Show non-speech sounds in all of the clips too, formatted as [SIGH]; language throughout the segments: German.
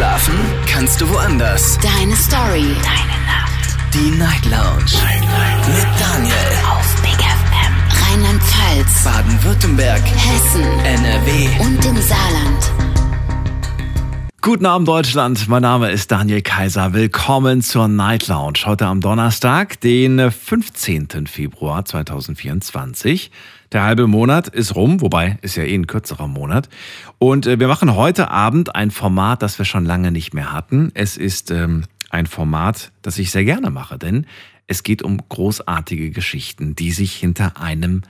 Schlafen kannst du woanders. Deine Story. Deine Nacht. Die Night Lounge. Night, Night. Mit Daniel. Auf Big FM. Rheinland-Pfalz. Baden-Württemberg. Hessen. NRW. Und im Saarland. Guten Abend Deutschland, mein Name ist Daniel Kaiser. Willkommen zur Night Lounge. Heute am Donnerstag, den 15. Februar 2024. Der halbe Monat ist rum, wobei ist ja eh ein kürzerer Monat. Und äh, wir machen heute Abend ein Format, das wir schon lange nicht mehr hatten. Es ist ähm, ein Format, das ich sehr gerne mache, denn es geht um großartige Geschichten, die sich hinter einem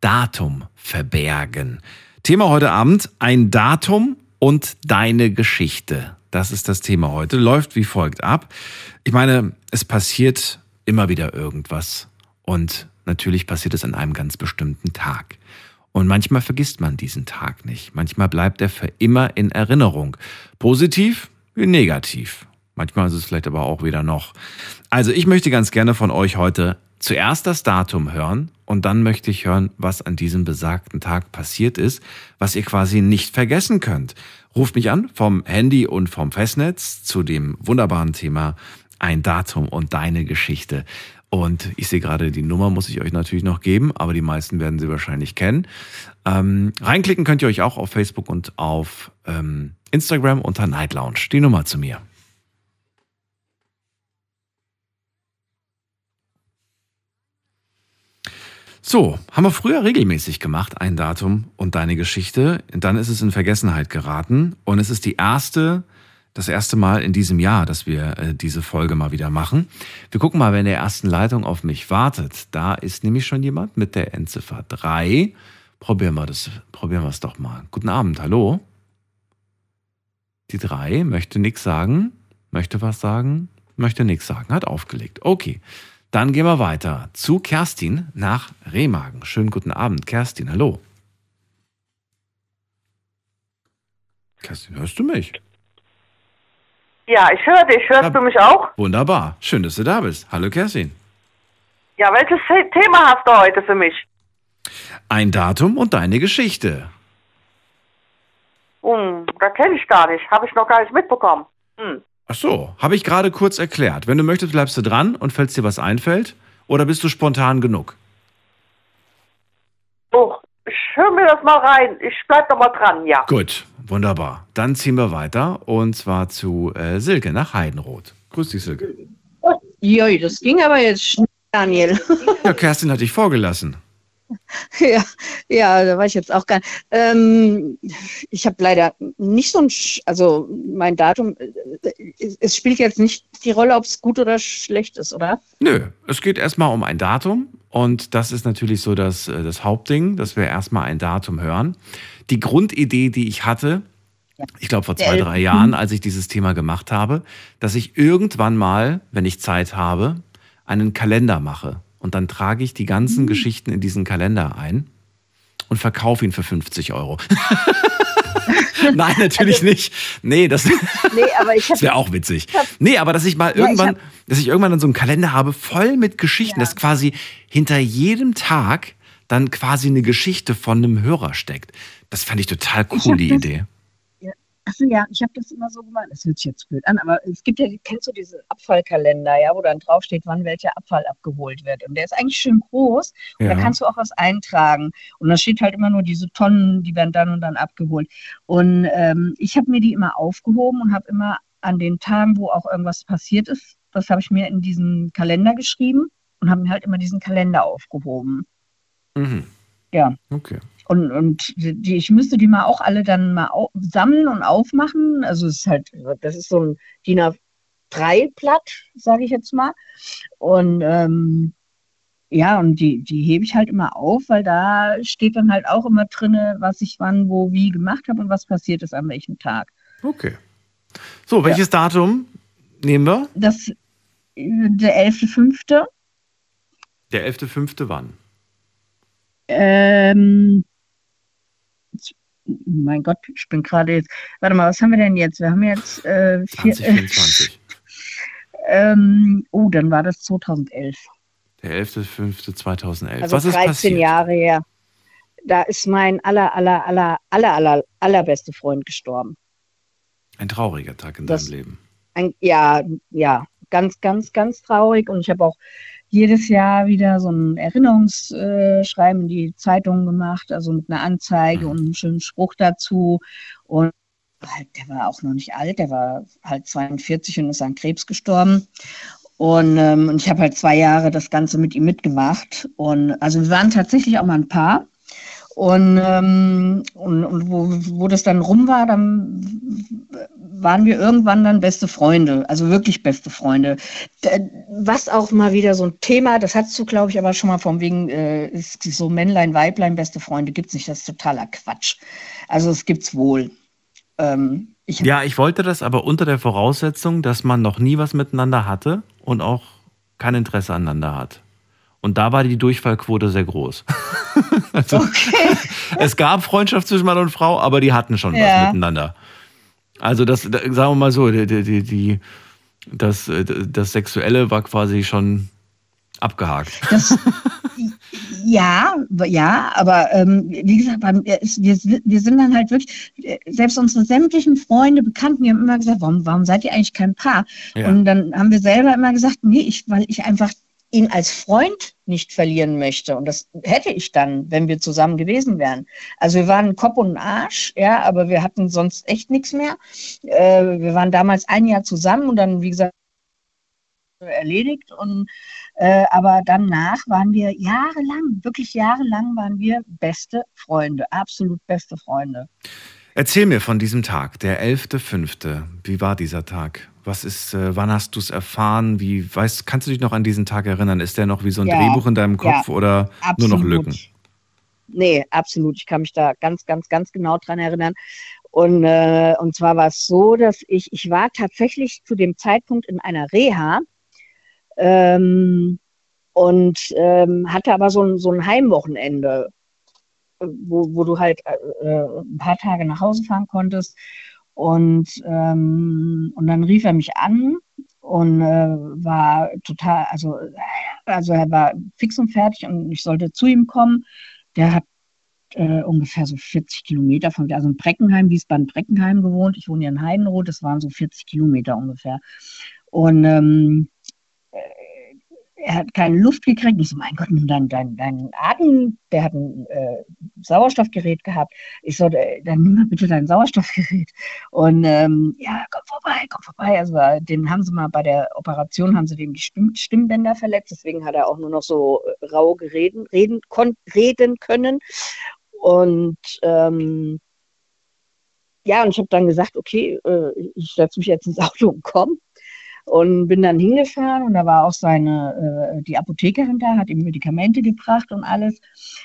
Datum verbergen. Thema heute Abend, ein Datum und deine Geschichte. Das ist das Thema heute. Läuft wie folgt ab. Ich meine, es passiert immer wieder irgendwas und natürlich passiert es an einem ganz bestimmten Tag. Und manchmal vergisst man diesen Tag nicht. Manchmal bleibt er für immer in Erinnerung. Positiv wie negativ. Manchmal ist es vielleicht aber auch wieder noch. Also ich möchte ganz gerne von euch heute zuerst das Datum hören und dann möchte ich hören, was an diesem besagten Tag passiert ist, was ihr quasi nicht vergessen könnt. Ruft mich an vom Handy und vom Festnetz zu dem wunderbaren Thema ein Datum und deine Geschichte. Und ich sehe gerade, die Nummer muss ich euch natürlich noch geben, aber die meisten werden sie wahrscheinlich kennen. Ähm, reinklicken könnt ihr euch auch auf Facebook und auf ähm, Instagram unter Night Lounge. Die Nummer zu mir. So, haben wir früher regelmäßig gemacht, ein Datum und deine Geschichte. Dann ist es in Vergessenheit geraten und es ist die erste das erste Mal in diesem Jahr, dass wir äh, diese Folge mal wieder machen. Wir gucken mal, wer in der ersten Leitung auf mich wartet. Da ist nämlich schon jemand mit der Endziffer 3. Probieren wir das, probieren wir es doch mal. Guten Abend, hallo. Die 3 möchte nichts sagen, möchte was sagen, möchte nichts sagen, hat aufgelegt. Okay. Dann gehen wir weiter zu Kerstin nach Remagen. Schönen guten Abend, Kerstin, hallo. Kerstin, hörst du mich? Ja, ich höre dich. Hörst du mich auch? Wunderbar. Schön, dass du da bist. Hallo Kerstin. Ja, welches The- Thema hast du heute für mich? Ein Datum und deine Geschichte. Hm, da kenne ich gar nicht. Habe ich noch gar nicht mitbekommen. Hm. Ach so, habe ich gerade kurz erklärt. Wenn du möchtest, bleibst du dran und falls dir was einfällt. Oder bist du spontan genug? So, ich höre mir das mal rein. Ich bleib noch mal dran, ja. Gut, wunderbar. Dann ziehen wir weiter und zwar zu äh, Silke nach Heidenroth. Grüß dich, Silke. Joi, das ging aber jetzt schnell, Daniel. [LAUGHS] Ja, Kerstin hat dich vorgelassen. [LAUGHS] ja, ja, da war ich jetzt auch gar nicht. Ähm, ich habe leider nicht so ein, Sch- also mein Datum, äh, es, es spielt jetzt nicht die Rolle, ob es gut oder schlecht ist, oder? Nö, es geht erstmal um ein Datum und das ist natürlich so das, äh, das Hauptding, dass wir erstmal ein Datum hören. Die Grundidee, die ich hatte, ich glaube vor zwei, drei Jahren, als ich dieses Thema gemacht habe, dass ich irgendwann mal, wenn ich Zeit habe, einen Kalender mache. Und dann trage ich die ganzen Mhm. Geschichten in diesen Kalender ein und verkaufe ihn für 50 Euro. [LAUGHS] [LAUGHS] Nein, natürlich Also nicht. Nee, das, [LAUGHS] Nee, aber ich [LAUGHS] das wäre auch witzig. Nee, aber dass ich mal ich irgendwann, hab- dass ich irgendwann dann so einen Kalender habe, voll mit Geschichten, dass quasi hinter jedem Tag dann quasi eine Geschichte von einem Hörer steckt. Das fand ich total Ich cool, hab die das- Idee. Achso, ja, ich habe das immer so gemacht. Das hört sich jetzt blöd an, aber es gibt ja, kennst du diese Abfallkalender, ja, wo dann draufsteht, wann welcher Abfall abgeholt wird. Und der ist eigentlich schön groß und Ja. da kannst du auch was eintragen. Und da steht halt immer nur diese Tonnen, die werden dann und dann abgeholt. Und ähm, ich habe mir die immer aufgehoben und habe immer an den Tagen, wo auch irgendwas passiert ist, das habe ich mir in diesen Kalender geschrieben und habe mir halt immer diesen Kalender aufgehoben. Mhm. Ja. Okay. Und, und die, ich müsste die mal auch alle dann mal au sammeln und aufmachen. Also es ist halt, das ist so ein DIN A3-Blatt, sage ich jetzt mal. Und ähm, ja, und die, die hebe ich halt immer auf, weil da steht dann halt auch immer drinne, was ich wann, wo, wie gemacht habe und was passiert ist an welchem Tag. Okay. So, welches Datum nehmen wir? Das der 11.5. Der 11.05. wann? Ähm, mein Gott, ich bin gerade jetzt. Warte mal, was haben wir denn jetzt? Wir haben jetzt äh, vier, 2024. [LAUGHS] ähm, oh, dann war das 2011. Der 11.05.2011. Also Was ist 13 passiert? Jahre her. Da ist mein aller, aller, aller, aller, aller, allerbeste Freund gestorben. Ein trauriger Tag in Das- deinem Leben. Ein, ja, ja, ganz, ganz, ganz traurig. Und ich habe auch jedes Jahr wieder so ein Erinnerungsschreiben in die Zeitung gemacht, also mit einer Anzeige Mhm. und einem schönen Spruch dazu. Und halt, der war auch noch nicht alt, der war halt 42 und ist an Krebs gestorben. Und, ähm, und ich habe halt zwei Jahre das Ganze mit ihm mitgemacht. Und also wir waren tatsächlich auch mal ein Paar. Und, ähm, und, und wo, wo das dann rum war, dann waren wir irgendwann dann beste Freunde, also wirklich beste Freunde. Was auch mal wieder so ein Thema, das hattest du, glaube ich, aber schon mal von wegen, äh, ist so Männlein, Weiblein, beste Freunde gibt's nicht. Das ist totaler Quatsch. Also es gibt's wohl. Ähm, ich Ja, ich wollte das aber unter der Voraussetzung, dass man noch nie was miteinander hatte und auch kein Interesse aneinander hat. Und da war die Durchfallquote sehr groß. [LAUGHS] also, [LAUGHS] Es gab Freundschaft zwischen Mann und Frau, aber die hatten schon was Ja. miteinander. Also das, da- sagen wir mal so, die, die, die, das, äh, das Sexuelle war quasi schon abgehakt. Das, ja, ja, aber ähm, wie gesagt, wir, wir sind dann halt wirklich, selbst unsere sämtlichen Freunde, Bekannten, die haben immer gesagt, warum, warum seid ihr eigentlich kein Paar? Ja. Und dann haben wir selber immer gesagt, nee, ich, weil ich einfach ihn als Freund nicht verlieren möchte. Und das hätte ich dann, wenn wir zusammen gewesen wären. Also wir waren Kopf und Arsch, ja, aber wir hatten sonst echt nichts mehr. Äh, wir waren damals ein Jahr zusammen und dann, wie gesagt, erledigt und äh, aber danach waren wir jahrelang, wirklich jahrelang waren wir beste Freunde, absolut beste Freunde. Erzähl mir von diesem Tag, der 11.05. Wie war dieser Tag? Was ist, äh, wann hast du es erfahren? Wie, weißt, kannst du dich noch an diesen Tag erinnern? Ist der noch wie so ein Ja, Drehbuch in deinem Kopf ja, oder Absolut. nur noch Lücken? Nee, absolut. Ich kann mich da ganz, ganz, ganz genau dran erinnern. Und, äh, und zwar war es so, dass ich, ich war tatsächlich zu dem Zeitpunkt in einer Reha ähm, und ähm, hatte aber so ein, so ein Heimwochenende, wo, wo du halt äh, ein paar Tage nach Hause fahren konntest. Und, ähm, und dann rief er mich an und äh, war total, also, also er war fix und fertig und ich sollte zu ihm kommen. Der hat äh, ungefähr so 40 Kilometer von, also in Breckenheim, Wiesbaden-Breckenheim gewohnt. Ich wohne ja in Heidenroth, das waren so 40 Kilometer ungefähr. Und ähm, äh, er hat keine Luft gekriegt. Ich so, mein Gott, nimm dein, dein, Atem, der hat ein äh, Sauerstoffgerät gehabt. Ich so, äh, dann nimm mal bitte dein Sauerstoffgerät. Und ähm, ja, komm vorbei, komm vorbei. Also äh, den haben sie mal bei der Operation, haben sie dem die Stimm Stimmbänder verletzt. Deswegen hat er auch nur noch so äh, rau gereden, reden, reden können. Und ähm, ja, und ich habe dann gesagt, okay, äh, ich setze mich jetzt ins Auto und komm. Und bin dann hingefahren und da war auch seine, äh, die Apothekerin da, hat ihm Medikamente gebracht und alles.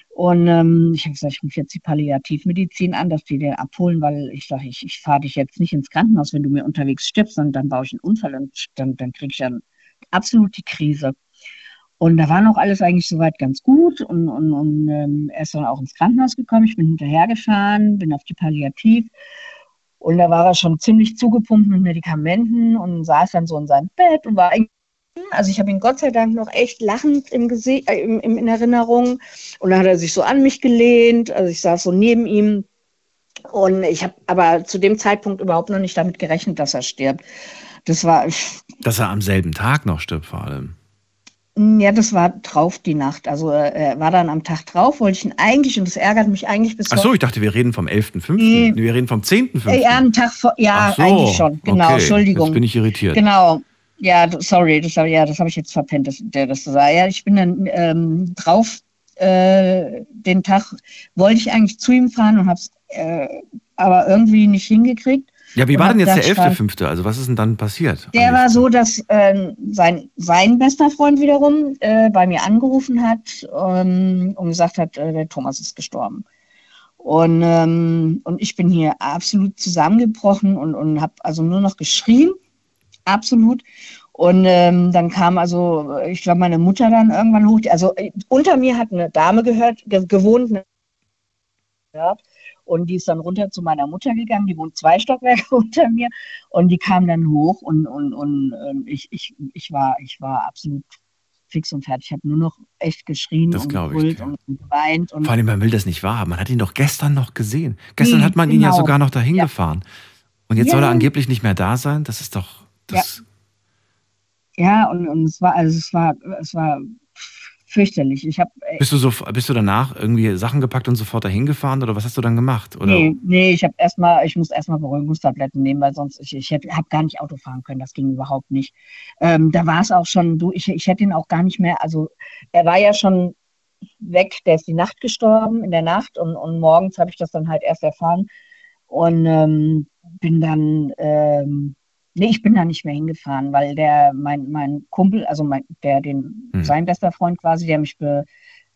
Und ähm, ich habe gesagt, ich rufe jetzt die Palliativmedizin an, dass die den abholen, weil ich sage, ich, ich fahre dich jetzt nicht ins Krankenhaus, wenn du mir unterwegs stirbst, dann, dann baue ich einen Unfall und dann, dann kriege ich ja absolut die Krise. Und da war noch alles eigentlich soweit ganz gut und, und, und ähm, er ist dann auch ins Krankenhaus gekommen. Ich bin hinterhergefahren, bin auf die Palliativ und da war er schon ziemlich zugepumpt mit Medikamenten und saß dann so in seinem Bett und war eigentlich, also ich habe ihn Gott sei Dank noch echt lachend im Gesicht, äh, im, im, in Erinnerung. Und dann hat er sich so an mich gelehnt, also ich saß so neben ihm. Und ich habe aber zu dem Zeitpunkt überhaupt noch nicht damit gerechnet, dass er stirbt. Das war, Dass er am selben Tag noch stirbt vor allem. Ja, das war drauf die Nacht. Also äh, er war dann am Tag drauf, wollte ich ihn eigentlich, und das ärgert mich eigentlich bis Ach so, ich dachte, wir reden vom 11.05. Nee. Wir reden vom 10.05. Äh, ja, einen Tag vor, ja, so, eigentlich schon. Genau, okay. Entschuldigung. Jetzt bin ich irritiert. Genau. Ja, sorry, das, ja, das habe ich jetzt verpennt, das, der, das zu sagen. Ja, ich bin dann ähm, drauf, äh, den Tag wollte ich eigentlich zu ihm fahren und habe es äh, aber irgendwie nicht hingekriegt. Ja, wie war denn jetzt der gedacht, 11.05.? Also was ist denn dann passiert? Der war 11.? so, dass ähm, sein, sein bester Freund wiederum äh, bei mir angerufen hat ähm, und gesagt hat, äh, der Thomas ist gestorben. Und, ähm, und ich bin hier absolut zusammengebrochen und, und habe also nur noch geschrien, absolut. Und ähm, dann kam also, ich glaube, meine Mutter dann irgendwann hoch. Also äh, unter mir hat eine Dame gehört, ge gewohnt, eine gehört. Und die ist dann runter zu meiner Mutter gegangen, die wohnt zwei Stockwerke [LAUGHS] unter mir. Und die kam dann hoch und, und, und ähm, ich, ich, ich, war, ich war absolut fix und fertig. Ich habe nur noch echt geschrien Das und glaub ich gebrüllt dir. und geweint. Und Vor allem, man will das nicht wahrhaben. Man hat ihn doch gestern noch gesehen. Gestern Nee, hat man ihn ja genau. sogar noch dahin Ja. gefahren. Und jetzt Ja. soll er angeblich nicht mehr da sein? Das ist doch. Das, Ja, und, und es war, also es war, es war fürchterlich. Ich habe Bist du so, bist du danach irgendwie Sachen gepackt und sofort dahin gefahren oder was hast du dann gemacht? Oder? Nee, nee, ich habe erstmal, ich muss erstmal Beruhigungstabletten nehmen, weil sonst ich, ich habe gar nicht Auto fahren können. Das ging überhaupt nicht. Ähm, da war es auch schon, du, ich, ich hätte ihn auch gar nicht mehr, also er war ja schon weg, der ist die Nacht gestorben, in der Nacht und, und morgens habe ich das dann halt erst erfahren und ähm, bin dann, ähm, nee, ich bin da nicht mehr hingefahren, weil der, mein, mein Kumpel, also mein, der, den, Hm. sein bester Freund quasi, der mich be,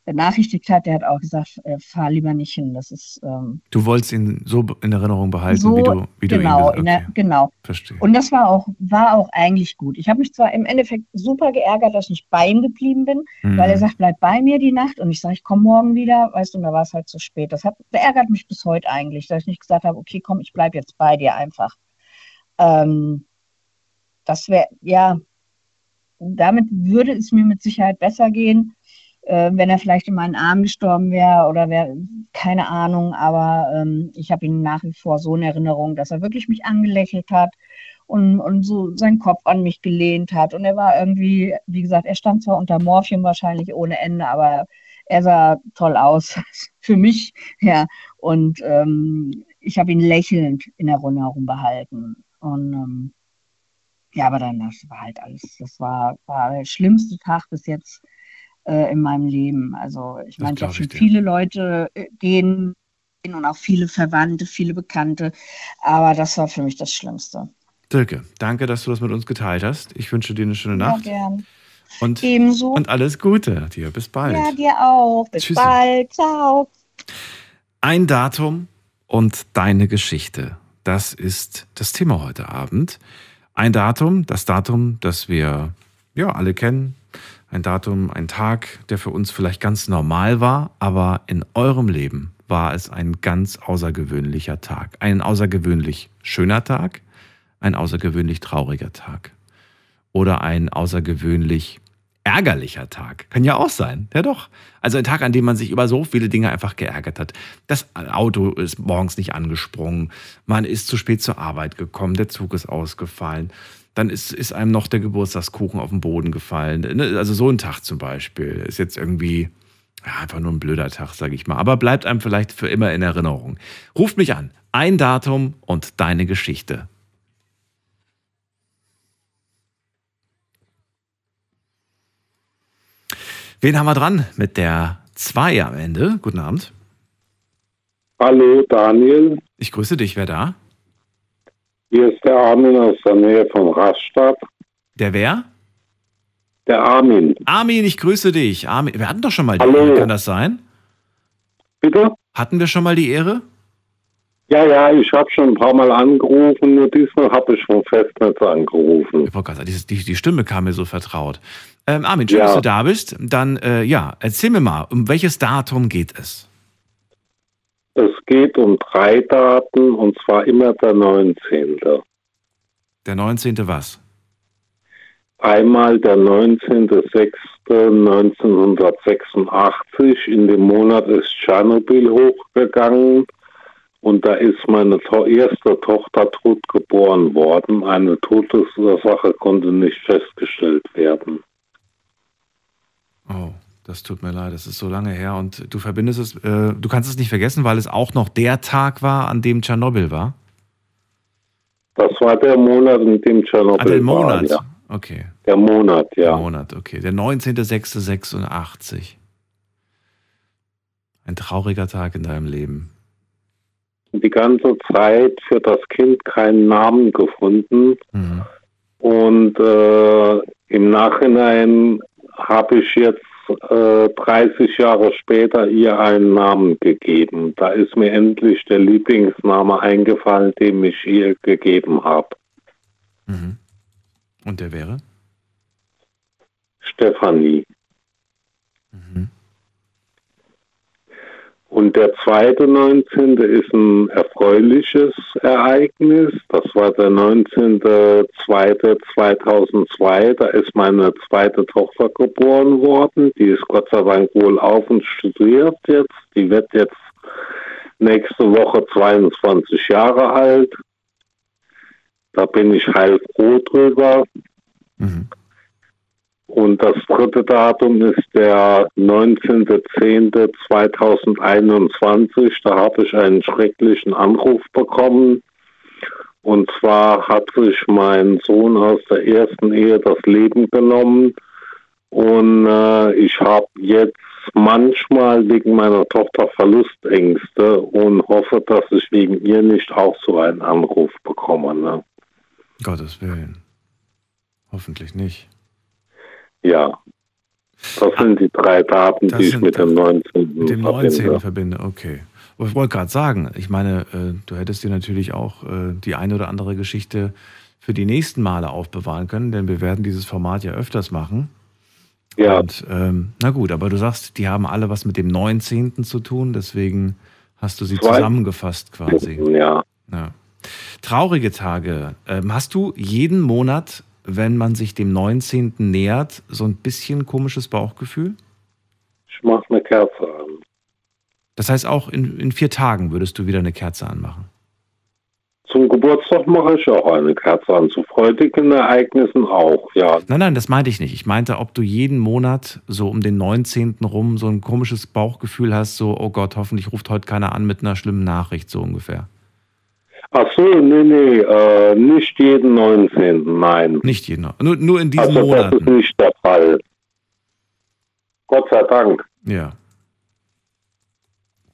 benachrichtigt hat, der hat auch gesagt, äh, fahr lieber nicht hin. Das ist ähm, Du wolltest ihn so in Erinnerung behalten, so, wie du, wie du genau, ihn in der, okay, genau. verstehe. Und das war auch, war auch eigentlich gut. Ich habe mich zwar im Endeffekt super geärgert, dass ich nicht bei ihm geblieben bin, Mhm. weil er sagt, bleib bei mir die Nacht. Und ich sage, ich komme morgen wieder, weißt du, und da war es halt zu spät. Das hat, das ärgert mich bis heute eigentlich, dass ich nicht gesagt habe, okay, komm, ich bleib jetzt bei dir einfach. Ähm, das wäre, ja, damit würde es mir mit Sicherheit besser gehen, äh, wenn er vielleicht in meinen Armen gestorben wäre oder wäre, keine Ahnung, aber ähm, ich habe ihn nach wie vor so in Erinnerung, dass er wirklich mich angelächelt hat und, und so seinen Kopf an mich gelehnt hat. Und er war irgendwie, wie gesagt, er stand zwar unter Morphium wahrscheinlich ohne Ende, aber er sah toll aus [LAUGHS] für mich, ja. Und ähm, ich habe ihn lächelnd in Erinnerung behalten. Und ähm, ja, aber dann, das war halt alles, das war, war der schlimmste Tag bis jetzt äh, in meinem Leben. Also ich meine, ich habe schon viele Leute äh, gehen und auch viele Verwandte, viele Bekannte, aber das war für mich das Schlimmste. Dirke, danke, dass du das mit uns geteilt hast. Ich wünsche dir eine schöne Nacht Ja, gern. und, Ebenso. und alles Gute dir. Bis bald. ja, dir auch. Bis Tschüssi. bald. Ciao. Ein Datum und deine Geschichte. Das ist das Thema heute Abend. Ein Datum, das Datum, das wir ja alle kennen. Ein Datum, ein Tag, der für uns vielleicht ganz normal war, aber in eurem Leben war es ein ganz außergewöhnlicher Tag. Ein außergewöhnlich schöner Tag, ein außergewöhnlich trauriger Tag. Oder ein außergewöhnlich ärgerlicher Tag. Kann ja auch sein. Ja doch. Also ein Tag, an dem man sich über so viele Dinge einfach geärgert hat. Das Auto ist morgens nicht angesprungen. Man ist zu spät zur Arbeit gekommen. Der Zug ist ausgefallen. Dann ist, ist einem noch der Geburtstagskuchen auf den Boden gefallen. Ne, Also so ein Tag zum Beispiel ist jetzt irgendwie ja, einfach nur ein blöder Tag, sage ich mal. Aber bleibt einem vielleicht für immer in Erinnerung. Ruft mich an. Ein Datum und deine Geschichte. Wen haben wir dran mit der 2 am Ende? Guten Abend. Hallo Daniel, Ich grüße dich. Wer da? hier ist der Armin aus der Nähe von Rastatt. Der wer? Der Armin, Armin, ich grüße dich. Armin, wir hatten doch schon mal die Hallo. Ehre. Kann das sein? bitte? Hatten wir schon mal die Ehre? Ja, ja, ich habe schon ein paar Mal angerufen, nur diesmal habe ich vom Festnetz angerufen. Dieses- die, die Stimme kam mir so vertraut. Ähm, Armin, schön, Ja. dass du da bist. Dann, äh, ja, erzähl mir mal, um welches Datum geht es? Es geht um drei Daten und zwar immer der 19. Der 19. was? Einmal der 19.06.1986. In dem Monat ist Tschernobyl hochgegangen und da ist meine to erste Tochter tot geboren worden. Eine Todesursache konnte nicht festgestellt werden. Oh, das tut mir leid, das ist so lange her und du verbindest es, äh, du kannst es nicht vergessen, weil es auch noch der Tag war, an dem Tschernobyl war. Das war der Monat, in dem Tschernobyl Ah, der Monat. war. Ja. Okay, Der Monat, der ja. Monat, okay. Der 19.06.86. Ein trauriger Tag in deinem Leben. Die ganze Zeit für das Kind keinen Namen gefunden. Mhm. Und äh, im Nachhinein habe ich jetzt äh, 30 Jahre später ihr einen Namen gegeben. Da ist mir endlich der Lieblingsname eingefallen, den ich ihr gegeben habe. Mhm. Und der wäre? Stefanie. Und der zweite 19. ist ein erfreuliches Ereignis. Das war der 19.02.2002. Da ist meine zweite Tochter geboren worden. Die ist Gott sei Dank wohlauf und studiert jetzt. Die wird jetzt nächste Woche 22 Jahre alt. Da bin ich heilfroh drüber. Mhm. Und das dritte Datum ist der 19.10.2021. Da habe ich einen schrecklichen Anruf bekommen. Und zwar hat sich mein Sohn aus der ersten Ehe das Leben genommen. Und äh, ich habe jetzt manchmal wegen meiner Tochter Verlustängste und hoffe, dass ich wegen ihr nicht auch so einen Anruf bekomme. Ne? Gottes Willen. Hoffentlich nicht. Ja. Das sind die drei Daten, die ich mit dem 19. Mit dem verbinde. 19. verbinde, okay. Aber Ich wollte gerade sagen, ich meine, äh, du hättest dir natürlich auch äh, die eine oder andere Geschichte für die nächsten Male aufbewahren können, denn wir werden dieses Format ja öfters machen. Ja, Und ähm, na gut, aber du sagst, die haben alle was mit dem 19. zu tun, deswegen hast du sie Zwei. zusammengefasst quasi. ja. Ja. Traurige Tage. Ähm, hast du jeden Monat, wenn man sich dem 19. nähert, so ein bisschen komisches Bauchgefühl? Ich mache eine Kerze an. Das heißt, auch in, in vier Tagen würdest du wieder eine Kerze anmachen. Zum Geburtstag mache ich auch eine Kerze an. Zu freudigen Ereignissen auch, ja. Nein, nein, das meinte ich nicht. Ich meinte, ob du jeden Monat so um den 19. rum so ein komisches Bauchgefühl hast, so, oh Gott, hoffentlich ruft heute keiner an mit einer schlimmen Nachricht, so ungefähr. Ach so, nee, nee, äh, nicht jeden 19. Nein. Nicht jeden, nur, nur in diesen also das ist nicht der Fall. Gott sei Dank. Ja.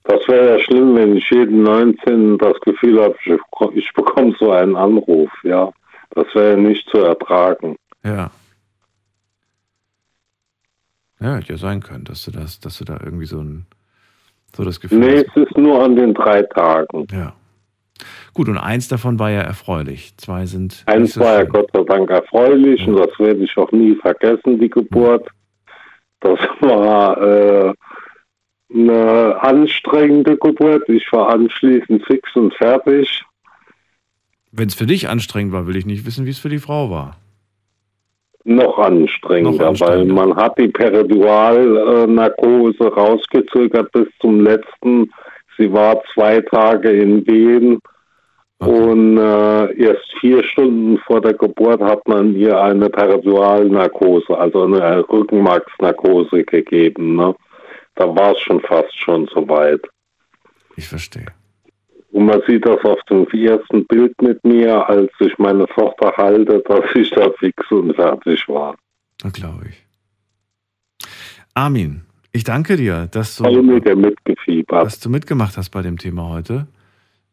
Das wäre ja schlimm, wenn ich jeden 19. das Gefühl habe, ich, ich bekomme so einen Anruf, ja. Das wäre nicht zu ertragen. Ja. Ja, hätte ja sein können, dass du das, dass du da irgendwie so ein so das Gefühl Nee, hast. es ist nur an den drei Tagen. Ja. Gut, und eins davon war ja erfreulich. Zwei sind. Eins so war ja. Gott sei Dank erfreulich und das werde ich auch nie vergessen, die Geburt. Das [LAUGHS] war äh, eine anstrengende Geburt. Ich war anschließend fix und fertig. Wenn es für dich anstrengend war, will ich nicht wissen, wie es für die Frau war. Noch anstrengender, Noch anstrengender. weil man hat die Peridualnarkose rausgezögert bis zum letzten. Sie war zwei Tage in Wien Okay. und äh, erst vier Stunden vor der Geburt hat man ihr eine Peridualnarkose, also eine Rückenmarksnarkose gegeben. Ne? Da war es schon fast schon soweit. Ich verstehe. Und man sieht das auf dem ersten Bild mit mir, als ich meine Tochter halte, dass ich da fix und fertig war. Das glaube ich. Armin, ich danke dir, dass du, dass du mitgemacht hast bei dem Thema heute.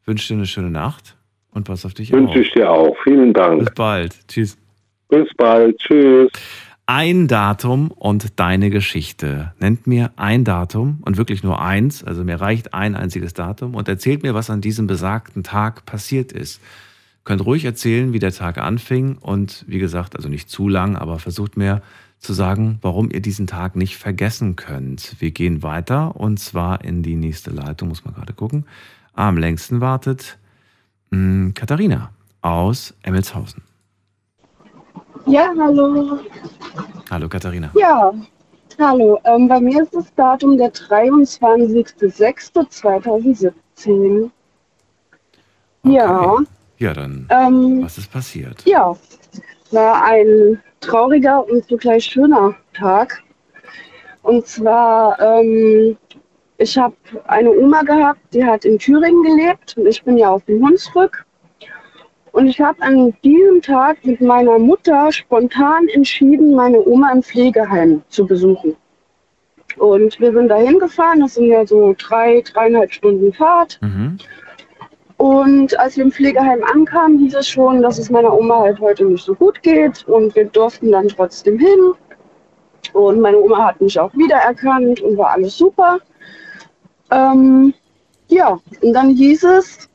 Wünsche dir eine schöne Nacht und pass auf dich Wünsche auf. ich dir auch. Vielen Bis Dank. bald. Tschüss. Bis bald. Tschüss. Ein Datum und deine Geschichte. Nennt mir ein Datum und wirklich nur eins, also mir reicht ein einziges Datum und erzählt mir, was an diesem besagten Tag passiert ist. Könnt ruhig erzählen, wie der Tag anfing und wie gesagt, also nicht zu lang, aber versucht mir zu sagen, warum ihr diesen Tag nicht vergessen könnt. Wir gehen weiter und zwar in die nächste Leitung, muss man gerade gucken. Am längsten wartet Katharina aus Emmelshausen. Ja, hallo. Hallo Katharina. Ja, hallo. Ähm, bei mir ist das Datum der 23.06.2017. Ja, Okay. Ja, dann, ähm, was ist passiert? ja, war ein trauriger und zugleich schöner Tag. Und zwar, ähm, ich habe eine Oma gehabt, die hat in Thüringen gelebt und ich bin ja auf dem Hunsrück. Und ich habe an diesem Tag mit meiner Mutter spontan entschieden, meine Oma im Pflegeheim zu besuchen. Und wir sind dahin gefahren, das sind ja so drei, dreieinhalb Stunden Fahrt. Mhm. Und als wir im Pflegeheim ankamen, hieß es schon, dass es meiner Oma halt heute nicht so gut geht. Und wir durften dann trotzdem hin. Und meine Oma hat mich auch wiedererkannt und war alles super. Ähm, ja, und dann hieß es,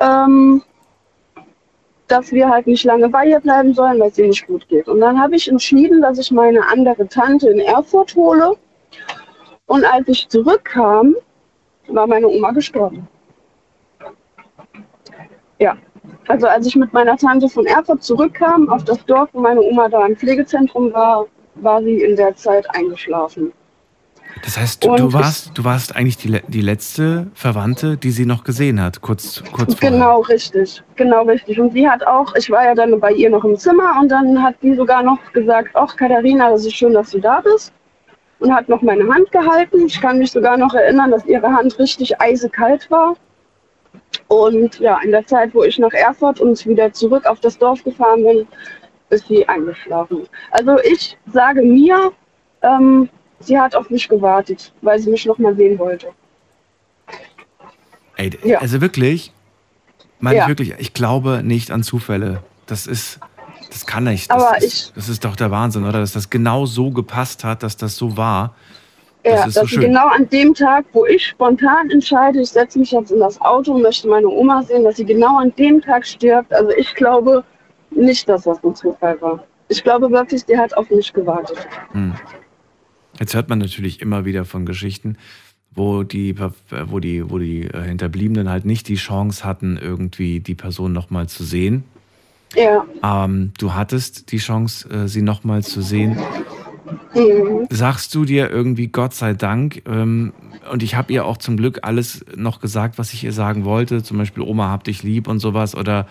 ähm, dass wir halt nicht lange bei ihr bleiben sollen, weil es ihr nicht gut geht. Und dann habe ich entschieden, dass ich meine andere Tante in Erfurt hole. Und als ich zurückkam, war meine Oma gestorben. Ja, also als ich mit meiner Tante von Erfurt zurückkam auf das Dorf, wo meine Oma da im Pflegezentrum war, war sie in der Zeit eingeschlafen. Das heißt, du, du warst, du warst eigentlich die, die letzte Verwandte, die sie noch gesehen hat, kurz, kurz vorher. Genau, richtig. Genau, richtig. Und sie hat auch, ich war ja dann bei ihr noch im Zimmer und dann hat sie sogar noch gesagt, ach Katharina, das ist schön, dass du da bist. Und hat noch meine Hand gehalten. Ich kann mich sogar noch erinnern, dass ihre Hand richtig eisekalt war. Und ja, in der Zeit, wo ich nach Erfurt und wieder zurück auf das Dorf gefahren bin, ist sie eingeschlafen. Also ich sage mir, ähm, sie hat auf mich gewartet, weil sie mich noch mal sehen wollte. Ey, Ja. also wirklich, meine Ja. ich wirklich, ich glaube nicht an Zufälle. Das ist, das kann nicht. Das, Aber ist, ich- das ist doch der Wahnsinn, oder? Dass das genau so gepasst hat, dass das so war. Das Ja, so dass sie schön. genau an dem Tag, wo ich spontan entscheide, ich setze mich jetzt in das Auto und möchte meine Oma sehen, dass sie genau an dem Tag stirbt. Also ich glaube nicht, dass das ein Zufall war. Ich glaube wirklich, die hat auf mich gewartet. Hm. Jetzt hört man natürlich immer wieder von Geschichten, wo die, wo die, wo die äh, Hinterbliebenen halt nicht die Chance hatten, irgendwie die Person nochmal zu sehen. Ja. Ähm, du hattest die Chance, äh, sie nochmal zu sehen. Mhm. Sagst du dir irgendwie Gott sei Dank, ähm, und ich habe ihr auch zum Glück alles noch gesagt, was ich ihr sagen wollte, zum Beispiel Oma hab dich lieb und sowas, oder,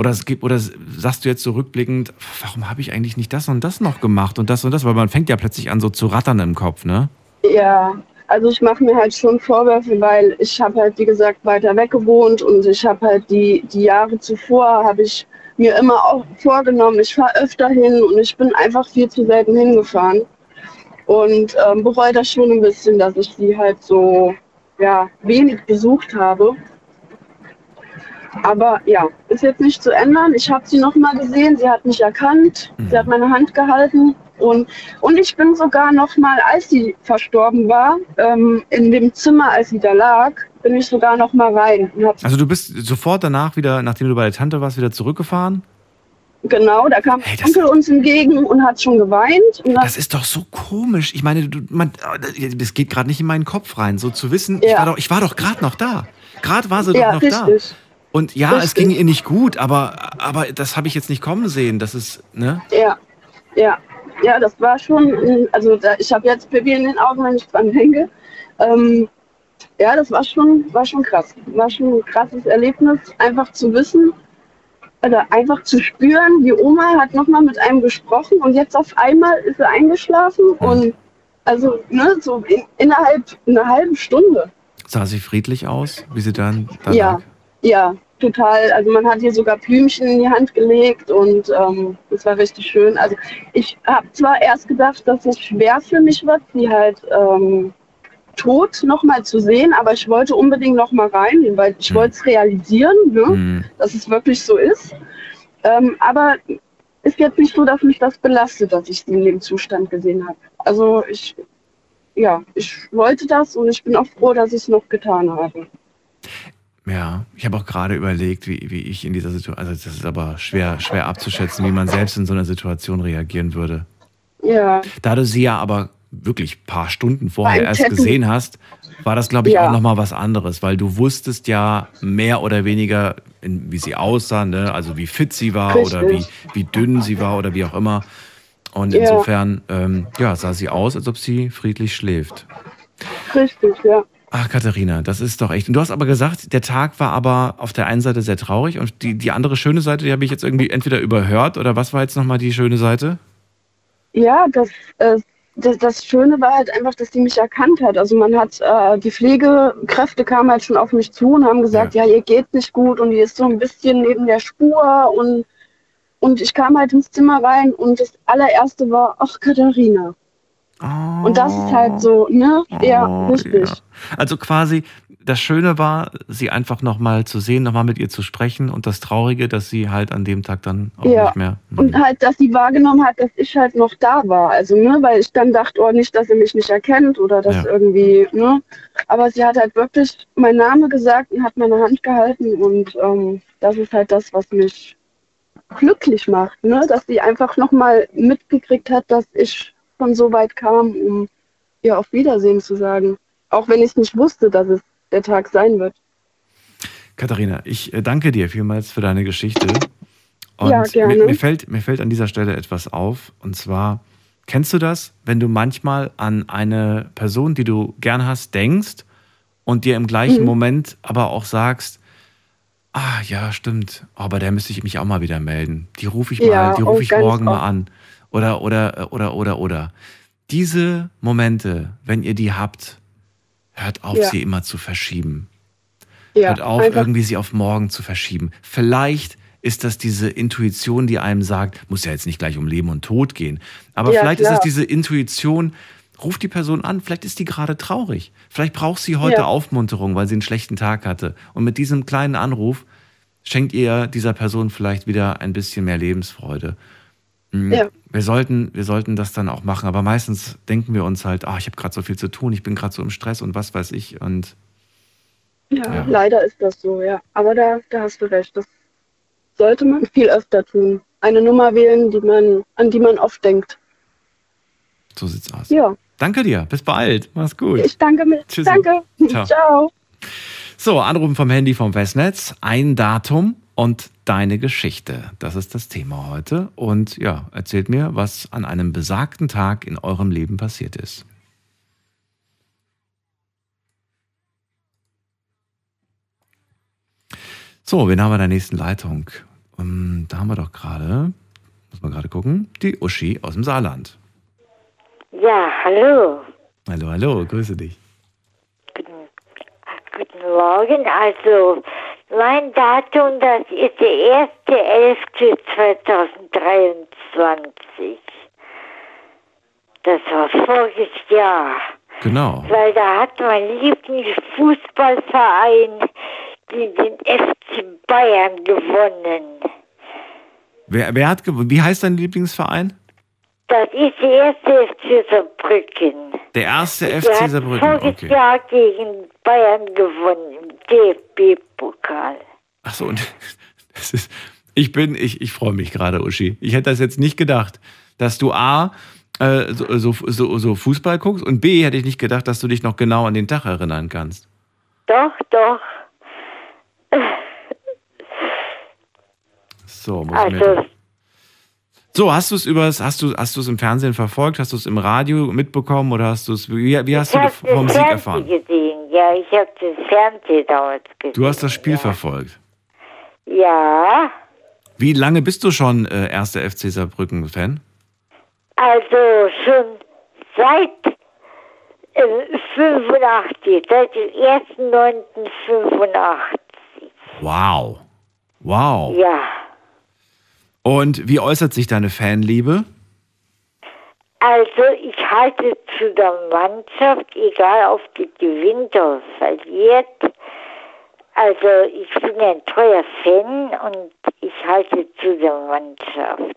oder, es gibt, oder sagst du jetzt zurückblickend, warum habe ich eigentlich nicht das und das noch gemacht und das und das, weil man fängt ja plötzlich an so zu rattern im Kopf, ne? Ja, also ich mache mir halt schon Vorwürfe, weil ich habe halt, wie gesagt, weiter weg gewohnt und ich habe halt die, die Jahre zuvor, habe ich mir immer auch vorgenommen, ich fahre öfter hin und ich bin einfach viel zu selten hingefahren. Und ähm, bereue das schon ein bisschen, dass ich sie halt so ja, wenig besucht habe. Aber ja, ist jetzt nicht zu ändern. Ich habe sie noch mal gesehen, sie hat mich erkannt, sie hat meine Hand gehalten und, und ich bin sogar noch mal, als sie verstorben war, ähm, in dem Zimmer, als sie da lag, bin ich sogar noch mal rein. Also du bist sofort danach wieder, nachdem du bei der Tante warst, wieder zurückgefahren? genau, da kam Hey, Onkel uns entgegen und hat schon geweint. Das ist doch so komisch. Ich meine, du, man, das geht gerade nicht in meinen Kopf rein, so zu wissen, ich Ja. war doch, ich war doch gerade noch da. Gerade war sie ja, doch noch da. Und ja, es Richtig. ging ihr nicht gut, aber, aber das habe ich jetzt nicht kommen sehen. Das ist, ne? Ja, ja, ja, das war schon, also da, ich habe jetzt Baby in den Augen, wenn ich dran denke. Ähm, ja, das war schon, war schon krass. War schon ein krasses Erlebnis, einfach zu wissen oder einfach zu spüren, die Oma hat nochmal mit einem gesprochen und jetzt auf einmal ist sie eingeschlafen und also ne, so in, innerhalb einer halben Stunde. Sah sie friedlich aus, wie sie dann da Ja. lag? Ja, total. Also man hat ihr sogar Blümchen in die Hand gelegt und ähm, das war richtig schön. Also ich habe zwar erst gedacht, dass es schwer für mich wird, sie halt ähm, tot nochmal zu sehen, aber ich wollte unbedingt nochmal rein, weil ich Hm. wollte es realisieren, ne, Hm. dass es wirklich so ist. Ähm, aber ist jetzt nicht so, dass mich das belastet, dass ich sie in dem Zustand gesehen habe. Also ich, ja, ich wollte das und ich bin auch froh, dass ich es noch getan habe. Ja, ich habe auch gerade überlegt, wie, wie ich in dieser Situation, also das ist aber schwer, schwer abzuschätzen, wie man selbst in so einer Situation reagieren würde. Ja, Da du sie ja aber wirklich ein paar Stunden vorher Beim erst gesehen hast, war das, glaube ich, Ja. auch nochmal was anderes, weil du wusstest ja mehr oder weniger, wie sie aussah, ne? also wie fit sie war oder wie, Richtig. wie dünn sie war oder wie auch immer. Und Ja. insofern ähm, ja, sah sie aus, als ob sie friedlich schläft. richtig, ja. Ach, Katharina, das ist doch echt. Und du hast aber gesagt, der Tag war aber auf der einen Seite sehr traurig und die, die andere schöne Seite, die habe ich jetzt irgendwie entweder überhört oder was war jetzt nochmal die schöne Seite? Ja, das, äh, das, das Schöne war halt einfach, dass die mich erkannt hat. Also man hat, äh, die Pflegekräfte kamen halt schon auf mich zu und haben gesagt, ja, ihr geht nicht gut und die ist so ein bisschen neben der Spur und, und ich kam halt ins Zimmer rein und das allererste war, ach Katharina. Oh, Und das ist halt so, ne? Ja, oh, richtig. ja. Also quasi, das Schöne war, sie einfach nochmal zu sehen, nochmal mit ihr zu sprechen und das Traurige, dass sie halt an dem Tag dann auch Ja. nicht mehr. Und halt, dass sie wahrgenommen hat, dass ich halt noch da war. Also, ne, weil ich dann dachte, oh, nicht, dass sie mich nicht erkennt oder dass Ja. irgendwie, ne. Aber sie hat halt wirklich meinen Namen gesagt und hat meine Hand gehalten und ähm, das ist halt das, was mich glücklich macht, ne, dass sie einfach nochmal mitgekriegt hat, dass ich von so weit kam, um ihr auf Wiedersehen zu sagen. Auch wenn ich nicht wusste, dass es der Tag sein wird. Katharina, ich äh, danke dir vielmals für deine Geschichte. Und Ja, gerne. Mir, mir, fällt, mir fällt an dieser Stelle etwas auf. Und zwar Kennst du das, wenn du manchmal an eine Person, die du gern hast, denkst und dir im gleichen Mhm. Moment aber auch sagst, ah ja, stimmt, oh, bei der müsste ich mich auch mal wieder melden. Die rufe ich mal, Ja, die rufe ich morgen mal oft. an. Oder, oder, oder, oder, oder. Diese Momente, wenn ihr die habt, hört auf, Ja. sie immer zu verschieben. Ja, Hört auf, irgendwie sie auf morgen zu verschieben. Vielleicht ist das diese Intuition, die einem sagt, muss ja jetzt nicht gleich um Leben und Tod gehen, aber Ja, vielleicht ist es klar. diese Intuition, ruft die Person an, vielleicht ist die gerade traurig. Vielleicht braucht sie heute Ja. Aufmunterung, weil sie einen schlechten Tag hatte. Und mit diesem kleinen Anruf schenkt ihr dieser Person vielleicht wieder ein bisschen mehr Lebensfreude. Mhm. Ja. Wir sollten, wir sollten das dann auch machen, aber meistens denken wir uns halt, ah, ich habe gerade so viel zu tun, ich bin gerade so im Stress und was weiß ich und ja, ja. leider ist das so, ja. Aber da, da hast du recht. Das sollte man viel öfter tun. Eine Nummer wählen, die man, an die man oft denkt. so sieht's aus. Ja, Danke dir, bis bald, mach's gut. ich danke mir. Tschüssi. Danke. Ciao. Ciao. So, anrufen vom Handy vom Festnetz, ein Datum und deine Geschichte. Das ist das Thema heute. Und ja, erzählt mir, was an einem besagten Tag in eurem Leben passiert ist. So, wen haben wir in der nächsten Leitung? Ähm, da haben wir doch gerade, muss man gerade gucken, die Uschi aus dem Saarland. Ja, hallo. Hallo, hallo, grüße dich. Guten, guten Morgen. Also, mein Datum, das ist der 1.11.2023. Das war voriges Jahr. Genau. Weil da hat mein Lieblingsfußballverein gegen den FC Bayern gewonnen. Wer, wer hat, gew- wie heißt dein Lieblingsverein? Das ist der erste FC Saarbrücken. Der erste FC Saarbrücken. voriges Okay. Jahr gegen Bayern gewonnen im DFB-Pokal. Ach so, [LAUGHS] das ist, ich bin, ich, ich freue mich gerade, Uschi. Ich hätte das jetzt nicht gedacht, dass du A, äh, so, so, so, so Fußball guckst und B, hätte ich nicht gedacht, dass du dich noch genau an den Tag erinnern kannst. Doch, doch. So, muss ich mir Also, so, hast du es übers, hast du, hast du es im Fernsehen verfolgt? Hast du es im Radio mitbekommen oder hast du es, wie, wie hast du vom Sieg erfahren? gesehen. Ja, ich habe das Fernsehen damals gesehen. Du hast das Spiel ja. verfolgt. Ja, Wie lange bist du schon äh, erster FC Saarbrücken-Fan? also schon seit äh, 85, seit dem 1.9.85. Wow. Wow. Ja, Und wie äußert sich deine Fanliebe? Also ich halte zu der Mannschaft, egal ob die gewinnt oder verliert. Also ich bin ein treuer Fan und ich halte zu der Mannschaft.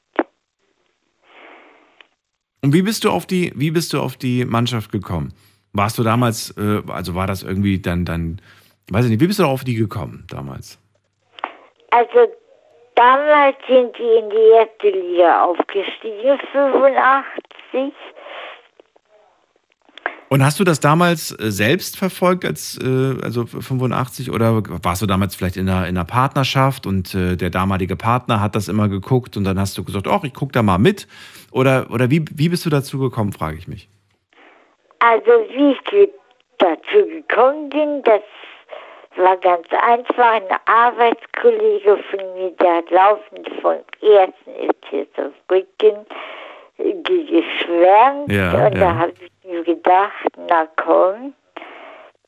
Und wie bist du auf die, wie bist du auf die Mannschaft gekommen? Warst du damals, äh, also war das irgendwie dann, dann, weiß ich nicht, wie bist du auf die gekommen damals? Also damals sind die in die erste Liga aufgestiegen, 85. Und hast du das damals äh, selbst verfolgt, als, äh, also 85, oder warst du damals vielleicht in einer, in einer Partnerschaft und äh, der damalige Partner hat das immer geguckt und dann hast du gesagt, ach, ich guck da mal mit? Oder, oder wie, wie bist du dazu gekommen, frage ich mich. Also wie ich dazu gekommen bin, das war ganz einfach. Ein Arbeitskollege von mir, der hat laufend vom ersten Saarbrücken äh, ge- geschwärmt. Ja, und ja. da habe ich mir gedacht, na komm,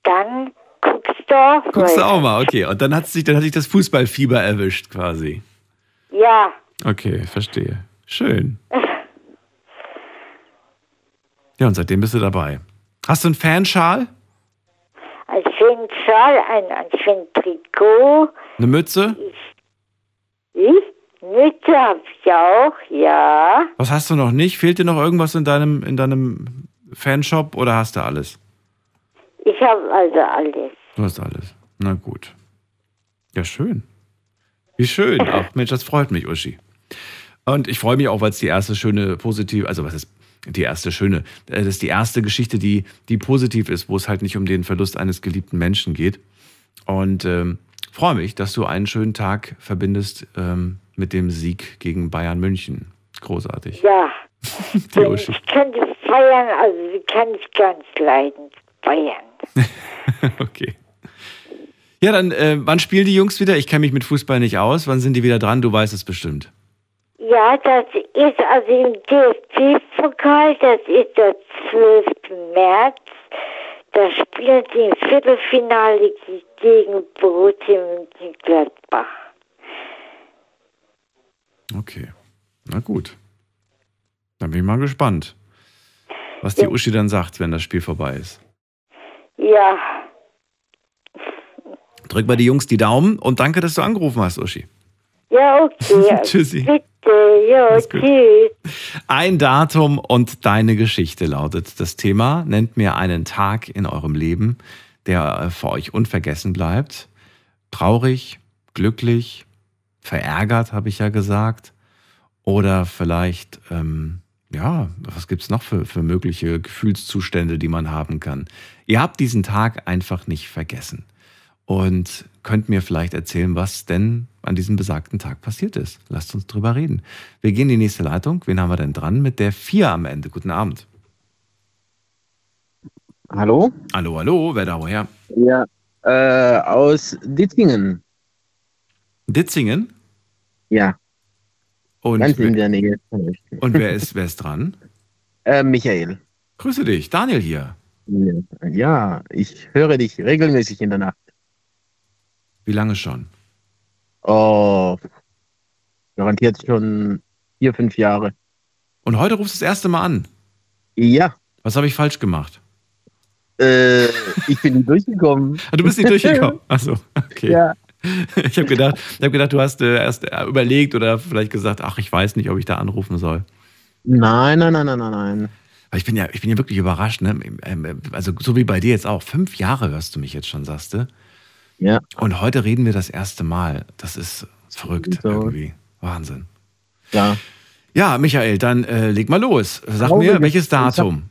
dann guckst du auch Guckst du mal. auch mal, okay. Und dann hat sich, dann hat sich das Fußballfieber erwischt quasi. Ja, Okay, verstehe. Schön. [LAUGHS] Ja, und seitdem bist du dabei. Hast du einen Fanschal? ein schönen Schal, ein, ein schönes Trikot. Eine Mütze? Ich? Mütze habe ich auch, ja. Was hast du noch nicht? Fehlt dir noch irgendwas in deinem, in deinem Fanshop oder hast du alles? Ich habe also alles. Du hast alles. Na gut. Ja, schön. Wie schön. [LAUGHS] Ach, Mensch, das freut mich, Uschi. Und ich freue mich auch, weil es die erste schöne, positive, also was ist die erste schöne, äh, das ist die erste Geschichte, die, die positiv ist, wo es halt nicht um den Verlust eines geliebten Menschen geht. Und ähm, freue mich, dass du einen schönen Tag verbindest ähm, mit dem Sieg gegen Bayern München. Großartig. Ja, [LAUGHS] Die Uschi. ich kann die feiern, also sie kann ich ganz leiden. Feiern. [LAUGHS] Okay. Ja, dann, äh, wann spielen die Jungs wieder? Ich kenne mich mit Fußball nicht aus. Wann sind die wieder dran? Du weißt es bestimmt. Ja, das ist also im DFB-Pokal, das ist der 12. März. Da spielen sie im Viertelfinale gegen Borussia Mönchengladbach. Okay. Na gut. Dann bin ich mal gespannt, was die Uschi dann sagt, wenn das Spiel vorbei ist. Ja, Drück mal die Jungs die Daumen und danke, dass du angerufen hast, Uschi. ja, okay. [LAUGHS] Tschüssi. Bitte, ja, tschüss. Ein Datum und deine Geschichte lautet das Thema. Nennt mir einen Tag in eurem Leben, der äh, für euch unvergessen bleibt. Traurig, glücklich, verärgert, habe ich ja gesagt. Oder vielleicht, ähm, ja, was gibt's noch für, für mögliche Gefühlszustände, die man haben kann? Ihr habt diesen Tag einfach nicht vergessen. Und könnt mir vielleicht erzählen, was denn an diesem besagten Tag passiert ist. Lasst uns drüber reden. Wir gehen in die nächste Leitung. Wen haben wir denn dran? Mit der 4 am Ende. Guten Abend. Hallo? Hallo, hallo. Wer da woher? Ja, äh, aus Ditzingen. Ditzingen? Ja, Und, ganz in wer, der Nähe von euch. und wer, ist, wer ist dran? [LAUGHS] Äh, Michael. Grüße dich. Daniel hier. Ja, ich höre dich regelmäßig in der Nacht. Wie lange schon? Oh, garantiert schon vier, fünf Jahre. Und heute rufst du das erste Mal an. Ja, Was habe ich falsch gemacht? äh, ich bin nicht durchgekommen. [LAUGHS] Ah, Du bist nicht durchgekommen. [LAUGHS] Achso, okay. Ja. [LAUGHS] Ich habe gedacht, ich hab gedacht, du hast äh, erst äh, überlegt oder vielleicht gesagt, ach, ich weiß nicht, ob ich da anrufen soll. Nein, nein, nein, nein, nein, nein. Aber ich bin ja, ich bin ja wirklich überrascht, ne? Ähm, Also so wie bei dir jetzt auch. Fünf Jahre hörst du mich jetzt schon, sagst du. Ja. Und heute reden wir das erste Mal. Das ist verrückt So. irgendwie. Wahnsinn. Ja. Ja, Michael, dann äh, leg mal los. Sag Oh, mir, welches Datum?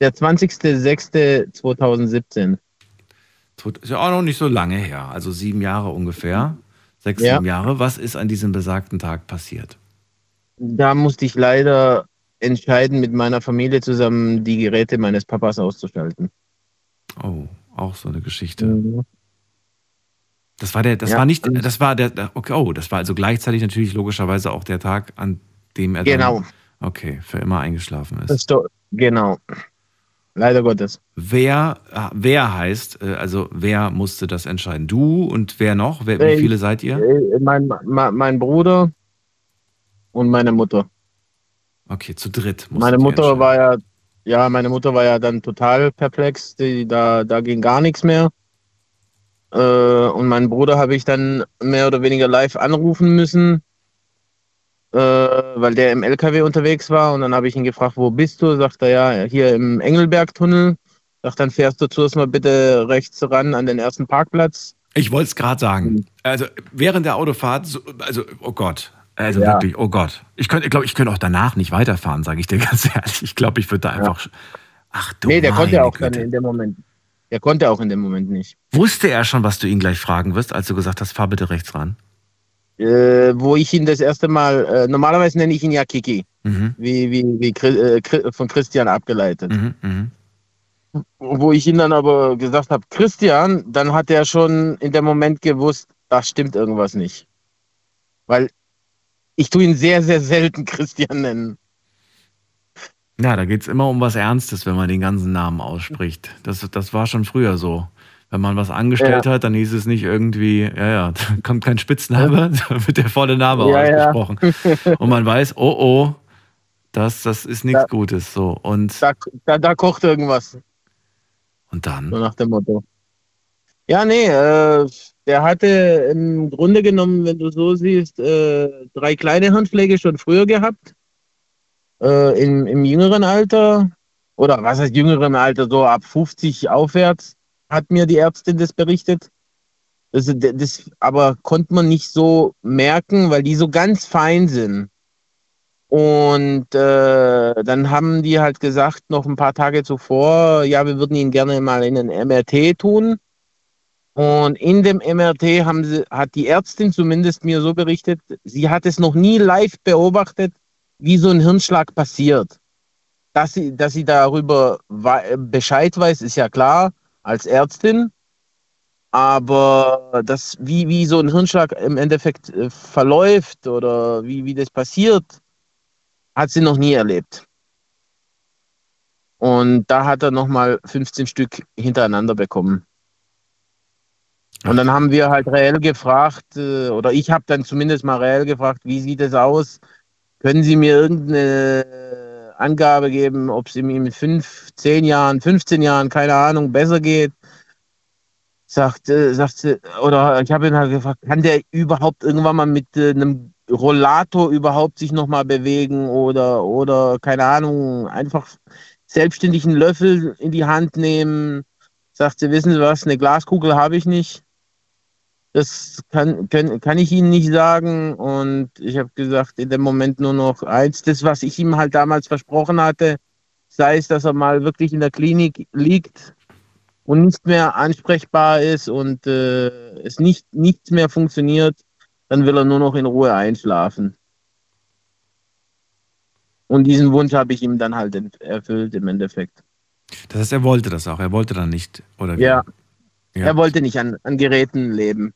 Der 20.06.2017. Ist ja auch noch nicht so lange her. Also sieben Jahre ungefähr. Sechs, Ja. sieben Jahre. Was ist an diesem besagten Tag passiert? Da musste ich leider entscheiden, mit meiner Familie zusammen die Geräte meines Papas auszuschalten. Oh, auch so eine Geschichte. Mhm. Das war der, das Ja. war nicht, das war der, okay, oh, das war also gleichzeitig natürlich logischerweise auch der Tag, an dem er Genau. dann, okay, für immer eingeschlafen ist. Genau. Leider Gottes. Wer, ah, wer heißt, äh, also wer musste das entscheiden? Du und wer noch? Wer, wie viele seid ihr? Mein, mein Bruder und meine Mutter. Okay, zu dritt. Meine Mutter war ja, ja, meine Mutter war ja dann total perplex. Die, da, da ging gar nichts mehr. Äh, und meinen Bruder habe ich dann mehr oder weniger live anrufen müssen, äh, weil der im LKW unterwegs war. Und dann habe ich ihn gefragt, wo bist du? Sagt er, ja, hier im Engelbergtunnel. Sagt, dann fährst du zuerst mal bitte rechts ran an den ersten Parkplatz. Ich wollte es gerade Mhm. sagen. Also während der Autofahrt, so, also oh Gott, also Ja. wirklich, oh Gott. Ich könnte, glaube, ich könnte auch danach nicht weiterfahren, sage ich dir [LAUGHS] ganz ehrlich. Ich glaube, ich würde da einfach. Ach du nee, der konnte meine auch dann in dem Moment. Der konnte auch in dem Moment nicht. Wusste er schon, was du ihn gleich fragen wirst, als du gesagt hast, fahr bitte rechts ran? Äh, wo ich ihn das erste Mal, äh, normalerweise nenne ich ihn ja Kiki, Mhm. wie, wie, wie äh, von Christian abgeleitet. Mhm. Mhm. Wo ich ihn dann aber gesagt habe, Christian, dann hat er schon in dem Moment gewusst, da stimmt irgendwas nicht. Weil ich tue ihn sehr, sehr selten [LAUGHS] Christian nennen. Ja, da geht es immer um was Ernstes, wenn man den ganzen Namen ausspricht. Das, das war schon früher so. Wenn man was angestellt hat, dann hieß es nicht irgendwie, ja, ja, [LAUGHS] da kommt kein Spitzname, da wird der volle Name Ja, ja. ausgesprochen. [LAUGHS] Und man weiß, oh oh, das, das ist nichts Ja. Gutes. So. Und, Da, da, da kocht irgendwas, und dann? so nach dem Motto. Ja, nee, äh, der hatte im Grunde genommen, wenn du so siehst, äh, drei kleine Handpflege schon früher gehabt. Äh, im, Im jüngeren Alter, oder was heißt jüngeren Alter, so ab 50 aufwärts, hat mir die Ärztin das berichtet. Das, das aber konnte man nicht so merken, weil die so ganz fein sind. Und äh, dann haben die halt gesagt, noch ein paar Tage zuvor, ja, wir würden ihn gerne mal in ein MRT tun. Und in dem MRT haben sie, hat die Ärztin zumindest mir so berichtet, sie hat es noch nie live beobachtet, wie so ein Hirnschlag passiert. Dass sie, dass sie darüber Bescheid weiß, ist ja klar, als Ärztin. Aber das, wie, wie so ein Hirnschlag im Endeffekt äh, verläuft oder wie, wie das passiert, hat sie noch nie erlebt. Und da hat er nochmal 15 Stück hintereinander bekommen. Und dann haben wir halt reell gefragt, äh, oder ich habe dann zumindest mal reell gefragt, wie sieht es aus? Können Sie mir irgendeine Angabe geben, ob es ihm in fünf, zehn Jahren, 15 Jahren, keine Ahnung, besser geht? Sagt, äh, sagt sie, oder ich habe ihn halt gefragt, kann der überhaupt irgendwann mal mit äh, einem Rollator überhaupt sich nochmal bewegen oder, oder keine Ahnung, einfach selbstständig einen Löffel in die Hand nehmen? Sagt sie, wissen Sie was, eine Glaskugel habe ich nicht. Das kann, kann, kann ich Ihnen nicht sagen. Und ich habe gesagt, in dem Moment nur noch eins, das, was ich ihm halt damals versprochen hatte, sei es, dass er mal wirklich in der Klinik liegt und nicht mehr ansprechbar ist und äh, es nicht nichts mehr funktioniert, dann will er nur noch in Ruhe einschlafen. Und diesen Wunsch habe ich ihm dann halt erfüllt im Endeffekt. Das heißt, er wollte das auch. Er wollte dann nicht, oder wie? Ja. Ja. Er wollte nicht an, an Geräten leben.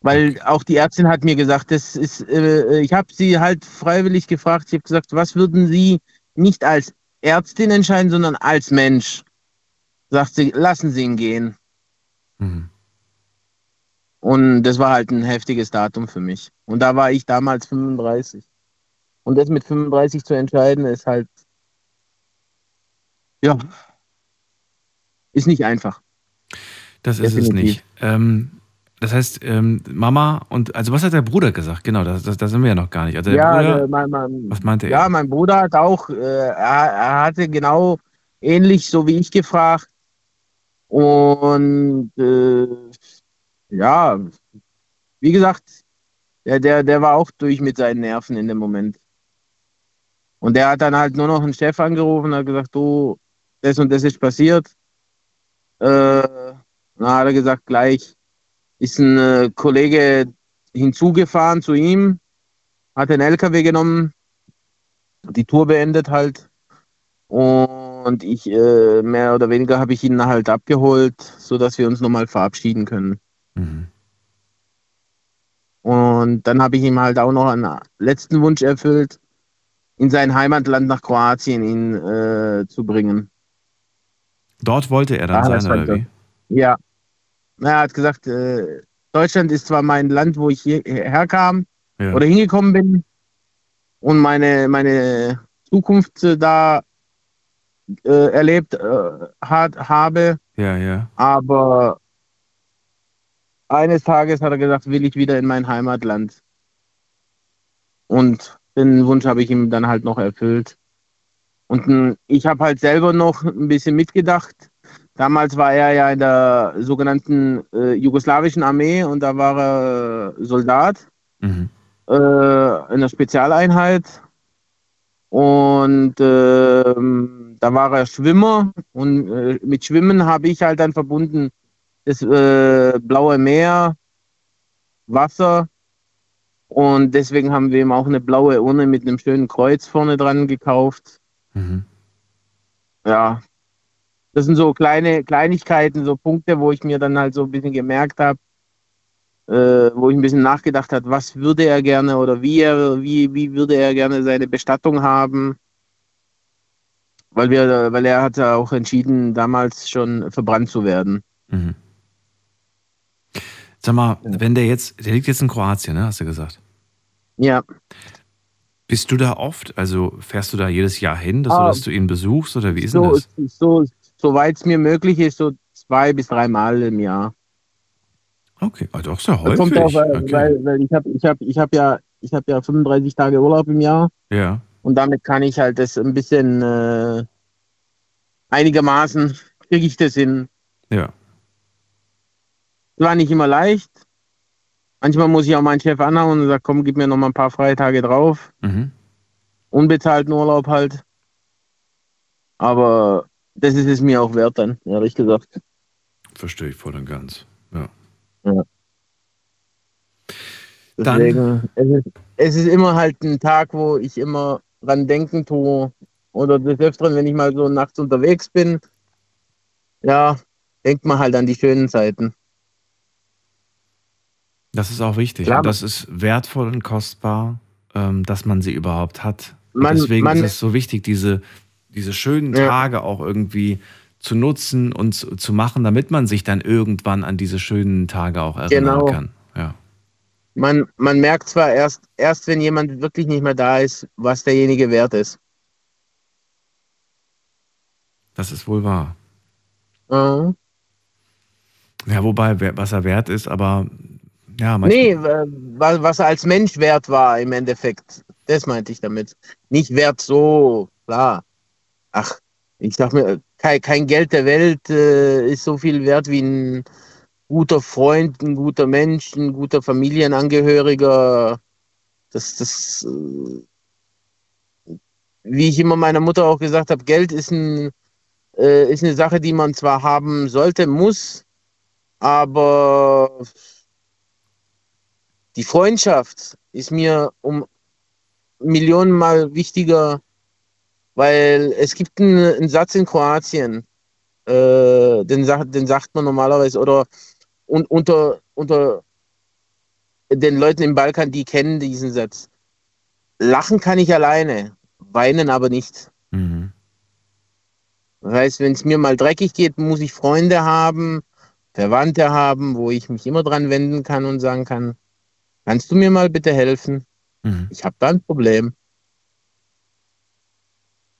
Weil auch die Ärztin hat mir gesagt, das ist, äh, ich habe sie halt freiwillig gefragt, ich habe gesagt, was würden Sie nicht als Ärztin entscheiden, sondern als Mensch? Sagt sie, lassen Sie ihn gehen. Mhm. Und das war halt ein heftiges Datum für mich. Und da war ich damals 35. Und das mit 35 zu entscheiden, ist halt, ja, ist nicht einfach. Das ist es Definitiv. nicht. Ähm, das heißt, ähm, Mama und, also was hat der Bruder gesagt? Genau, da das, das sind wir ja noch gar nicht. Also ja, Bruder, äh, mein, mein, was meinte er? Ja, mein Bruder hat auch, äh, er, er hatte genau ähnlich so wie ich gefragt. Und äh, ja, wie gesagt, der, der, der war auch durch mit seinen Nerven in dem Moment. Und der hat dann halt nur noch einen Chef angerufen und hat gesagt, du, das und das ist passiert. Äh, dann hat er gesagt, gleich ist ein äh, Kollege hinzugefahren zu ihm, hat den LKW genommen, die Tour beendet halt. Und ich, äh, mehr oder weniger, habe ich ihn halt abgeholt, sodass wir uns nochmal verabschieden können. Mhm. Und dann habe ich ihm halt auch noch einen letzten Wunsch erfüllt, in sein Heimatland nach Kroatien ihn äh, zu bringen. Dort wollte er dann Ah, sein, oder wie? Ja. Er hat gesagt, äh, Deutschland ist zwar mein Land, wo ich hier, herkam Ja. oder hingekommen bin und meine, meine Zukunft äh, da äh, erlebt äh, hat, habe, ja, ja. aber eines Tages hat er gesagt, will ich wieder in mein Heimatland. Und den Wunsch habe ich ihm dann halt noch erfüllt. Und n- ich habe halt selber noch ein bisschen mitgedacht. Damals war er ja in der sogenannten äh, jugoslawischen Armee und da war er äh, Soldat Mhm. äh, in der Spezialeinheit. Und ähm, da war er Schwimmer und äh, mit Schwimmen habe ich halt dann verbunden das äh, blaue Meer, Wasser und deswegen haben wir ihm auch eine blaue Urne mit einem schönen Kreuz vorne dran gekauft. Mhm. Ja, das sind so kleine Kleinigkeiten, so Punkte, wo ich mir dann halt so ein bisschen gemerkt habe, äh, wo ich ein bisschen nachgedacht habe, was würde er gerne oder wie er, wie, wie würde er gerne seine Bestattung haben. Weil wir, weil er hat ja auch entschieden, damals schon verbrannt zu werden. Mhm. Sag mal, wenn der jetzt, der liegt jetzt in Kroatien, ne, hast du gesagt. Ja, Bist du da oft? Also fährst du da jedes Jahr hin, dass, Ah. dass du ihn besuchst oder wie ist denn so, das? so, soweit es mir möglich ist, so zwei bis dreimal im Jahr. Okay, also auch sehr häufig. auch, weil, okay. weil, weil ich habe ich hab, ich hab ja, ich hab ja 35 Tage Urlaub im Jahr ja. und damit kann ich halt das ein bisschen äh, einigermaßen kriege ich das hin. Ja. War nicht immer leicht. Manchmal muss ich auch meinen Chef anhauen und sagen, komm, gib mir noch mal ein paar freie Tage drauf. Mhm. Unbezahlten Urlaub halt. Aber das ist es mir auch wert dann, ehrlich gesagt. Verstehe ich voll und ganz. Ja. Ja. Dann- Deswegen, es ist, es ist immer halt ein Tag, wo ich immer dran denken tue. Oder des Öfteren, wenn ich mal so nachts unterwegs bin, ja, denkt man halt an die schönen Zeiten. Das ist auch wichtig. Klar. Und das ist wertvoll und kostbar, ähm, dass man sie überhaupt hat. Man- deswegen man- ist es so wichtig, diese, diese schönen Ja. Tage auch irgendwie zu nutzen und zu, machen, damit man sich dann irgendwann an diese schönen Tage auch erinnern Genau. kann. Ja. Man, man merkt zwar erst, erst, wenn jemand wirklich nicht mehr da ist, was derjenige wert ist. Das ist wohl wahr. Mhm. Ja, wobei, was er wert ist, aber ja. Nee, wa- was er als Mensch wert war im Endeffekt. Das meinte ich damit. Nicht wert so, klar. Ach, ich sag mir, kein, kein Geld der Welt äh, ist so viel wert wie ein guter Freund, ein guter Mensch, ein guter Familienangehöriger. Das, das, äh, wie ich immer meiner Mutter auch gesagt habe, Geld ist, ein, äh, ist eine Sache, die man zwar haben sollte, muss, aber die Freundschaft ist mir um Millionen Mal wichtiger, weil es gibt einen, einen Satz in Kroatien, äh, den, sagt, den sagt man normalerweise, oder un, unter, unter den Leuten im Balkan, die kennen diesen Satz. Lachen kann ich alleine, weinen aber nicht. Mhm. Das heißt, wenn es mir mal dreckig geht, muss ich Freunde haben, Verwandte haben, wo ich mich immer dran wenden kann und sagen kann, kannst du mir mal bitte helfen? Mhm. Ich habe da ein Problem.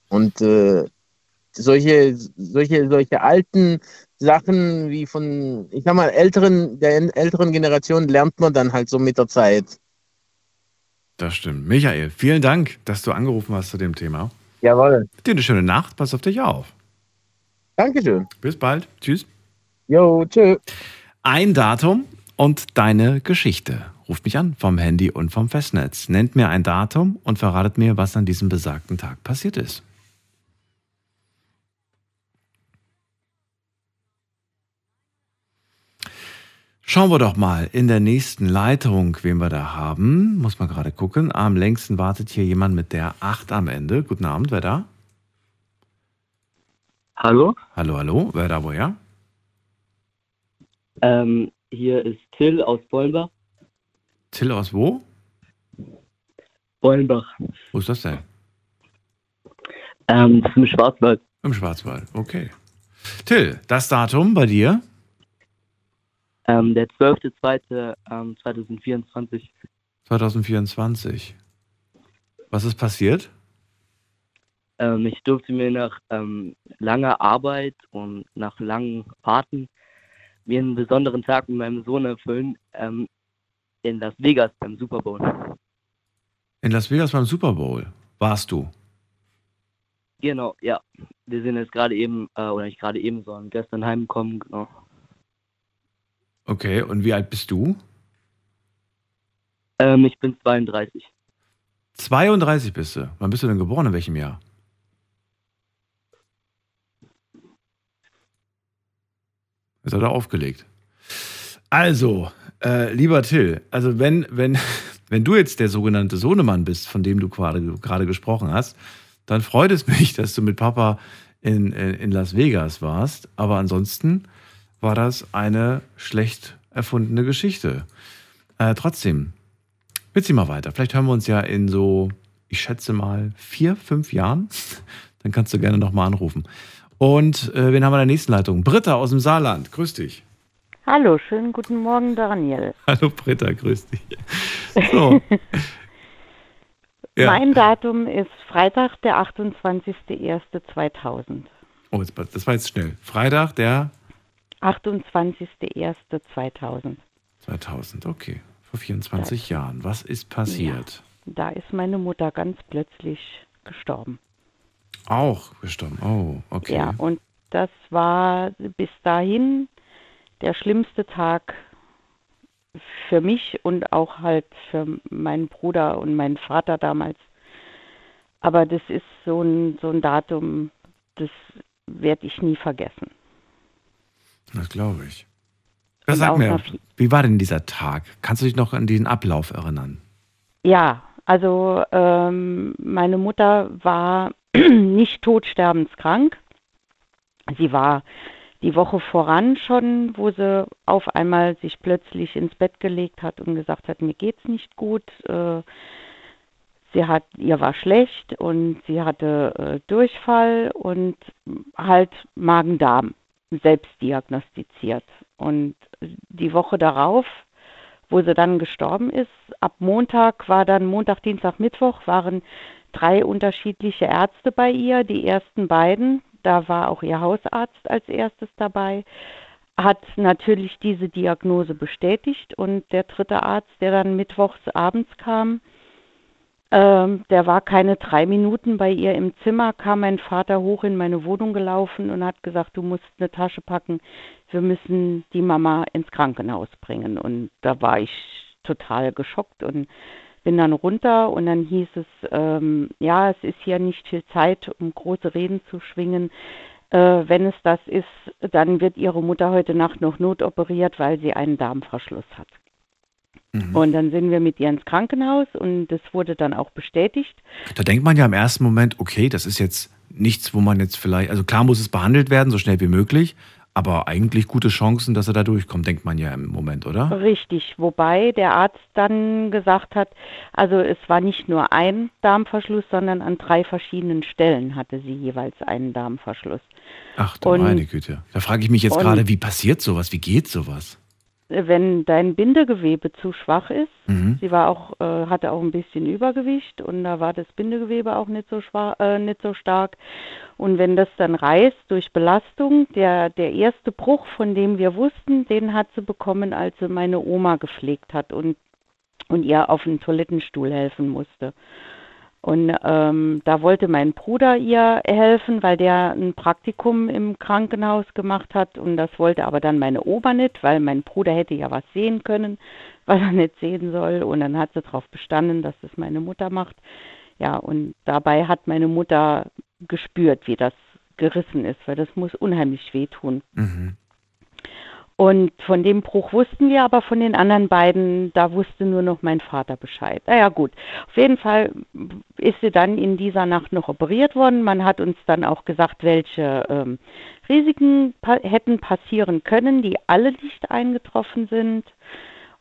Und äh, solche, solche, solche alten Sachen wie von, ich sag mal, älteren, der älteren Generation lernt man dann halt so mit der Zeit. Das stimmt. Michael, vielen Dank, dass du angerufen hast zu dem Thema. Jawohl. Dir eine schöne Nacht, pass auf dich auf. Dankeschön. Bis bald. Tschüss. Jo, tschö. Ein Datum und deine Geschichte. Ruft mich an vom Handy und vom Festnetz. Nennt mir ein Datum und verratet mir, was an diesem besagten Tag passiert ist. Schauen wir doch mal in der nächsten Leitung, wen wir da haben. Muss man gerade gucken. Am längsten wartet hier jemand mit der 8 am Ende. Guten Abend, wer da? Hallo, Hallo, hallo, wer da woher? ähm, hier ist Till aus Bollenbach. Till aus wo? Bollenbach. Wo ist das denn? Ähm, das ist im Schwarzwald. Im Schwarzwald, okay. Till, das Datum bei dir? Ähm, der 12.02. Ähm, 2024. 2024. Was ist passiert? Ähm, ich durfte mir nach ähm, langer Arbeit und nach langen Fahrten mir einen besonderen Tag mit meinem Sohn erfüllen ähm, in Las Vegas beim Super Bowl. In Las Vegas beim Super Bowl warst du. Genau, ja. Wir sind jetzt gerade eben, äh, oder nicht gerade eben, sondern gestern heimgekommen, genau. Okay, und wie alt bist du? Ähm, ich bin 32. 32 bist du. Wann bist du denn geboren? In welchem Jahr? Ist er da aufgelegt? Also, äh, lieber Till, also wenn, wenn, [LAUGHS] wenn du jetzt der sogenannte Sohnemann bist, von dem du gerade, gerade gesprochen hast, dann freut es mich, dass du mit Papa in, in in Las Vegas warst. Aber ansonsten war das eine schlecht erfundene Geschichte. Äh, trotzdem, Jetzt mal weiter. Vielleicht hören wir uns ja in so, ich schätze mal, vier, fünf Jahren. [LAUGHS] Dann kannst du gerne nochmal anrufen. Und äh, wen haben wir in der nächsten Leitung? Britta aus dem Saarland. Grüß dich. Hallo, schönen guten Morgen, Daniel. [LAUGHS] Hallo Britta, grüß dich. So. [LAUGHS] Ja. Mein Datum ist Freitag, der 28.01.2000. Oh, das war jetzt schnell. Freitag, der 28.01.2000. 2000, okay. Vor 24 Jahren. Was ist passiert? Da ist meine Mutter ganz plötzlich gestorben. Auch gestorben. Oh, okay. Ja, und das war bis dahin der schlimmste Tag für mich und auch halt für meinen Bruder und meinen Vater damals. Aber das ist so ein, so ein Datum, das werde ich nie vergessen. Das glaube ich. Das sag mir, wie war denn dieser Tag? Kannst du dich noch an den Ablauf erinnern? Ja, Also ähm, meine Mutter war [CLEARS THROAT] nicht todsterbenskrank. Sie war die Woche voran schon, wo sie auf einmal sich plötzlich ins Bett gelegt hat und gesagt hat, mir geht's nicht gut. Äh, sie hat, ihr war schlecht und sie hatte äh, Durchfall und halt Magen-Darm selbst diagnostiziert. Und die Woche darauf, wo sie dann gestorben ist, ab Montag war dann Montag, Dienstag, Mittwoch waren drei unterschiedliche Ärzte bei ihr. Die ersten beiden, da war auch ihr Hausarzt als erstes dabei, hat natürlich diese Diagnose bestätigt und der dritte Arzt, der dann mittwochs abends kam, ähm, der war keine drei Minuten bei ihr im Zimmer, kam mein Vater hoch in meine Wohnung gelaufen und hat gesagt, du musst eine Tasche packen, wir müssen die Mama ins Krankenhaus bringen. Und da war ich total geschockt und bin dann runter und dann hieß es, ähm, ja, es ist hier nicht viel Zeit, um große Reden zu schwingen. Äh, wenn es das ist, dann wird ihre Mutter heute Nacht noch notoperiert, weil sie einen Darmverschluss hat. Mhm. Und dann sind wir mit ihr ins Krankenhaus und das wurde dann auch bestätigt. Da denkt man ja im ersten Moment, okay, das ist jetzt nichts, wo man jetzt vielleicht, also klar muss es behandelt werden, so schnell wie möglich, aber eigentlich gute Chancen, dass er da durchkommt, denkt man ja im Moment, oder? Richtig, wobei der Arzt dann gesagt hat, also es war nicht nur ein Darmverschluss, sondern an drei verschiedenen Stellen hatte sie jeweils einen Darmverschluss. Ach du meine Güte. Da frage ich mich jetzt gerade, wie passiert sowas? Wie geht sowas? Wenn dein Bindegewebe zu schwach ist, mhm. sie war auch, äh, hatte auch ein bisschen Übergewicht und da war das Bindegewebe auch nicht so schwach, äh, nicht so stark. Und wenn das dann reißt durch Belastung, der, der erste Bruch, von dem wir wussten, den hat sie bekommen, als sie meine Oma gepflegt hat und, und ihr auf den Toilettenstuhl helfen musste. Und ähm, da wollte mein Bruder ihr helfen, weil der ein Praktikum im Krankenhaus gemacht hat. Und das wollte aber dann meine Oma nicht, weil mein Bruder hätte ja was sehen können, [LAUGHS] was er nicht sehen soll. Und dann hat sie darauf bestanden, dass das meine Mutter macht. Ja, und dabei hat meine Mutter gespürt, wie das gerissen ist, weil das muss unheimlich wehtun. Mhm. Und von dem Bruch wussten wir, aber von den anderen beiden, da wusste nur noch mein Vater Bescheid. Naja gut, auf jeden Fall ist sie dann in dieser Nacht noch operiert worden. Man hat uns dann auch gesagt, welche ähm, Risiken pa hätten passieren können, die alle nicht eingetroffen sind.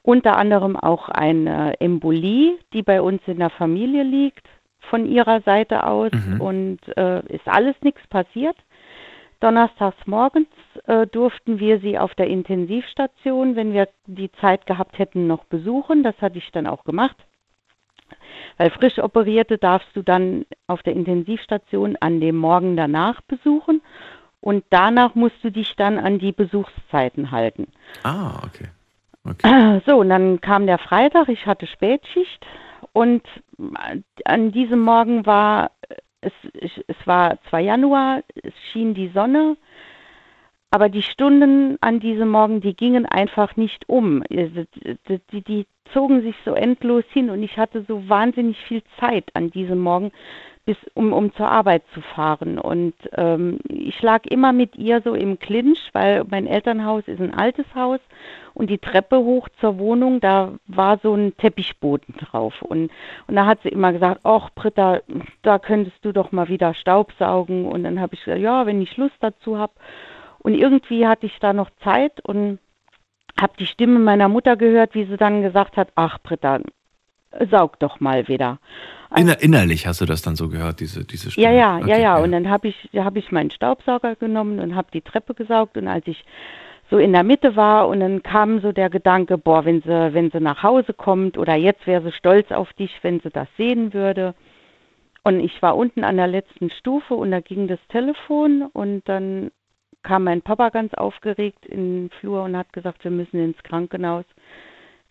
Unter anderem auch eine Embolie, die bei uns in der Familie liegt, von ihrer Seite aus. Mhm. Und äh, ist alles nichts passiert. Donnerstags morgens äh, durften wir sie auf der Intensivstation, wenn wir die Zeit gehabt hätten, noch besuchen. Das hatte ich dann auch gemacht. Weil frisch operierte darfst du dann auf der Intensivstation an dem Morgen danach besuchen und danach musst du dich dann an die Besuchszeiten halten. Ah, okay. okay. [CLEARS THROAT] So, und dann kam der Freitag, ich hatte Spätschicht und an diesem Morgen war es, es war zwar Januar, es schien die Sonne, aber die Stunden an diesem Morgen, die gingen einfach nicht um. Die, die, die, zogen sich so endlos hin und ich hatte so wahnsinnig viel Zeit an diesem Morgen, bis, um, um zur Arbeit zu fahren. Und ähm, ich lag immer mit ihr so im Clinch, weil mein Elternhaus ist ein altes Haus und die Treppe hoch zur Wohnung, da war so ein Teppichboden drauf. Und, und da hat sie immer gesagt, ach Britta, da könntest du doch mal wieder Staubsaugen. Und dann habe ich gesagt, ja, wenn ich Lust dazu habe. Und irgendwie hatte ich da noch Zeit und habe die Stimme meiner Mutter gehört, wie sie dann gesagt hat, ach Britta, saug doch mal wieder. Inner, innerlich hast du das dann so gehört, diese, diese Stimme? Ja, ja, okay, ja, ja. Und dann habe ich, hab ich meinen Staubsauger genommen und habe die Treppe gesaugt. Und als ich so in der Mitte war und dann kam so der Gedanke, boah, wenn sie, wenn sie nach Hause kommt oder jetzt wäre sie stolz auf dich, wenn sie das sehen würde. Und ich war unten an der letzten Stufe und da ging das Telefon und dann kam mein Papa ganz aufgeregt in den Flur und hat gesagt, wir müssen ins Krankenhaus.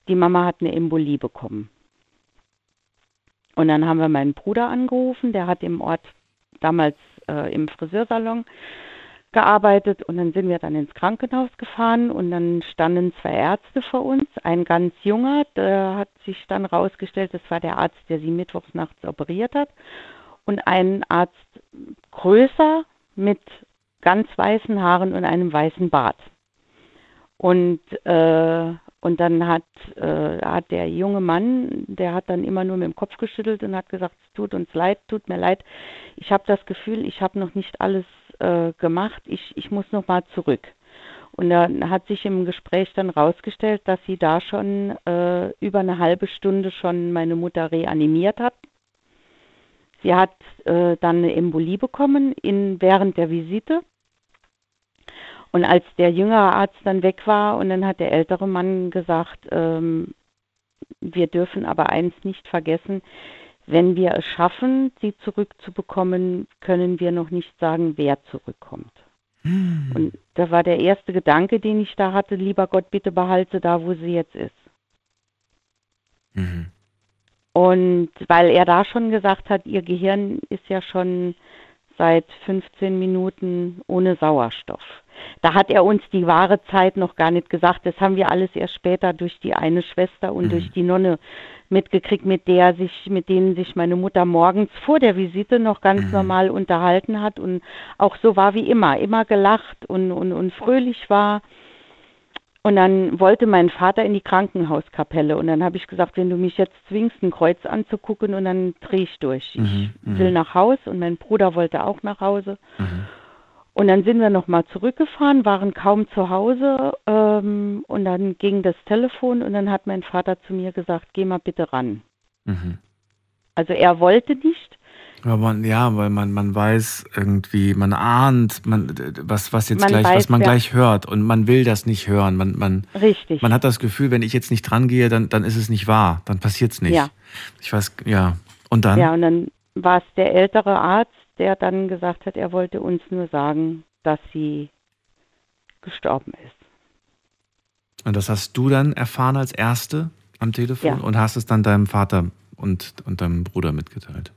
Die Mama hat eine Embolie bekommen. Und dann haben wir meinen Bruder angerufen, der hat im Ort damals äh, im Friseursalon gearbeitet und dann sind wir dann ins Krankenhaus gefahren und dann standen zwei Ärzte vor uns. Ein ganz junger, der hat sich dann rausgestellt, das war der Arzt, der sie mittwochs nachts operiert hat. Und ein Arzt größer mit ganz weißen Haaren und einem weißen Bart. Und, äh, Und dann hat, äh, hat der junge Mann, der hat dann immer nur mit dem Kopf geschüttelt und hat gesagt, es tut uns leid, tut mir leid. Ich habe das Gefühl, ich habe noch nicht alles äh, gemacht, ich, ich muss noch mal zurück. Und dann hat sich im Gespräch dann rausgestellt, dass sie da schon äh, über eine halbe Stunde schon meine Mutter reanimiert hat. Sie hat äh, dann eine Embolie bekommen in, während der Visite. Und als der jüngere Arzt dann weg war und dann hat der ältere Mann gesagt, ähm, wir dürfen aber eins nicht vergessen, wenn wir es schaffen, sie zurückzubekommen, können wir noch nicht sagen, wer zurückkommt. Hm. Und da war der erste Gedanke, den ich da hatte, lieber Gott, bitte behalte da, wo sie jetzt ist. Mhm. Und weil er da schon gesagt hat, ihr Gehirn ist ja schon seit 15 Minuten ohne Sauerstoff. Da hat er uns die wahre Zeit noch gar nicht gesagt. Das haben wir alles erst später durch die eine Schwester und mhm. durch die Nonne mitgekriegt, mit der sich, mit denen sich meine Mutter morgens vor der Visite noch ganz mhm. normal unterhalten hat und auch so war wie immer, immer gelacht und, und, und fröhlich war. Und dann wollte mein Vater in die Krankenhauskapelle und dann habe ich gesagt, wenn du mich jetzt zwingst, ein Kreuz anzugucken und dann drehe ich durch. Mhm. Ich mhm. will nach Haus und mein Bruder wollte auch nach Hause. Mhm. Und dann sind wir nochmal zurückgefahren, waren kaum zu Hause ähm, und dann ging das Telefon und dann hat mein Vater zu mir gesagt, geh mal bitte ran. Mhm. Also er wollte nicht. Aber man, ja, weil man, man weiß irgendwie, man ahnt, man, was, was jetzt man gleich, weiß, was man ja. gleich hört und man will das nicht hören. Man, man, Richtig. Man hat das Gefühl, wenn ich jetzt nicht dran gehe, dann, dann ist es nicht wahr, dann passiert es nicht. Ja. Ich weiß, ja. Und dann? Ja, und dann war es der ältere Arzt, der dann gesagt hat, er wollte uns nur sagen, dass sie gestorben ist. Und das hast du dann erfahren als Erste am Telefon ja. und hast es dann deinem Vater und, und deinem Bruder mitgeteilt?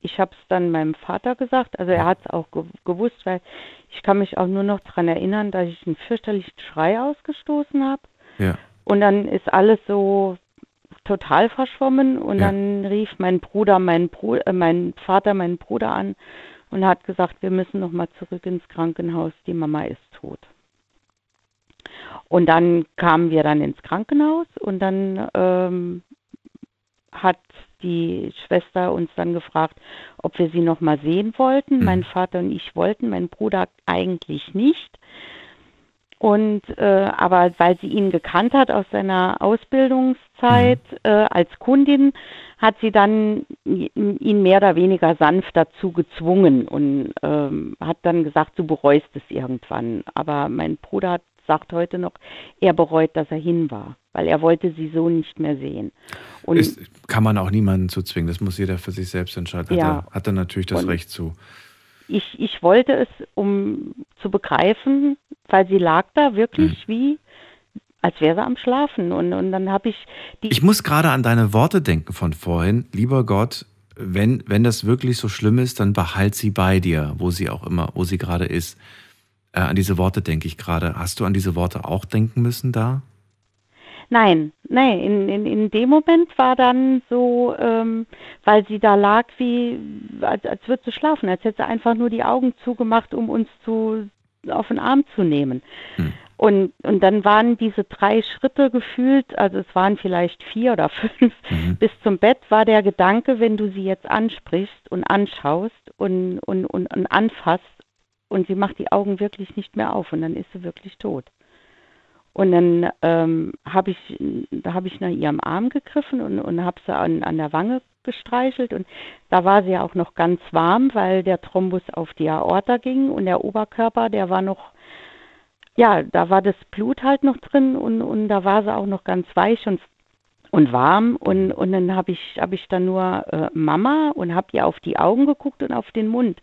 Ich habe es dann meinem Vater gesagt, also er hat es auch gewusst, weil ich kann mich auch nur noch daran erinnern, dass ich einen fürchterlichen Schrei ausgestoßen habe. Ja. Und dann ist alles so total verschwommen und ja. dann rief mein Bruder, mein, Bruder, äh, mein Vater meinen Bruder an und hat gesagt, wir müssen noch mal zurück ins Krankenhaus, die Mama ist tot. Und dann kamen wir dann ins Krankenhaus und dann ähm, hat die Schwester uns dann gefragt, ob wir sie noch mal sehen wollten. Mhm. Mein Vater und ich wollten, mein Bruder eigentlich nicht. Und äh, aber weil sie ihn gekannt hat aus seiner Ausbildungszeit mhm. äh, als Kundin, hat sie dann ihn mehr oder weniger sanft dazu gezwungen und ähm, hat dann gesagt, du bereust es irgendwann. Aber mein Bruder hat, sagt heute noch, er bereut, dass er hin war, weil er wollte sie so nicht mehr sehen. Und Ist, kann man auch niemanden zu zwingen, das muss jeder für sich selbst entscheiden. Ja. Hat, er, hat er natürlich das und Recht zu. Ich, ich wollte es, um zu begreifen, weil sie lag da wirklich mhm. wie als wäre sie am Schlafen. Und, und dann habe ich die. Ich muss gerade an deine Worte denken von vorhin. Lieber Gott, wenn, wenn das wirklich so schlimm ist, dann behalt sie bei dir, wo sie auch immer, wo sie gerade ist. Äh, an diese Worte denke ich gerade. Hast du an diese Worte auch denken müssen da? Nein, nein, in, in, in dem Moment war dann so, ähm, weil sie da lag, wie, als, als würde sie schlafen, als hätte sie einfach nur die Augen zugemacht, um uns zu, auf den Arm zu nehmen. Hm. Und, und dann waren diese drei Schritte gefühlt, also es waren vielleicht vier oder [LAUGHS] fünf, mhm. bis zum Bett war der Gedanke, wenn du sie jetzt ansprichst und anschaust und, und, und, und anfasst und sie macht die Augen wirklich nicht mehr auf und dann ist sie wirklich tot. Und dann ähm, habe ich, da habe ich nach ihrem Arm gegriffen und, und habe sie an, an der Wange gestreichelt und da war sie ja auch noch ganz warm, weil der Thrombus auf die Aorta ging und der Oberkörper, der war noch ja, da war das Blut halt noch drin und, und da war sie auch noch ganz weich und, und warm. Und, und dann habe ich, hab ich dann nur äh, Mama und habe ihr auf die Augen geguckt und auf den Mund,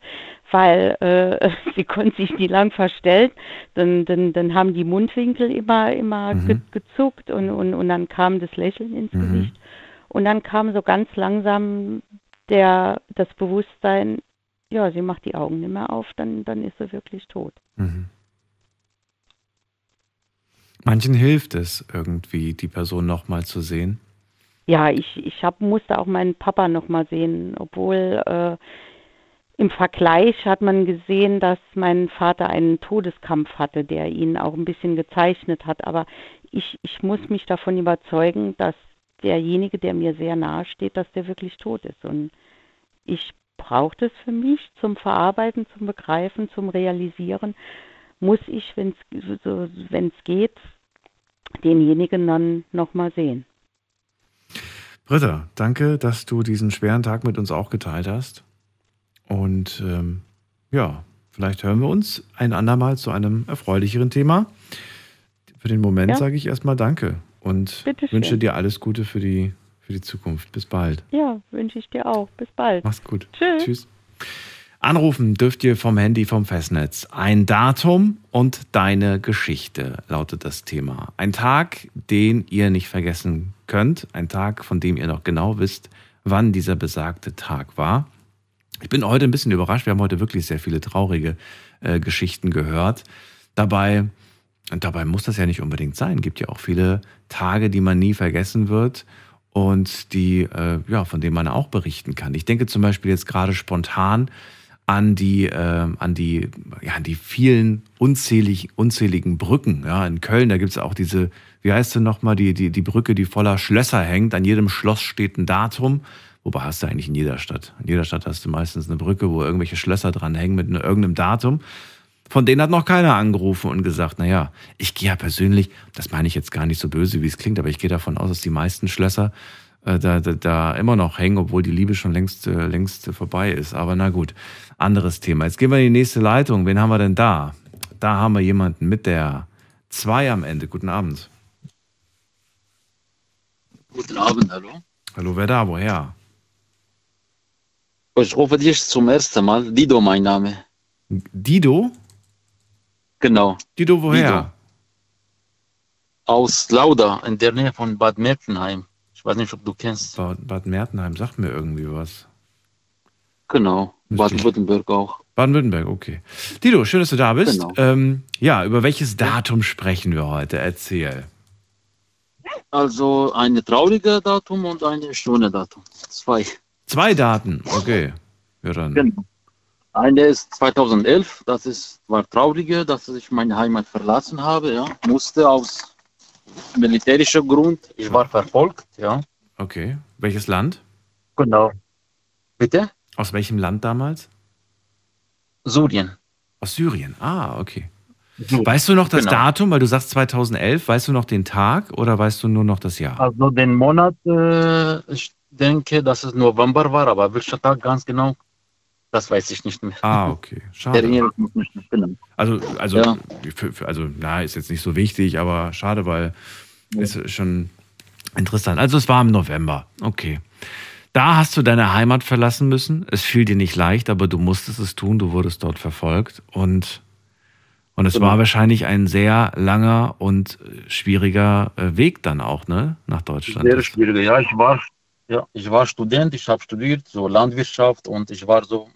weil äh, [LAUGHS] sie konnte sich nie lang verstellen. Dann, dann, dann haben die Mundwinkel immer, immer mhm. ge gezuckt und, und, und dann kam das Lächeln ins mhm. Gesicht. Und dann kam so ganz langsam der, das Bewusstsein, ja, sie macht die Augen nicht mehr auf, dann, dann ist sie wirklich tot. Mhm. Manchen hilft es irgendwie, die Person nochmal zu sehen. Ja, ich, ich hab, musste auch meinen Papa nochmal sehen, obwohl äh, im Vergleich hat man gesehen, dass mein Vater einen Todeskampf hatte, der ihn auch ein bisschen gezeichnet hat. Aber ich, ich muss mich davon überzeugen, dass derjenige, der mir sehr nahe steht, dass der wirklich tot ist. Und ich brauche das für mich zum Verarbeiten, zum Begreifen, zum Realisieren. Muss ich, wenn es geht, denjenigen dann nochmal sehen. Britta, danke, dass du diesen schweren Tag mit uns auch geteilt hast. Und ähm, ja, vielleicht hören wir uns ein andermal zu einem erfreulicheren Thema. Für den Moment ja. sage ich erstmal Danke und wünsche dir alles Gute für die, für die Zukunft. Bis bald. Ja, wünsche ich dir auch. Bis bald. Mach's gut. Tschüss. Tschüss. Anrufen dürft ihr vom Handy vom Festnetz. Ein Datum und deine Geschichte lautet das Thema. Ein Tag, den ihr nicht vergessen könnt. Ein Tag, von dem ihr noch genau wisst, wann dieser besagte Tag war. Ich bin heute ein bisschen überrascht. Wir haben heute wirklich sehr viele traurige äh, Geschichten gehört. Dabei, und dabei muss das ja nicht unbedingt sein. Es gibt ja auch viele Tage, die man nie vergessen wird und die, äh, ja, von denen man auch berichten kann. Ich denke zum Beispiel jetzt gerade spontan an die, äh, an die, ja, an die vielen unzählig, unzähligen Brücken. Ja, in Köln, da gibt es auch diese, wie heißt sie nochmal, die, die, die Brücke, die voller Schlösser hängt. An jedem Schloss steht ein Datum. Wobei hast du eigentlich in jeder Stadt. In jeder Stadt hast du meistens eine Brücke, wo irgendwelche Schlösser dran hängen mit irgendeinem Datum. Von denen hat noch keiner angerufen und gesagt, naja, ich gehe ja persönlich, das meine ich jetzt gar nicht so böse, wie es klingt, aber ich gehe davon aus, dass die meisten Schlösser da, da, da immer noch hängen, obwohl die Liebe schon längst, äh, längst vorbei ist. Aber na gut, anderes Thema. Jetzt gehen wir in die nächste Leitung. Wen haben wir denn da? Da haben wir jemanden mit der 2 am Ende. Guten Abend. Guten Abend, hallo. Hallo, wer da? Woher? Ich rufe dich zum ersten Mal. Dido, mein Name. Dido? Genau. Dido, woher? Dido. Aus Lauda, in der Nähe von Bad Mertenheim. Ich weiß nicht, ob du kennst. Bad, Bad Mertenheim sagt mir irgendwie was. Genau. Baden-Württemberg auch. Baden-Württemberg, okay. Dido, schön, dass du da bist. Genau. Ähm, ja, über welches Datum sprechen wir heute? Erzähl. Also eine traurige Datum und eine schöne Datum. Zwei. Zwei Daten, okay. Ja, dann. Genau. Eine ist 2011, das ist, war traurige, dass ich meine Heimat verlassen habe, ja. Musste aus militärischer Grund, ich war verfolgt, ja. Okay. Welches Land? Genau. Bitte? Aus welchem Land damals? Syrien. Aus Syrien, ah, okay. Weißt du noch das genau. Datum, weil du sagst 2011, weißt du noch den Tag oder weißt du nur noch das Jahr? Also den Monat, äh, ich denke, dass es November war, aber welcher Tag ganz genau, das weiß ich nicht mehr. Ah, okay. Schade. Genau. Also, also, ja. für, für, also, na, ist jetzt nicht so wichtig, aber schade, weil ja. ist schon interessant. Also es war im November. Okay. Da hast du deine Heimat verlassen müssen. Es fiel dir nicht leicht, aber du musstest es tun. Du wurdest dort verfolgt und und es genau. war wahrscheinlich ein sehr langer und schwieriger äh, Weg dann auch, ne, nach Deutschland. Sehr schwieriger, ja. Ich war, ja, ich war Student, ich habe studiert, so Landwirtschaft und ich war so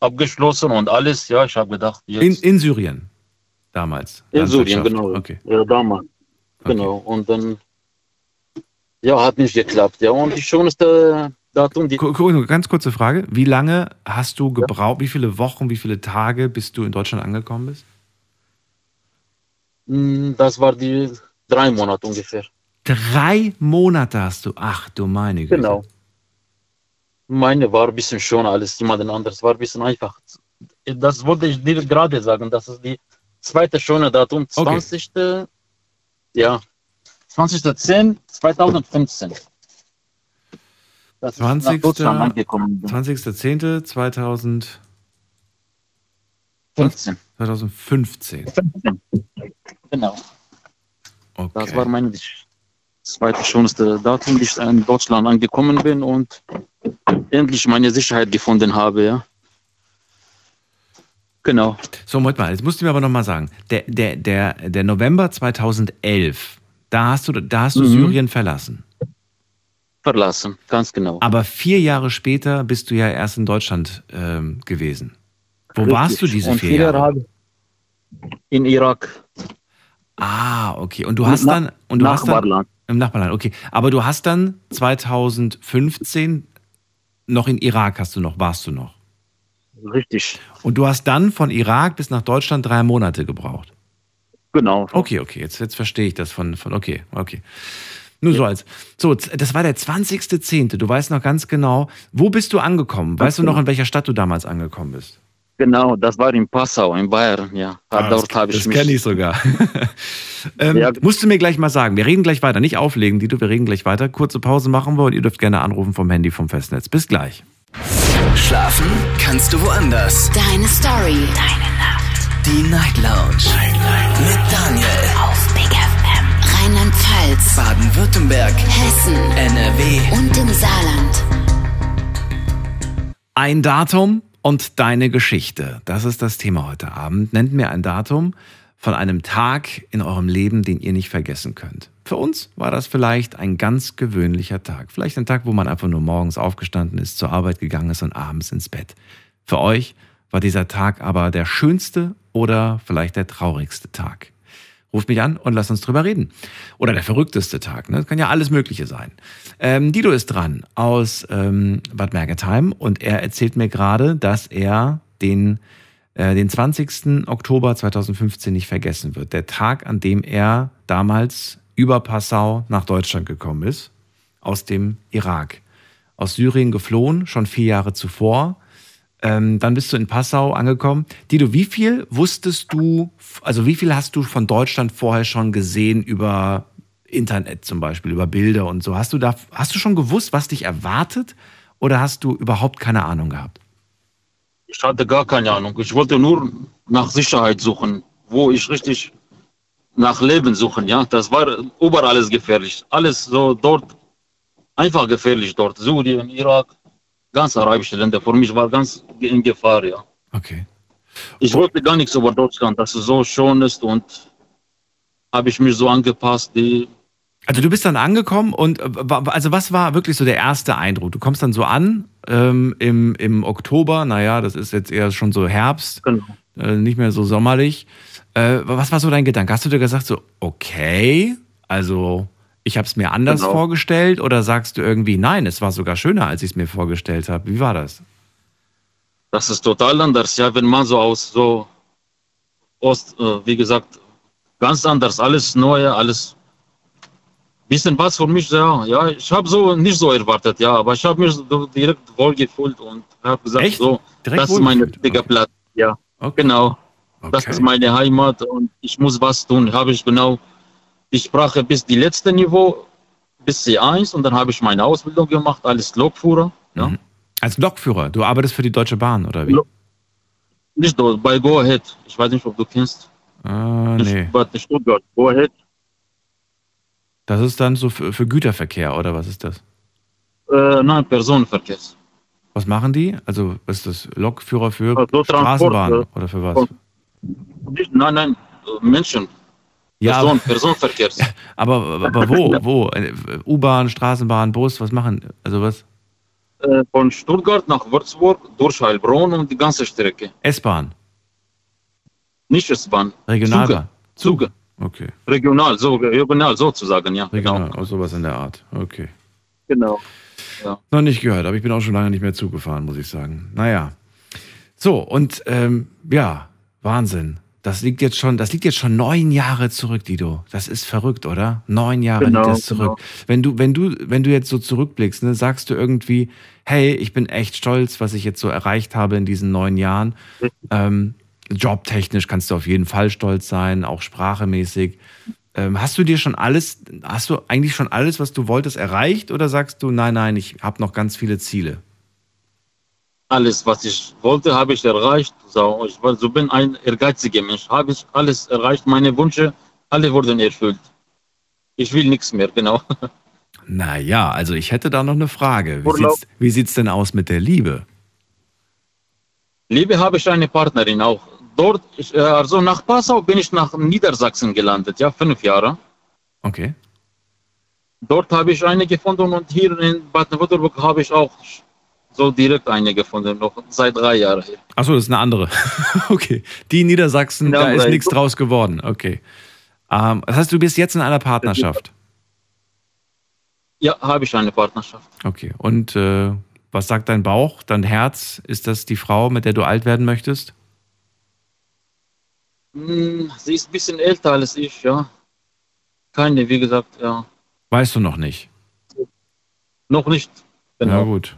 abgeschlossen und alles, ja. Ich habe gedacht, jetzt. In, in Syrien damals. In Syrien, genau. Okay. Ja, damals. Genau. Okay. Und dann, ja, hat nicht geklappt, ja. Und die schönste Datum. Die Ganz kurze Frage. Wie lange hast du gebraucht, ja. wie viele Wochen, wie viele Tage, bis du in Deutschland angekommen bist? Hm, das war die drei Monate ungefähr. Drei Monate hast du? Ach du meine Güte. Genau. Meine war ein bisschen schon alles jemand anderes, war ein bisschen einfach. Das wollte ich dir gerade sagen, das ist die zweite schöne Datum, 20. Okay. Ja, 20.10.2015. 20.10.2015. 2015. 2015. Genau. Okay. Das war meine zweite schönste Datum, die ich in Deutschland angekommen bin und endlich meine Sicherheit gefunden habe, ja. Genau. So, Moment mal, jetzt musst du mir aber nochmal sagen, der, der, der, der November 2011, da hast du, da hast du mhm. Syrien verlassen. Verlassen, ganz genau. Aber vier Jahre später bist du ja erst in Deutschland ähm, gewesen. Wo Richtig. warst du diese vier Jahre? In Irak. Ah, okay. Und du hast Na, dann und du Nachbarland. hast dann im Nachbarland. Okay, aber du hast dann 2015 noch in Irak hast du noch warst du noch? richtig. Und du hast dann von Irak bis nach Deutschland drei Monate gebraucht? Genau. Okay, okay, jetzt, jetzt verstehe ich das von, von okay, okay. Nur so als. So, das war der 20.10. Du weißt noch ganz genau, wo bist du angekommen? Weißt du noch, in welcher Stadt du damals angekommen bist? Genau, das war in Passau, in Bayern, ja. Ah, Dort das habe ich das mich. kenne ich sogar. [LAUGHS] ähm, Ja. Musst du mir gleich mal sagen. Wir reden gleich weiter. Nicht auflegen, Dito, wir reden gleich weiter. Kurze Pause machen wir und ihr dürft gerne anrufen vom Handy vom Festnetz. Bis gleich. Schlafen kannst du woanders. Deine Story. Deine Nacht. Die Night Lounge. Mit Daniel. Auf Big FM. Rheinland-Pfalz. Baden-Württemberg. Hessen. NRW. Und im Saarland. Ein Datum und deine Geschichte. Das ist das Thema heute Abend. Nennt mir ein Datum von einem Tag in eurem Leben, den ihr nicht vergessen könnt. Für uns war das vielleicht ein ganz gewöhnlicher Tag. Vielleicht ein Tag, wo man einfach nur morgens aufgestanden ist, zur Arbeit gegangen ist und abends ins Bett. Für euch war dieser Tag aber der schönste oder vielleicht der traurigste Tag. Ruft mich an und lasst uns drüber reden. Oder der verrückteste Tag. Ne? Das kann ja alles Mögliche sein. Ähm, Dido ist dran aus ähm, Bad Mergentheim und er erzählt mir gerade, dass er den, äh, den 20. Oktober 2015 nicht vergessen wird. Der Tag, an dem er damals über Passau nach Deutschland gekommen ist, aus dem Irak. Aus Syrien geflohen, schon vier Jahre zuvor. Ähm, dann bist du in Passau angekommen. Dido, wie viel wusstest du, also wie viel hast du von Deutschland vorher schon gesehen über Internet zum Beispiel, über Bilder und so? Hast du da, hast du schon gewusst, was dich erwartet oder hast du überhaupt keine Ahnung gehabt? Ich hatte gar keine Ahnung. Ich wollte nur nach Sicherheit suchen, wo ich richtig nach Leben suchen. Ja, das war überall alles gefährlich. Alles so dort einfach gefährlich dort. Syrien, Irak, ganz arabische Länder. Für mich war ganz in Gefahr. Ja. Okay. Ich wollte gar nichts über Deutschland, dass es so schön ist und habe ich mich so angepasst. Die Also du bist dann angekommen und äh, also was war wirklich so der erste Eindruck? Du kommst dann so an ähm, im, im Oktober, naja, das ist jetzt eher schon so Herbst, äh, nicht mehr so sommerlich. Äh, was war so dein Gedanke? Hast du dir gesagt so, okay, also ich habe es mir anders Genau. vorgestellt oder sagst du irgendwie, nein, es war sogar schöner, als ich es mir vorgestellt habe? Wie war das? Das ist total anders, ja, wenn man so aus so Ost, äh, wie gesagt, ganz anders, alles Neue, alles bisschen was für mich, ja, ja, ich habe so nicht so erwartet, ja, aber ich habe mich so direkt wohl gefühlt und habe gesagt, Echt? so, Direkt das ist mein richtiger Platz, ja, genau, das ist meine Heimat und ich muss was tun, habe ich genau die Sprache bis die letzte Niveau, bis C1 und dann habe ich meine Ausbildung gemacht als Lokführer, ja. Als Lokführer, du arbeitest für die Deutsche Bahn oder wie? Nicht dort, bei Go Ahead. Ich weiß nicht, ob du kennst. Ah, nee. Stuttgart, Go Ahead. Das ist dann so für, für Güterverkehr oder was ist das? Äh, nein, Personenverkehr. Was machen die? Also ist das Lokführer für Also Straßenbahn äh, oder für was? Nicht, nein, nein, äh, Menschen. Ja, Person, aber- Personenverkehr. [LAUGHS] Aber, aber wo? wo? Äh, U-Bahn, Straßenbahn, Bus, was machen? Also was? Äh, von Stuttgart nach Würzburg durch Heilbronn und die ganze Strecke. S-Bahn, Nicht S-Bahn. Regionalbahn. Zuge. Zuge. Okay, Regional, so, regional sozusagen, ja. regional, oh, sowas in der Art. Okay. Genau. Ja. Noch nicht gehört, aber ich bin auch schon lange nicht mehr zugefahren, muss ich sagen. Naja. So, und ähm, ja, Wahnsinn. Das liegt jetzt schon, das liegt jetzt schon neun Jahre zurück, Dido. Das ist verrückt, oder? Neun Jahre Genau, liegt das zurück. genau. Wenn du, wenn du, wenn du jetzt so zurückblickst, ne, sagst du irgendwie, hey, ich bin echt stolz, was ich jetzt so erreicht habe in diesen neun Jahren. Ähm, jobtechnisch kannst du auf jeden Fall stolz sein, auch sprachemäßig. Ähm, hast du dir schon alles, hast du eigentlich schon alles, was du wolltest, erreicht oder sagst du, nein, nein, ich habe noch ganz viele Ziele? Alles, was ich wollte, habe ich erreicht. So, ich war, so bin ein ehrgeiziger Mensch. Habe ich alles erreicht. Meine Wünsche, alle wurden erfüllt. Ich will nichts mehr, genau. [LAUGHS] Naja, also ich hätte da noch eine Frage. Wie Urlaub. sieht's, wie sieht's denn aus mit der Liebe? Liebe habe ich eine Partnerin auch. Dort, ich, äh, also nach Passau bin ich nach Niedersachsen gelandet, ja, fünf Jahre. Okay. Dort habe ich eine gefunden und hier in Baden-Württemberg habe ich auch so direkt eine gefunden, noch seit drei Jahren. Achso, das ist eine andere. [LAUGHS] okay. Die in Niedersachsen, da ist nichts draus geworden. Okay. Ähm, das heißt, du bist jetzt in einer Partnerschaft. Ja, habe ich eine Partnerschaft. Okay. Und äh, Was sagt dein Bauch, dein Herz? Ist das die Frau, mit der du alt werden möchtest? Hm, sie ist ein bisschen älter als ich, ja. Keine, wie gesagt, ja. Weißt du noch nicht? Noch nicht. Genau. Ja, gut.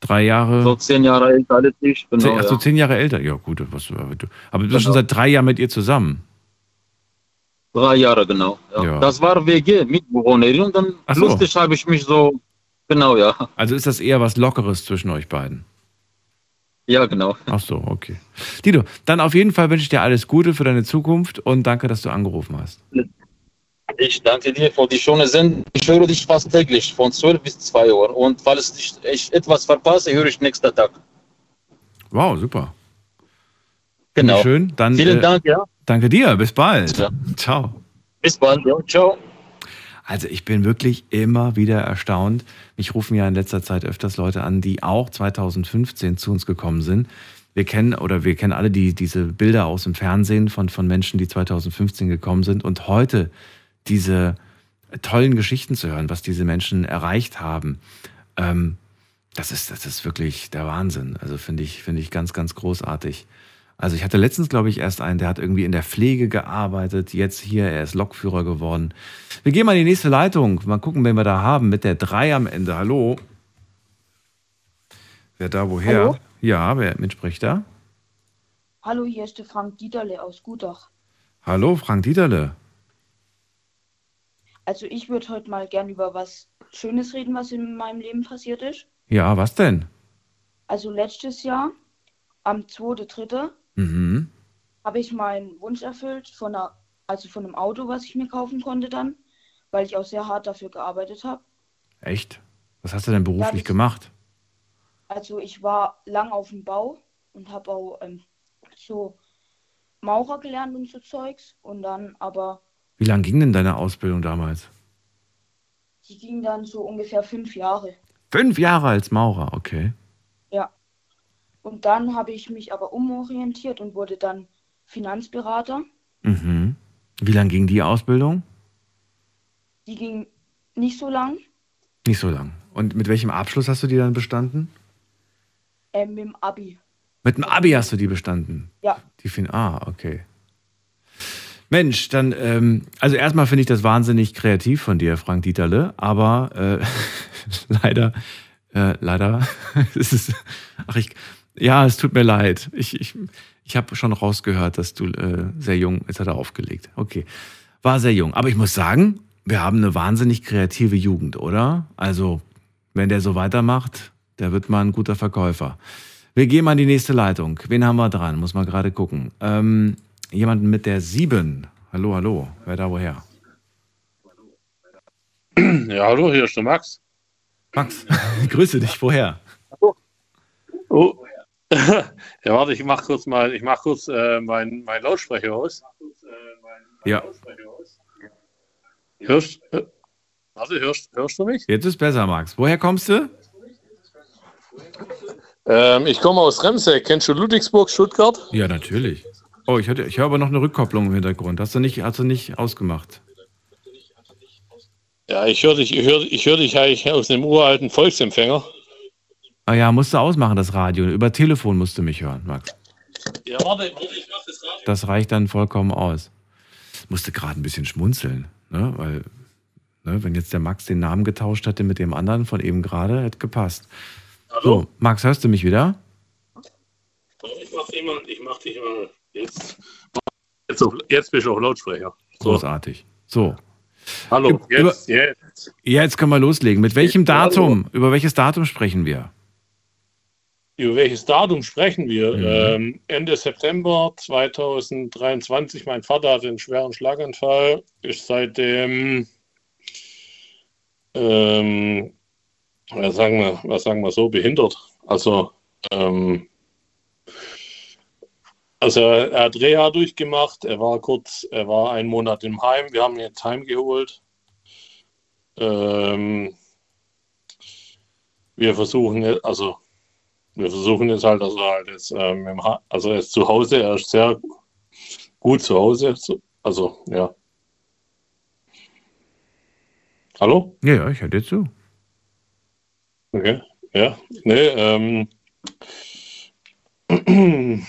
Drei Jahre. So zehn Jahre älter als ich. Genau, zehn, achso, ja. zehn Jahre älter. Ja, gut. Was, aber du bist genau. schon seit drei Jahren mit ihr zusammen. Drei Jahre, genau. Ja. Ja. Das war WG, Mitbewohnerin. Und dann so. lustig habe ich mich so. Genau, ja. Also ist das eher was Lockeres zwischen euch beiden? Ja, genau. Ach so, okay. Dino, dann auf jeden Fall wünsche ich dir alles Gute für deine Zukunft und danke, dass du angerufen hast. Ich danke dir für die schöne Sendung. Ich höre dich fast täglich von 12 bis 2 Uhr. Und falls ich etwas verpasse, höre ich nächsten Tag. Wow, super. Genau. Schön. Dann, Vielen äh, Dank, ja. Danke dir. Bis bald. Ja. Ciao. Bis bald. Ja. Ciao. Also ich bin wirklich immer wieder erstaunt. Mich rufen ja in letzter Zeit öfters Leute an, die auch 2015 zu uns gekommen sind. Wir kennen oder wir kennen alle die, diese Bilder aus dem Fernsehen von, von Menschen, die 2015 gekommen sind und heute diese tollen Geschichten zu hören, was diese Menschen erreicht haben. Ähm, das ist, das ist wirklich der Wahnsinn. Also finde ich, finde ich ganz, ganz großartig. Also ich hatte letztens, glaube ich, erst einen, der hat irgendwie in der Pflege gearbeitet, jetzt hier, er ist Lokführer geworden. Wir gehen mal in die nächste Leitung. Mal gucken, wen wir da haben mit der 3 am Ende. Hallo? Wer da woher? Hallo? Ja, wer mit spricht da? Hallo, hier ist der Frank Dieterle aus Gutach. Hallo, Frank Dieterle. Also ich würde heute mal gern über was Schönes reden, was in meinem Leben passiert ist. Ja, was denn? Also letztes Jahr, am 2.3., Mhm. habe ich meinen Wunsch erfüllt von einer, also von einem Auto, was ich mir kaufen konnte dann, weil ich auch sehr hart dafür gearbeitet habe. Echt? Was hast du denn beruflich ich- gemacht? Also ich war lang auf dem Bau und habe auch ähm, so Maurer gelernt und so Zeugs und dann aber Wie lang ging denn deine Ausbildung damals? die ging dann so ungefähr fünf Jahre. Fünf Jahre als Maurer, okay. Ja. Und dann habe ich mich aber umorientiert und wurde dann Finanzberater. Mhm. Wie lang ging die Ausbildung? Die ging nicht so lang, Nicht so lang. Und mit welchem Abschluss hast du die dann bestanden? ähm, mit dem Abi. Mit dem Abi hast du die bestanden? Ja. Die fin ah, okay. Mensch, dann, ähm, also erstmal finde ich das wahnsinnig kreativ von dir, Frank Dieterle, aber äh, [LAUGHS] leider, äh, leider [LAUGHS] ist ach ich, ja, es tut mir leid. Ich, ich, ich habe schon rausgehört, dass du äh, sehr jung, jetzt hat er aufgelegt. Okay, war sehr jung. Aber ich muss sagen, wir haben eine wahnsinnig kreative Jugend, oder? Also, wenn der so weitermacht, der wird mal ein guter Verkäufer. Wir gehen mal in die nächste Leitung. Wen haben wir dran? Muss man gerade gucken. Ähm, jemanden mit der 7. Hallo, hallo. Wer da woher? Ja, hallo, hier ist der Max. Max, [LAUGHS] ich grüße dich. Woher? Oh. [LAUGHS] ja, warte, ich mach kurz mal, ich mach kurz äh, meinen mein Lautsprecher aus. Ja. Hörst, äh, warte, hörst, hörst du mich? Jetzt ist besser, Max. Woher kommst du? Ähm, ich komme aus Remseck. Kennst du Ludwigsburg, Stuttgart? Ja, natürlich. Oh, ich, hatte, ich höre aber noch eine Rückkopplung im Hintergrund. Hast du nicht, hast du nicht ausgemacht? Ja, ich höre dich, ich hör, ich hör dich eigentlich aus dem uralten Volksempfänger. Ah ja, musst du ausmachen, das Radio. Über Telefon musst du mich hören, Max. Ja, warte, warte, ich mach das Radio. Das reicht dann vollkommen aus. Musste gerade ein bisschen schmunzeln, ne? weil ne, wenn jetzt der Max den Namen getauscht hätte mit dem anderen von eben gerade, hätte gepasst. Hallo? So, Max, hörst du mich wieder? Ich mach dich mal, ich mach dich mal jetzt. Jetzt, auf, jetzt bist du auf Lautsprecher. So. Großartig. So. Hallo, Über- jetzt, jetzt. Jetzt können wir loslegen. Mit welchem Datum? Über welches Datum sprechen wir? Über welches Datum sprechen wir? Mhm. Ähm, Ende September 2023. Mein Vater hatte einen schweren Schlaganfall, ist seitdem, ähm, was, sagen wir, was sagen wir so, behindert. Also, ähm, also er hat Reha durchgemacht, er war kurz, er war einen Monat im Heim, wir haben ihn jetzt heimgeholt. Ähm, wir versuchen, jetzt- also wir versuchen jetzt halt, also halt jetzt, ähm, also er ist zu Hause, er ist sehr gut zu Hause, so- also ja. Hallo? Ja, ja, ich höre dir zu. Okay. Ja, Ja, nee, ähm, [CLEARS THROAT]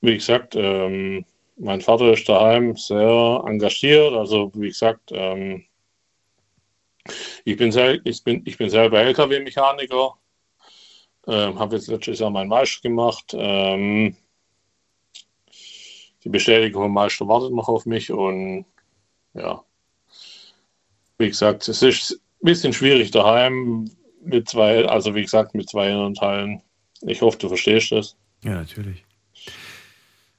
wie gesagt, ähm, mein Vater ist daheim sehr engagiert. Also wie gesagt, ähm, ich, bin sel ich, bin, ich bin selber LKW-Mechaniker, ähm, habe jetzt letztes Jahr meinen Meister gemacht. Ähm, die Bestätigung vom Meister wartet noch auf mich und ja, wie gesagt, es ist ein bisschen schwierig daheim mit zwei, also wie gesagt, mit zwei anderen Teilen. Ich hoffe, du verstehst das. Ja, natürlich.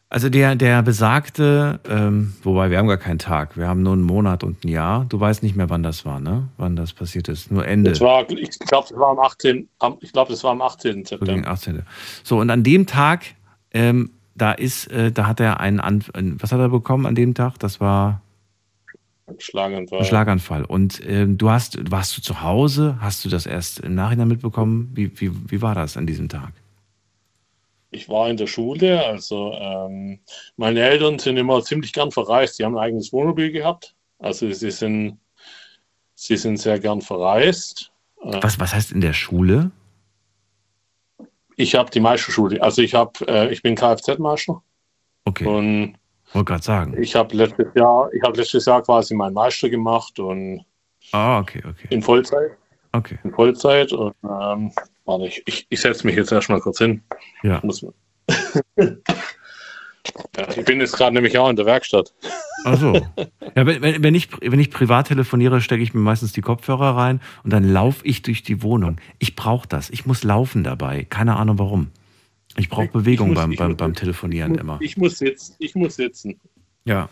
Also der, der besagte, ähm, wobei wir haben gar keinen Tag, wir haben nur einen Monat und ein Jahr. Du weißt nicht mehr, wann das war, ne? Wann das passiert ist. Nur Ende. Das war, ich glaube, das war am 18. Am, ich glaube, das war am 18. September. 18. So, und an dem Tag, ähm, da ist, äh, da hat er einen, An was hat er bekommen an dem Tag? Das war ein Schlaganfall. Ein Schlaganfall. Und ähm, du hast, warst du zu Hause? Hast du das erst im Nachhinein mitbekommen? Wie, wie, wie war das an diesem Tag? Ich war in der Schule, also ähm, meine Eltern sind immer ziemlich gern verreist. Die haben ein eigenes Wohnmobil gehabt. Also sie sind, sie sind sehr gern verreist. Äh, was, was heißt in der Schule? Ich habe die Meisterschule. Also ich habe, äh, ich bin Kfz-Meister. Okay. Und wollte gerade sagen. Ich habe letztes Jahr, ich habe letztes Jahr quasi meinen Meister gemacht und ah, okay, okay. In Vollzeit. Okay. In Vollzeit und ähm, Warte, ich, ich, ich setze mich jetzt erstmal kurz hin. Ja. [LAUGHS] Ja, ich bin jetzt gerade nämlich auch in der Werkstatt. Ach so. [LAUGHS] Ja, wenn, wenn, ich, wenn ich privat telefoniere, stecke ich mir meistens die Kopfhörer rein und dann laufe ich durch die Wohnung. Ich brauche das. Ich muss laufen dabei. Keine Ahnung warum. Ich brauche Bewegung muss, beim, beim, beim Telefonieren muss, immer. Ich muss sitzen. Ich muss sitzen. Ja.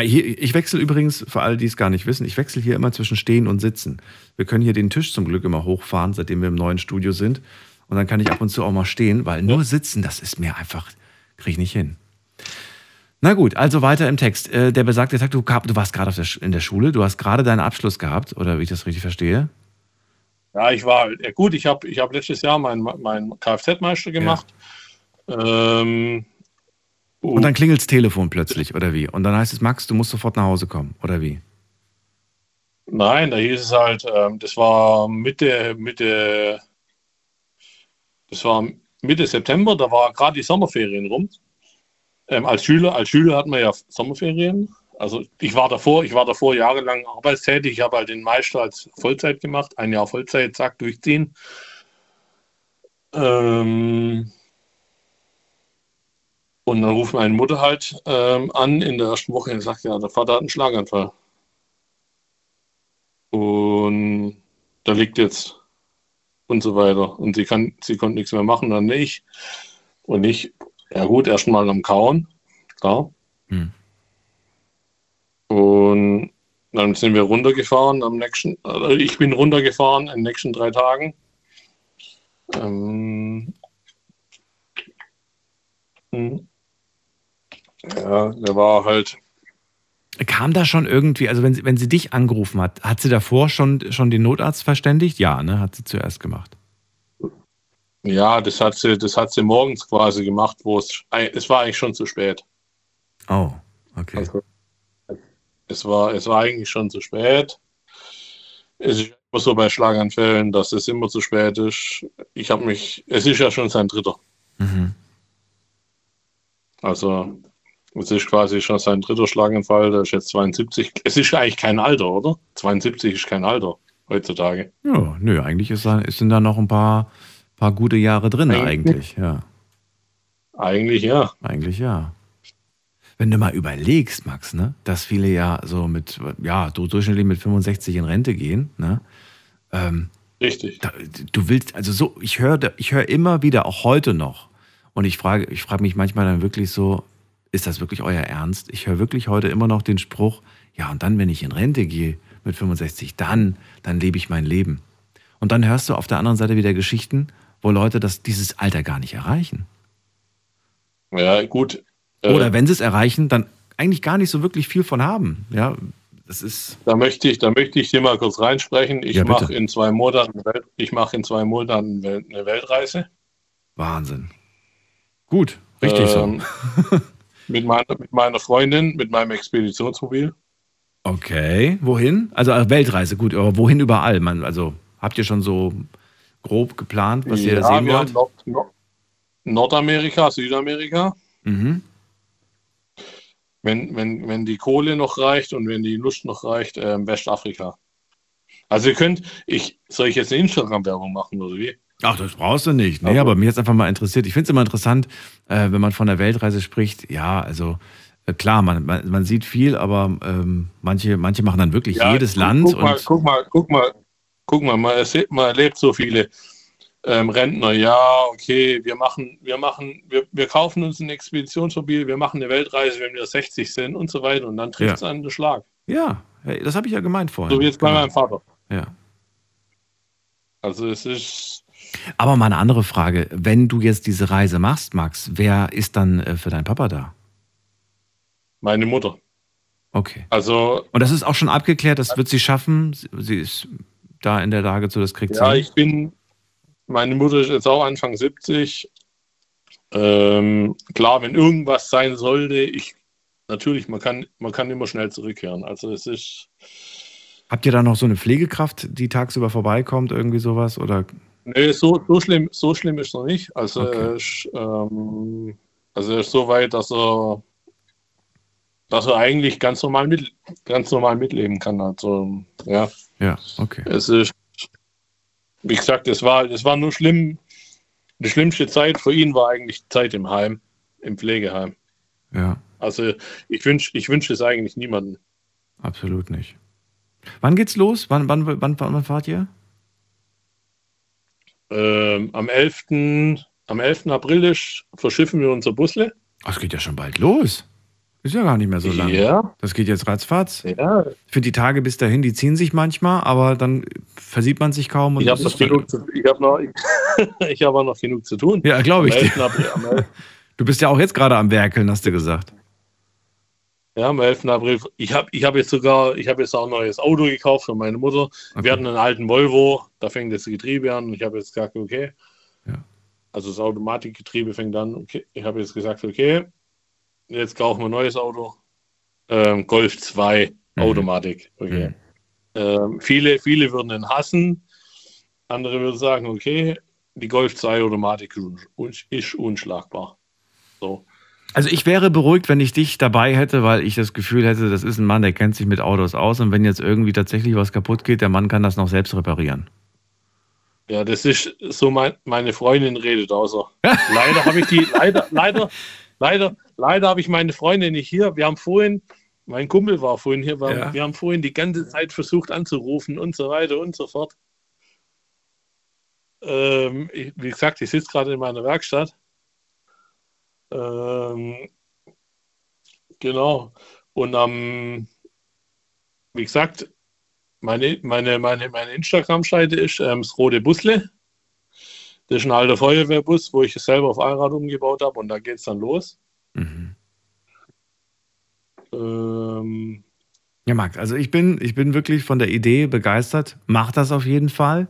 Ich wechsle übrigens, für alle, die es gar nicht wissen, ich wechsle hier immer zwischen Stehen und Sitzen. Wir können hier den Tisch zum Glück immer hochfahren, seitdem wir im neuen Studio sind. Und dann kann ich ab und zu auch mal stehen, weil nur sitzen, das ist mir einfach, kriege ich nicht hin. Na gut, also weiter im Text. Äh, der besagte Tag, du, du warst gerade in der Schule, du hast gerade deinen Abschluss gehabt, oder wie ich das richtig verstehe? Ja, ich war, gut, ich habe ich hab letztes Jahr meinen mein Kfz-Meister gemacht. Ja. Ähm, Uh. Und dann klingelt das Telefon plötzlich, oder wie? Und dann heißt es, Max, du musst sofort nach Hause kommen, oder wie? Nein, da hieß es halt, ähm, das war Mitte, Mitte, das war Mitte September, da war gerade die Sommerferien rum. Ähm, als Schüler, als Schüler hatten wir ja Sommerferien. Also ich war davor, ich war davor jahrelang arbeitstätig. Ich habe halt den Meister als Vollzeit gemacht, ein Jahr Vollzeit, zack, durchziehen. Ähm, und dann ruft meine Mutter halt ähm, an in der ersten Woche und sagt, ja, der Vater hat einen Schlaganfall. Und da liegt jetzt und so weiter. Und sie kann, sie konnte nichts mehr machen, dann nicht. Und ich, ja gut, erstmal am Kauen, klar. Hm. Und dann sind wir runtergefahren am nächsten, also ich bin runtergefahren in den nächsten drei Tagen. Ähm, hm. Ja, der war halt. Kam da schon irgendwie, also wenn sie, wenn sie dich angerufen hat, hat sie davor schon, schon den Notarzt verständigt? Ja, ne? Hat sie zuerst gemacht. Ja, das hat sie, das hat sie morgens quasi gemacht, wo es, es war eigentlich schon zu spät. Oh, okay. Also, es war, es war eigentlich schon zu spät. Es ist immer so bei Schlaganfällen, dass es immer zu spät ist. Ich habe mich, es ist ja schon sein dritter. Mhm. Also es ist quasi schon sein dritter Schlaganfall, der ist jetzt 72. Es ist eigentlich kein Alter, oder? 72 ist kein Alter heutzutage. Ja, nö, eigentlich ist da, sind da noch ein paar, paar gute Jahre drin, eigentlich, eigentlich, ja. Eigentlich ja. Eigentlich ja. Wenn du mal überlegst, Max, ne, dass viele ja so mit, ja, durchschnittlich mit 65 in Rente gehen, ne? Ähm, Richtig. Da, du willst, also so, ich höre ich hör immer wieder, auch heute noch, und ich frage, ich frage mich manchmal dann wirklich so, ist das wirklich euer Ernst? Ich höre wirklich heute immer noch den Spruch, ja, und dann, wenn ich in Rente gehe mit 65, dann, dann lebe ich mein Leben. Und dann hörst du auf der anderen Seite wieder Geschichten, wo Leute das, dieses Alter gar nicht erreichen. Ja, gut. Äh, Oder wenn sie es erreichen, dann eigentlich gar nicht so wirklich viel von haben. Ja, das ist. Da möchte ich, da möchte ich dir mal kurz reinsprechen. Ich ja, mache in zwei Monaten, ich mache in zwei Monaten eine Weltreise. Wahnsinn. Gut, richtig ähm, so. [LAUGHS] Mit meiner, mit meiner Freundin, mit meinem Expeditionsmobil. Okay, wohin? Also äh, Weltreise, gut, aber wohin überall? Man, also Habt ihr schon so grob geplant, was ihr da Ja, sehen wollt? Nord Nord Nordamerika, Südamerika. Mhm. Wenn, wenn, wenn die Kohle noch reicht und wenn die Lust noch reicht, ähm, Westafrika. Also ihr könnt, ich, soll ich jetzt eine Instagram-Werbung machen oder wie? Ach, das brauchst du nicht. Nee, aber mich jetzt einfach mal interessiert. Ich finde es immer interessant, äh, wenn man von der Weltreise spricht. Ja, also äh, klar, man, man, man sieht viel, aber ähm, manche, manche machen dann wirklich Ja, jedes guck, Land. Guck mal, guck mal, guck mal, guck mal, man, erse- man erlebt so viele ähm, Rentner, ja, okay, wir machen, wir machen, wir, wir kaufen uns ein Expeditionsmobil, wir machen eine Weltreise, wenn wir 60 sind und so weiter und dann trifft es Ja. den Schlag. ja, das habe ich ja gemeint vorhin. So wie jetzt bei Genau. meinem Vater. Ja. Also es ist, Aber mal eine andere Frage. Wenn du jetzt diese Reise machst, Max, wer ist dann äh, für deinen Papa da? meine Mutter. Okay. Also Und das ist auch schon abgeklärt, das wird sie schaffen. Sie, ist da in der Lage zu, das kriegt Ja, sie. ich bin, meine Mutter ist jetzt auch Anfang 70. Ähm, klar, wenn irgendwas sein sollte, ich, natürlich, man kann, man kann immer schnell zurückkehren. Also es ist, Habt ihr da noch so eine Pflegekraft, die tagsüber vorbeikommt, irgendwie sowas? Oder nee, so, so schlimm, so schlimm ist noch nicht. Also Okay. er ist, ähm, also er ist so weit, dass er, dass er eigentlich ganz normal mit, ganz normal mitleben kann. Also, ja. Ja, okay. Es ist, wie gesagt, es war, es war nur schlimm. Die schlimmste Zeit für ihn war eigentlich Zeit im Heim, im Pflegeheim. Ja, Also ich wünsche ich wünsch es eigentlich niemandem. absolut nicht. Wann geht's los? Wann, wann, wann, wann fahrt ihr? Ähm, am 11. Am 11. April verschiffen wir unser Busle. Es geht ja schon bald los. Ist ja gar nicht mehr so lange. Ja. Das geht jetzt ratzfatz. Ja. Ich finde die Tage bis dahin, die ziehen sich manchmal, aber dann versieht man sich kaum. Und Ich habe das noch, genug zu- ich hab noch, [LAUGHS] ich hab auch noch genug zu tun. Ja, glaube ich Am dir. 11. April, am 11. Du bist ja auch jetzt gerade am Werkeln, hast du gesagt. Ja, am 11. April. Ich habe ich hab jetzt sogar, ich habe jetzt auch ein neues Auto gekauft für meine Mutter. Wir hatten einen alten Volvo, da fängt das Getriebe an und ich habe jetzt gesagt, okay. Also das Automatikgetriebe fängt an, okay. Ich habe jetzt gesagt, okay, jetzt kaufen wir ein neues Auto. Ähm, Golf 2 Automatik. Okay. Ähm, viele, viele würden ihn hassen. Andere würden sagen, okay, die Golf 2 Automatik ist unschlagbar. So. Also ich wäre beruhigt, wenn ich dich dabei hätte, weil ich das Gefühl hätte, das ist ein Mann, der kennt sich mit Autos aus und wenn jetzt irgendwie tatsächlich was kaputt geht, der Mann kann das noch selbst reparieren. Ja, das ist so mein, meine Freundin redet außer. [LAUGHS] leider habe ich die, leider, leider, leider, leider habe ich meine Freundin nicht hier. Wir haben vorhin, mein Kumpel war vorhin hier, wir, Ja. wir haben vorhin die ganze Zeit versucht anzurufen und so weiter und so fort. Ähm, ich, wie gesagt, ich sitze gerade in meiner Werkstatt. Ähm, genau. Und am, wie gesagt, meine, meine, meine, meine Instagram-Seite ist ähm, das Rote Busle. Das ist ein alter Feuerwehrbus, wo ich es selber auf Allrad umgebaut habe und da geht es dann los. Ähm, Ja, Max, also ich bin, ich bin wirklich von der Idee begeistert. Mach das auf jeden Fall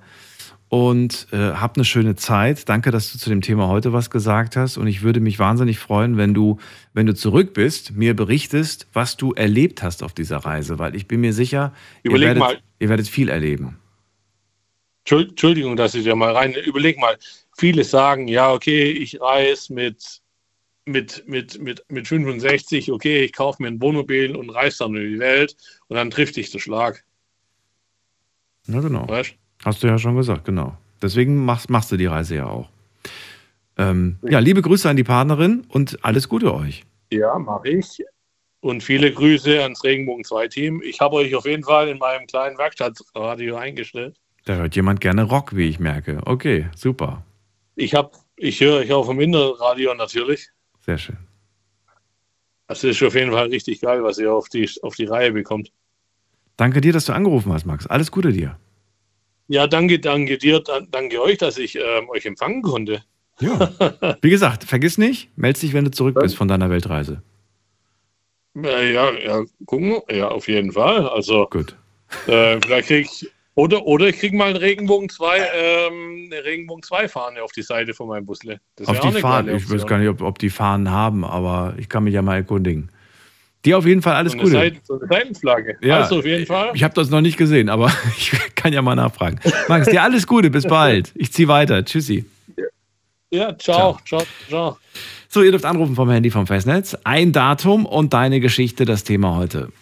und äh, hab eine schöne Zeit. Danke, dass du zu dem Thema heute was gesagt hast. Und ich würde mich wahnsinnig freuen, wenn du, wenn du zurück bist, mir berichtest, was du erlebt hast auf dieser Reise, weil ich bin mir sicher, ihr werdet, ihr werdet viel erleben. Entschuld- Entschuldigung, dass ich da mal rein. Überleg mal, viele sagen, ja, okay, ich reise mit, mit, mit, mit, mit 65, okay, ich kaufe mir ein Wohnmobil und reise dann über die Welt und dann trifft dich der Schlag. Ja, genau. Weißt? Hast du ja schon gesagt, genau. Deswegen machst, machst du die Reise ja auch. Ähm, ja, liebe Grüße an die Partnerin und alles Gute euch. Ja, mache ich. Und viele Grüße ans Regenbogen 2 Team. Ich habe euch auf jeden Fall in meinem kleinen Werkstattradio eingestellt. Da hört jemand gerne Rock, wie ich merke. Okay, super. Ich habe, ich höre ich auch vom Interradio natürlich. Sehr schön. Das ist auf jeden Fall richtig geil, was ihr auf die, auf die Reihe bekommt. Danke dir, dass du angerufen hast, Max. Alles Gute dir. Ja, danke, danke dir, dan- danke euch, dass ich ähm, euch empfangen konnte. Ja. [LAUGHS] Wie gesagt, vergiss nicht, melde dich, wenn du zurück bist von deiner Weltreise. Ja, ja, ja, gucken, ja, auf jeden Fall. Also, Gut. Äh, vielleicht krieg ich, oder, oder ich krieg mal einen Regenbogen 2, ähm, eine Regenbogen 2 Fahne auf die Seite von meinem Busle. Das Auf die geile Ich weiß gar nicht, ob, ob die Fahnen haben, aber ich kann mich ja mal erkundigen. Dir auf jeden Fall alles so Gute. Seiten, so eine Seitenflagge. Ja. Also auf jeden Fall. Ich habe das noch nicht gesehen, aber [LAUGHS] ich kann ja mal nachfragen. Max, dir alles Gute, bis bald. Ich ziehe weiter. Tschüssi. Ja, ciao, ciao, ciao. So, ihr dürft anrufen vom Handy vom Festnetz. Ein Datum und deine Geschichte, das Thema heute.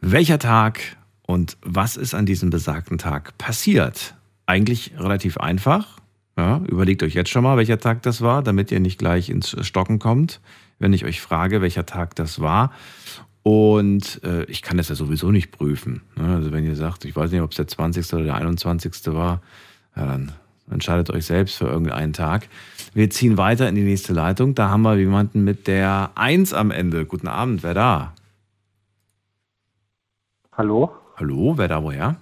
Welcher Tag und was ist an diesem besagten Tag passiert? Eigentlich relativ einfach. Ja, überlegt euch jetzt schon mal, welcher Tag das war, damit ihr nicht gleich ins Stocken kommt, wenn ich euch frage, welcher Tag das war. Und äh, ich kann das ja sowieso nicht prüfen. Ne? Also wenn ihr sagt, ich weiß nicht, ob es der 20. oder der 21. war, ja, dann entscheidet euch selbst für irgendeinen Tag. Wir ziehen weiter in die nächste Leitung. Da haben wir jemanden mit der 1 am Ende. Guten Abend, wer da? Hallo? Hallo, wer da woher?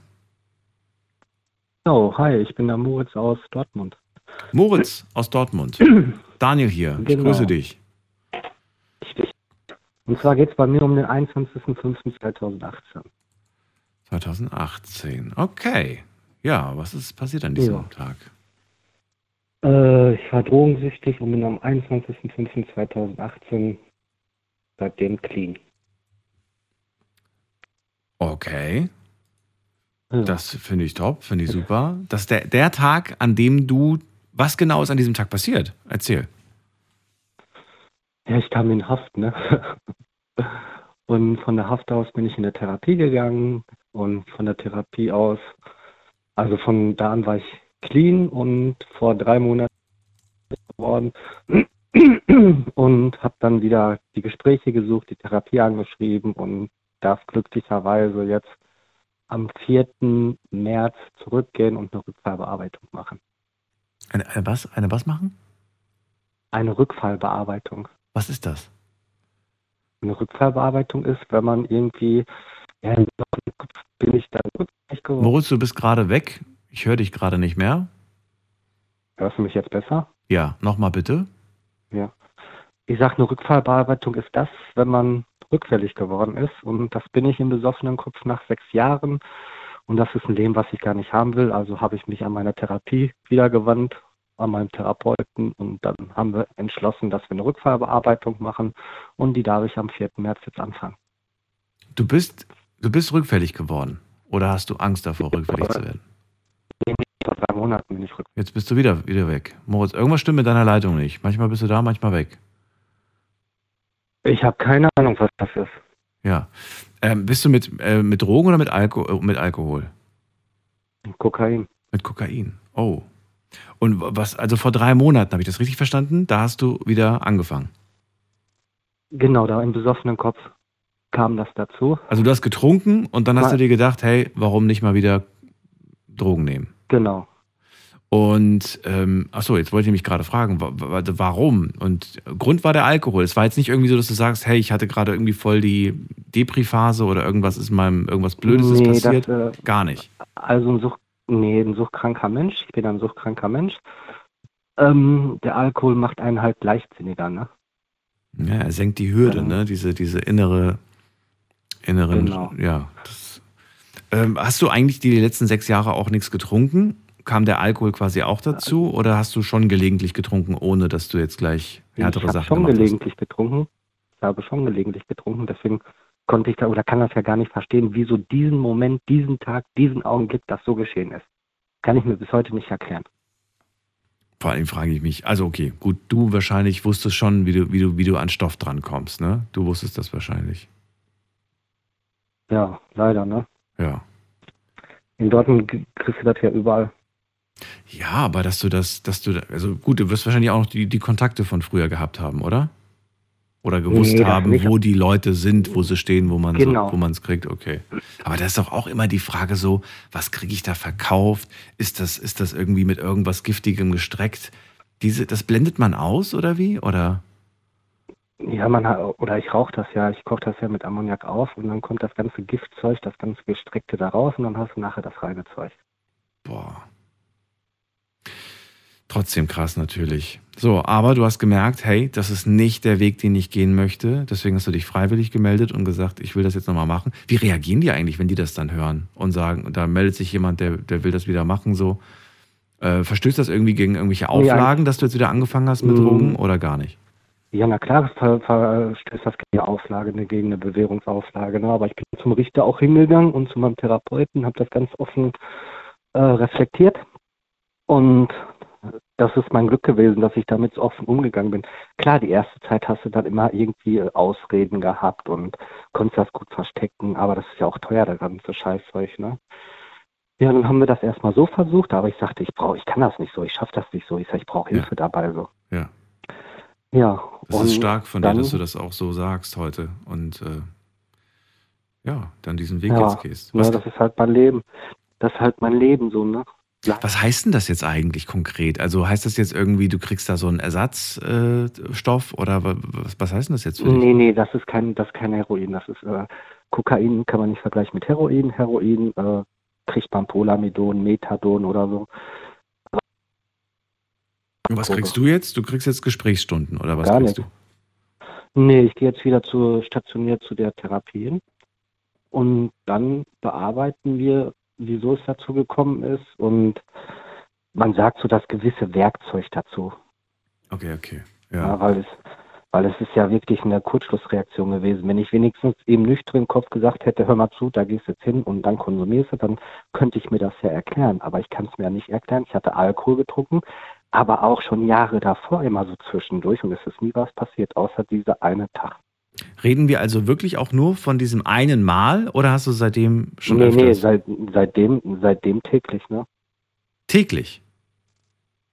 Oh, hi, ich bin der Moritz aus Dortmund. Moritz aus Dortmund. [CLEARS THROAT] Daniel hier, ich Genau. grüße dich. Und zwar geht es bei mir um den 21.05.2018. 2018. Okay. Ja, was ist passiert an diesem Ja. Tag? Äh, ich war drogensüchtig und bin am 21.05.2018 seitdem clean. Okay. Das finde ich top, finde ich super. Das ist der, der Tag, an dem du. Was genau ist an diesem Tag passiert? Erzähl. Ja, ich kam in Haft, ne? [LAUGHS] Und von der Haft aus bin ich in der Therapie gegangen und von der Therapie aus, also von da an war ich clean und vor drei Monaten geworden [CLEARS THROAT] und habe dann wieder die Gespräche gesucht, die Therapie angeschrieben und darf glücklicherweise jetzt am 4. März zurückgehen und eine Rückfallbearbeitung machen. Eine, eine was? Eine was machen? Eine Rückfallbearbeitung. Was ist das? Eine Rückfallbearbeitung ist, wenn man irgendwie, ja, bin ich dann rückfällig geworden. Moritz, du bist gerade weg. Ich höre dich gerade nicht mehr. Hörst du mich jetzt besser? Ja, nochmal bitte. Ja. Ich sag, eine Rückfallbearbeitung ist das, wenn man rückfällig geworden ist. Und das bin ich im besoffenen Kopf nach sechs Jahren. Und das ist ein Leben, was ich gar nicht haben will. Also habe ich mich an meiner Therapie wieder gewandt, an meinem Therapeuten. Und dann haben wir entschlossen, dass wir eine Rückfallbearbeitung machen. Und die darf ich am 4. März jetzt anfangen. Du bist, du bist rückfällig geworden. Oder hast du Angst davor, rückfällig zu werden? Vor drei Monaten bin ich rückfällig. Jetzt bist du wieder, wieder weg. Moritz, irgendwas stimmt mit deiner Leitung nicht. Manchmal bist du da, manchmal weg. Ich habe keine Ahnung, was das ist. Ja. Ähm, bist du mit, äh, mit Drogen oder mit, Alko äh, mit Alkohol? Kokain. Mit Kokain. Oh. Und was, also vor drei Monaten, habe ich das richtig verstanden? Da hast du wieder angefangen. Genau, da im besoffenen Kopf kam das dazu. Also du hast getrunken und dann hast Mal- du dir gedacht, hey, warum nicht mal wieder Drogen nehmen? Genau. Und ähm, achso, jetzt wollte ich mich gerade fragen, wa- wa- warum? Und Grund war der Alkohol. Es war jetzt nicht irgendwie so, dass du sagst, hey, ich hatte gerade irgendwie voll die Depri-Phase oder irgendwas ist in meinem irgendwas Blödes ist Nee, passiert. das, äh, Gar nicht. Also ein Sucht, nee, ein suchtkranker Mensch. Ich bin ein suchtkranker Mensch. Ähm, der Alkohol macht einen halt leichtsinniger, ne? Ja, er senkt die Hürde, Genau. ne? Diese, diese innere, inneren, Genau. ja. Das, ähm, hast du eigentlich die letzten sechs Jahre auch nichts getrunken? Kam der Alkohol quasi auch dazu? Oder hast du schon gelegentlich getrunken, ohne dass du jetzt gleich härtere ich habe Sachen schon gemacht hast? gelegentlich getrunken. Ich habe schon gelegentlich getrunken. Deswegen konnte ich da oder kann das ja gar nicht verstehen, wieso diesen Moment, diesen Tag, diesen Augenblick das so geschehen ist. Kann ich mir bis heute nicht erklären. Vor allem frage ich mich, also okay, gut, du wahrscheinlich wusstest schon, wie du, wie du, wie du an Stoff drankommst, ne? Du wusstest das wahrscheinlich. Ja, leider, ne? Ja. In Dortmund kriegst du das ja überall. Ja, aber dass du das, dass du, also gut, du wirst wahrscheinlich auch noch die, die Kontakte von früher gehabt haben, oder? Oder gewusst Nee, haben, wo die Leute sind, wo sie stehen, wo man Genau. so, wo man es kriegt, okay. Aber das ist doch auch immer die Frage so, was kriege ich da verkauft? Ist das, ist das irgendwie mit irgendwas Giftigem gestreckt? Diese, das blendet man aus oder wie? Oder? Ja, man hat, oder ich rauche das ja, ich koche das ja mit Ammoniak auf und dann kommt das ganze Giftzeug, das ganze Gestreckte da raus und dann hast du nachher das reine Zeug. Boah. Trotzdem krass natürlich. So, aber du hast gemerkt, hey, das ist nicht der Weg, den ich gehen möchte. Deswegen hast du dich freiwillig gemeldet und gesagt, ich will das jetzt nochmal machen. Wie reagieren die eigentlich, wenn die das dann hören und sagen, da meldet sich jemand, der, der will das wieder machen, so? Äh, verstößt das irgendwie gegen irgendwelche Auflagen, dass du jetzt wieder angefangen hast mit Mm. Drogen oder gar nicht? Ja, na klar, ver, verstößt das gegen eine Auflage, ne, gegen eine Bewährungsauflage. Ne? Aber ich bin zum Richter auch hingegangen und zu meinem Therapeuten, habe das ganz offen äh, reflektiert. Und das ist mein Glück gewesen, dass ich damit so offen umgegangen bin. Klar, die erste Zeit hast du dann immer irgendwie äh, Ausreden gehabt und konntest das gut verstecken, aber das ist ja auch teuer, das ganze Scheißzeug, ne? Ja, dann haben wir das erstmal so versucht, aber ich sagte, ich brauche, ich kann das nicht so, ich schaffe das nicht so, ich sag, ich brauche Hilfe dabei so. Ja. Ja. Das ist stark von dann, dir, dass du das auch so sagst heute und äh, ja, dann diesen Weg ja, jetzt gehst. Was, das ist halt mein Leben. Das ist halt mein Leben so, ne? Was heißt denn das jetzt eigentlich konkret? Also heißt das jetzt irgendwie, du kriegst da so einen Ersatzstoff äh, oder wa- was, was heißt denn das jetzt für dich? Nee, nee, das ist kein, das ist kein Heroin. Das ist äh, Kokain kann man nicht vergleichen mit Heroin. Heroin äh, kriegt man Polamidon, Methadon oder so. Und was kriegst du jetzt? Du kriegst jetzt Gesprächsstunden oder was Gar kriegst nicht. du? Nee, ich gehe jetzt wieder zu stationiert zu der Therapie hin. Und dann bearbeiten wir, wieso es dazu gekommen ist. Und man sagt so das gewisse Werkzeug dazu. Okay, okay. Ja. Ja. weil, es, weil es ist ja wirklich eine Kurzschlussreaktion gewesen. Wenn ich wenigstens im nüchternen Kopf gesagt hätte, hör mal zu, da gehst du jetzt hin und dann konsumierst du, dann könnte ich mir das ja erklären. Aber ich kann es mir ja nicht erklären. Ich hatte Alkohol getrunken, aber auch schon Jahre davor immer so zwischendurch und es ist nie was passiert, außer dieser eine Tag. Reden wir also wirklich auch nur von diesem einen Mal oder hast du seitdem schon nee, nee, öfters? seit, seitdem, seitdem täglich, ne? Täglich?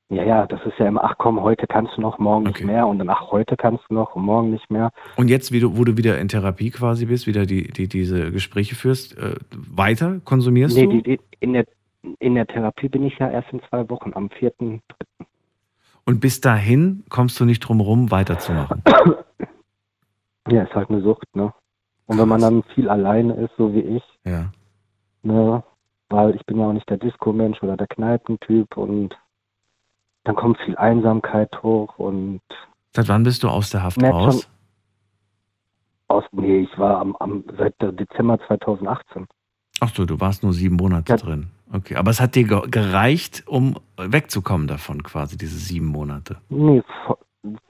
Ja, ja, das ist ja immer, ach komm, heute kannst du noch, morgen nicht mehr und dann, ach, heute kannst du noch und morgen nicht mehr. Und jetzt, wie du, wo du wieder in Therapie quasi bist, wieder die, die, diese Gespräche führst, äh, weiter konsumierst Nee, du? die, in, der, in der Therapie bin ich ja erst in zwei Wochen, am vierten Und bis dahin kommst du nicht drum rum, weiterzumachen. [COUGHS] Ja, ist halt eine Sucht, ne? Und wenn man dann viel alleine ist, so wie ich, Ja. ne, weil ich bin ja auch nicht der Disco-Mensch oder der Kneipentyp und dann kommt viel Einsamkeit hoch und Seit wann bist du aus der Haft raus? aus, nee, ich war am, am seit Dezember 2018. Ach so, du warst nur sieben Monate drin. Okay, aber es hat dir ge- gereicht, um wegzukommen davon, quasi diese sieben Monate. Nee, von,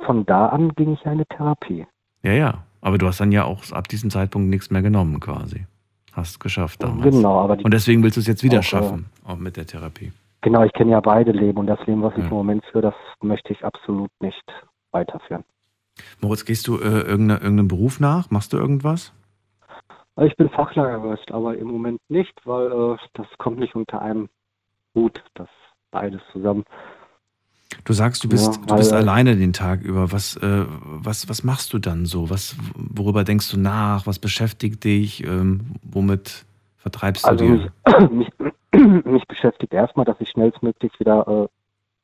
von da an ging ich ja in eine Therapie. Ja, ja. Aber du hast dann ja auch ab diesem Zeitpunkt nichts mehr genommen, quasi. Hast geschafft damals. Genau, aber die- Und deswegen willst du es jetzt wieder Auch, äh, schaffen, auch mit der Therapie. Genau, ich kenne ja beide Leben und das Leben, was ich Ja. im Moment führe, das möchte ich absolut nicht weiterführen. Moritz, gehst du äh, irgendeine, irgendeinem Beruf nach? Machst du irgendwas? Ich bin Fachlagerist, aber im Moment nicht, weil äh, das kommt nicht unter einem Hut, das beides zusammen. Du sagst, du bist, Ja, du bist alleine den Tag über. Was, äh, was, was machst du dann so? Was, worüber denkst du nach? Was beschäftigt dich? Ähm, womit vertreibst du Also dir? mich, mich, [CLEARS THROAT] mich beschäftigt erstmal, dass ich schnellstmöglich wieder äh,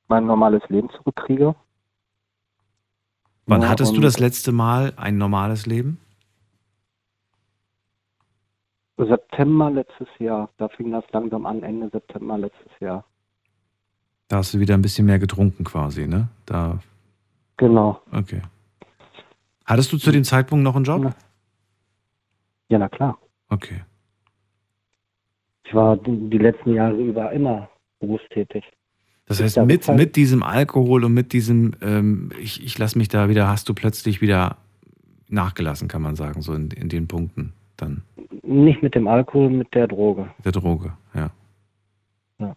mein normales Leben zurückkriege. Wann Ja, hattest du das letzte Mal ein normales Leben? September letztes Jahr, da fing das langsam an, Ende September letztes Jahr. Da hast du wieder ein bisschen mehr getrunken quasi, ne? Da, Genau. okay. Hattest du zu dem Zeitpunkt noch einen Job? Ja, na klar. Okay. Ich war die, letzten Jahre über immer berufstätig. Das heißt, mit, halt- mit diesem Alkohol und mit diesem, ähm, ich, ich lasse mich da wieder, hast du plötzlich wieder nachgelassen, kann man sagen, so in, in den Punkten dann. Nicht mit dem Alkohol, mit der Droge. Der Droge, ja. Ja.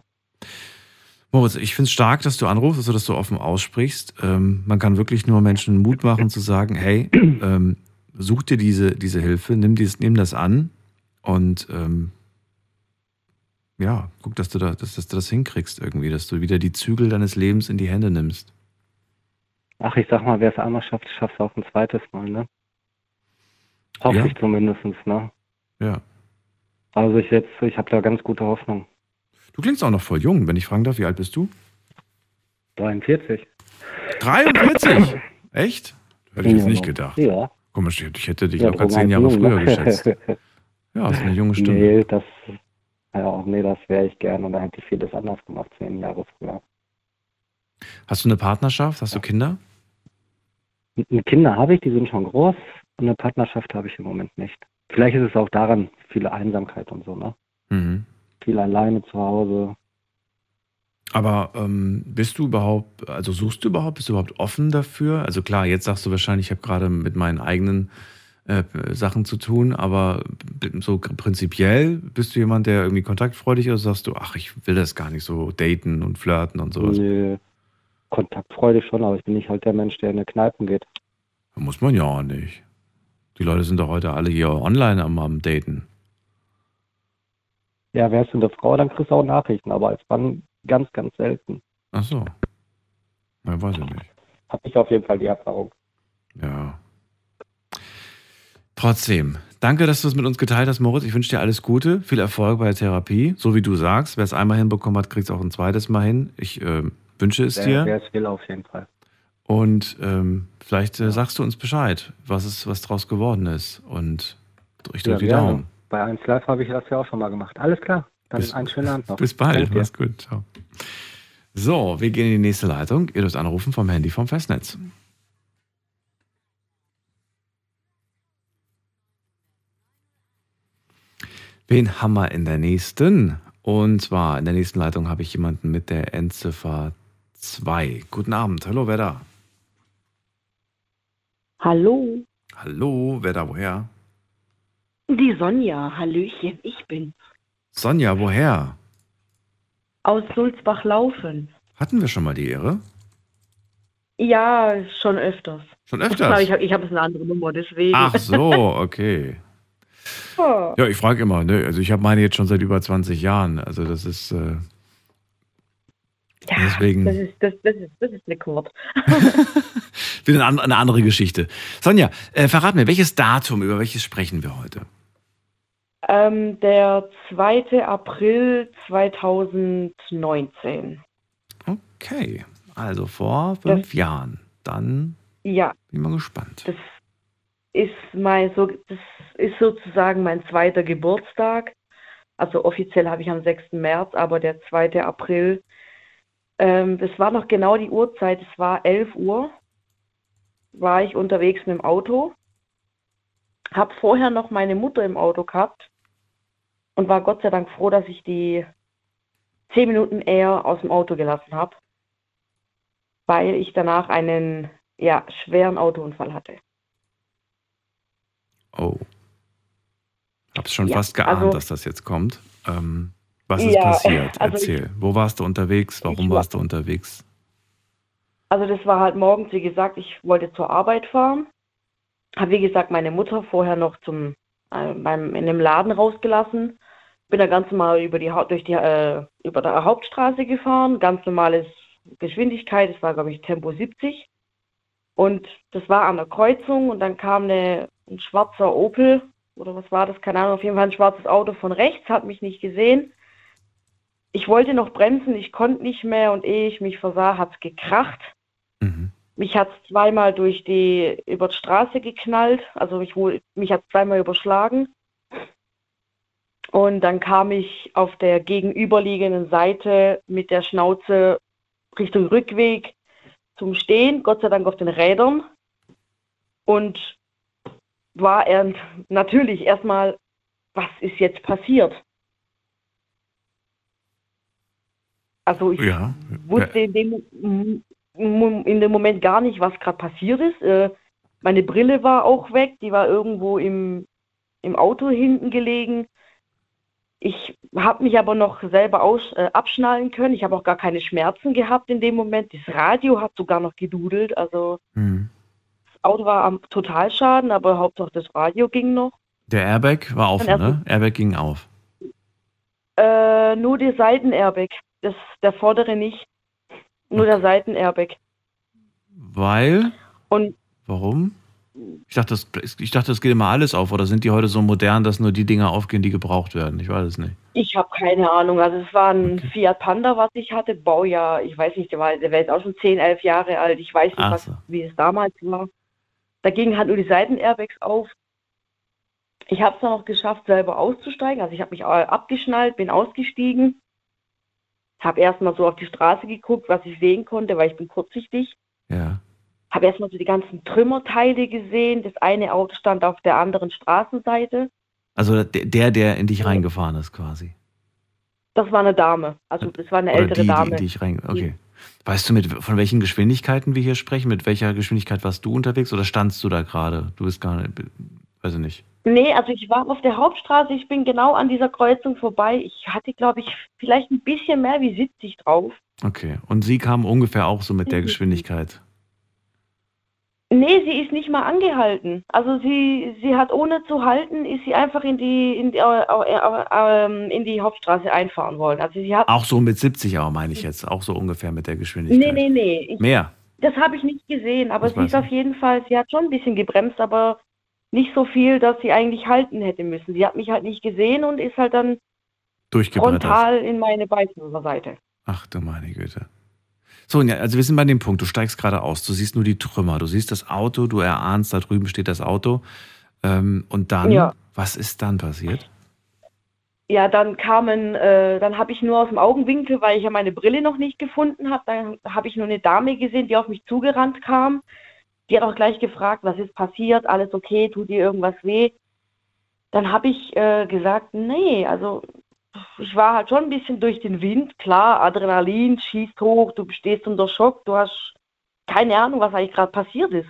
Moritz, ich finde es stark, dass du anrufst, also dass du offen aussprichst. Ähm, man kann wirklich nur Menschen Mut machen zu sagen, hey, [CLEARS THROAT] ähm, such dir diese, diese Hilfe, nimm, dies, nimm das an und ähm, ja, guck, dass du, da, dass, dass du das hinkriegst irgendwie, dass du wieder die Zügel deines Lebens in die Hände nimmst. Ach, ich sag mal, wer es einmal schafft, schafft es auch ein zweites Mal, ne? Hoffe Ja. ich zumindestens, ne? Ja. Also ich jetzt, ich habe da ganz gute Hoffnung. Du klingst auch noch voll jung, wenn ich fragen darf, wie alt bist du? 43. 43? [LAUGHS] Echt? Hätte ich jetzt nicht gedacht. Ja. Komisch, ich hätte dich Ja, locker zehn Jahre jung, früher ne? geschätzt. Ja, ist eine junge Stimme. Nee, das, ja, nee, das wäre ich gern und da hätte ich vieles anders gemacht, zehn Jahre früher. Hast du eine Partnerschaft? Hast du Kinder? Kinder habe ich, die sind schon groß. Und eine Partnerschaft habe ich im Moment nicht. Vielleicht ist es auch daran, viele Einsamkeit und so, ne? Mhm. Viel alleine zu Hause. Aber ähm, bist du überhaupt, also suchst du überhaupt, bist du überhaupt offen dafür? Also klar, jetzt sagst du wahrscheinlich, ich habe gerade mit meinen eigenen äh, Sachen zu tun, aber so prinzipiell bist du jemand, der irgendwie kontaktfreudig ist, sagst du, ach, ich will das gar nicht so daten und flirten und sowas. Nö, kontaktfreudig schon, aber ich bin nicht halt der Mensch, der in eine Kneipen geht. Muss man ja auch nicht. Die Leute sind doch heute alle hier online am, am Daten. Ja, wärst du eine Frau, dann kriegst du auch Nachrichten, aber als Mann ganz, ganz selten. Ach so. Na, weiß ich nicht. Habe ich auf jeden Fall die Erfahrung. Ja. Trotzdem, danke, dass du es mit uns geteilt hast, Moritz. Ich wünsche dir alles Gute, viel Erfolg bei der Therapie. So wie du sagst, wer es einmal hinbekommen hat, kriegt es auch ein zweites Mal hin. Ich äh, wünsche es wer, dir. Wer es will, auf jeden Fall. Und ähm, vielleicht äh, sagst du uns Bescheid, was es, was draus geworden ist. Und ich drücke Ja, die gerne. Daumen. Bei 1 Live habe ich das ja auch schon mal gemacht. Alles klar. Dann Bis- einen schönen Abend noch. Bis bald, Danke mach's gut. Ciao. So, wir gehen in die nächste Leitung. Ihr dürft anrufen vom Handy vom Festnetz. Wen haben wir in der nächsten? Und zwar in der nächsten Leitung habe ich jemanden mit der Endziffer 2. Guten Abend, hallo, wer da? Hallo, Hallo, wer da, woher? Die Sonja, Hallöchen, ich bin Sonja, woher? aus Sulzbach-Laufen. Hatten wir schon mal die Ehre? Ja, schon öfters. Schon öfters? Ich habe ich hab jetzt eine andere Nummer, deswegen. Ach so, okay. [LAUGHS] Oh. Ja, ich frage immer, ne? Also ich habe meine jetzt schon seit über 20 Jahren. Also das ist äh, deswegen Das ist, das, das ist, das ist [LAUGHS] eine wieder an- eine andere Geschichte. Sonja, äh, verrat mir, welches Datum, über welches sprechen wir heute? Ähm, der 2. April 2019. Okay, also vor fünf Jahren. Dann Ja, bin ich mal gespannt. das ist mein so, das ist sozusagen mein zweiter Geburtstag. Also offiziell habe ich am 6. März, aber der 2. April. Ähm, das war noch genau die Uhrzeit. Es war 11 Uhr. War ich unterwegs mit dem Auto. Habe vorher noch meine Mutter im Auto gehabt und war Gott sei Dank froh, dass ich die zehn Minuten eher aus dem Auto gelassen habe, weil ich danach einen ja, schweren Autounfall hatte. Oh. Hab's schon Ja, fast geahnt, also- dass das jetzt kommt. Ähm, was ist Ja, passiert? also ich- Erzähl. Wo warst du unterwegs? Warum Ich war- warst du unterwegs? Also das war halt morgens, wie gesagt, ich wollte zur Arbeit fahren. Habe, wie gesagt, meine Mutter vorher noch zum, beim, in dem Laden rausgelassen. Bin da ganz normal über die, durch die, äh, über der Hauptstraße gefahren. Ganz normales Geschwindigkeit. Es war, glaube ich, Tempo 70. Und das war an der Kreuzung und dann kam eine, ein schwarzer Opel oder was war das? Keine Ahnung. Auf jeden Fall ein schwarzes Auto von rechts, hat mich nicht gesehen. Ich wollte noch bremsen, ich konnte nicht mehr und ehe ich mich versah, hat es gekracht. Mich hat es zweimal durch die über die Straße geknallt, also ich wohl, mich hat es zweimal überschlagen. Und dann kam ich auf der gegenüberliegenden Seite mit der Schnauze Richtung Rückweg zum Stehen, Gott sei Dank auf den Rädern. Und war er natürlich erstmal, was ist jetzt passiert? Also ich Ja. wusste in dem, in dem Moment gar nicht, was gerade passiert ist. Äh, meine Brille war auch weg, die war irgendwo im, im Auto hinten gelegen. Ich habe mich aber noch selber aus, äh, abschnallen können. Ich habe auch gar keine Schmerzen gehabt in dem Moment. Das Radio hat sogar noch gedudelt. Also Hm. das Auto war am Totalschaden, aber Hauptsache das Radio ging noch. Der Airbag war offen, ne? Airbag ging auf. Äh, nur der Seitenairbag, das, der vordere nicht. Nur der Seitenairbag. Weil? Und Warum? Ich dachte, das, ich dachte, das geht immer alles auf. Oder sind die heute so modern, dass nur die Dinger aufgehen, die gebraucht werden? Ich weiß es nicht. Ich habe keine Ahnung. Also es war ein Fiat Panda, was ich hatte. Baujahr, ich weiß nicht, der war, der war jetzt auch schon 10, 11 Jahre alt. Ich weiß nicht, was, wie es damals war. Da gingen halt nur die Seitenairbags auf. Ich habe es dann noch geschafft, selber auszusteigen. Also ich habe mich abgeschnallt, bin ausgestiegen. Habe erstmal so auf die Straße geguckt, was ich sehen konnte, weil ich bin kurzsichtig. Ja. Habe erstmal so die ganzen Trümmerteile gesehen. Das eine Auto stand auf der anderen Straßenseite. Also der, der, in dich reingefahren ist, quasi. Das war eine Dame. Also das war eine Oder ältere die, Dame. Die, die ich rein. Okay. Weißt du, mit, von welchen Geschwindigkeiten wir hier sprechen? Mit welcher Geschwindigkeit warst du unterwegs oder standst du da gerade? Du bist gar nicht, weiß ich nicht. Nee, also ich war auf der Hauptstraße, ich bin genau an dieser Kreuzung vorbei. Ich hatte, glaube ich, vielleicht ein bisschen mehr wie 70 drauf. Okay. Und sie kam ungefähr auch so mit der Mhm. Geschwindigkeit. Nee, sie ist nicht mal angehalten. Also sie, sie hat ohne zu halten, ist sie einfach in die, in die, äh, äh, ähm, in die Hauptstraße einfahren wollen. Also sie hat. Auch so mit 70 auch, meine ich jetzt. Auch so ungefähr mit der Geschwindigkeit. Nee, nee, nee. Ich, Mehr. Das habe ich nicht gesehen, aber Das sie ist auf jeden Fall, sie hat schon ein bisschen gebremst, aber nicht so viel, dass sie eigentlich halten hätte müssen. Sie hat mich halt nicht gesehen und ist halt dann frontal in meine Beifahrerseite. Ach du meine Güte. So, also wir sind bei dem Punkt, du steigst gerade aus, du siehst nur die Trümmer, du siehst das Auto, du erahnst, da drüben steht das Auto. Ähm, und dann, Ja. was ist dann passiert? Ja, dann kamen, äh, dann habe ich nur aus dem Augenwinkel, weil ich ja meine Brille noch nicht gefunden habe, dann habe ich nur eine Dame gesehen, die auf mich zugerannt kam. Die hat auch gleich gefragt, was ist passiert, alles okay, tut dir irgendwas weh? Dann habe ich äh, gesagt, nee, also ich war halt schon ein bisschen durch den Wind, klar, Adrenalin schießt hoch, du stehst unter Schock, du hast keine Ahnung, was eigentlich gerade passiert ist.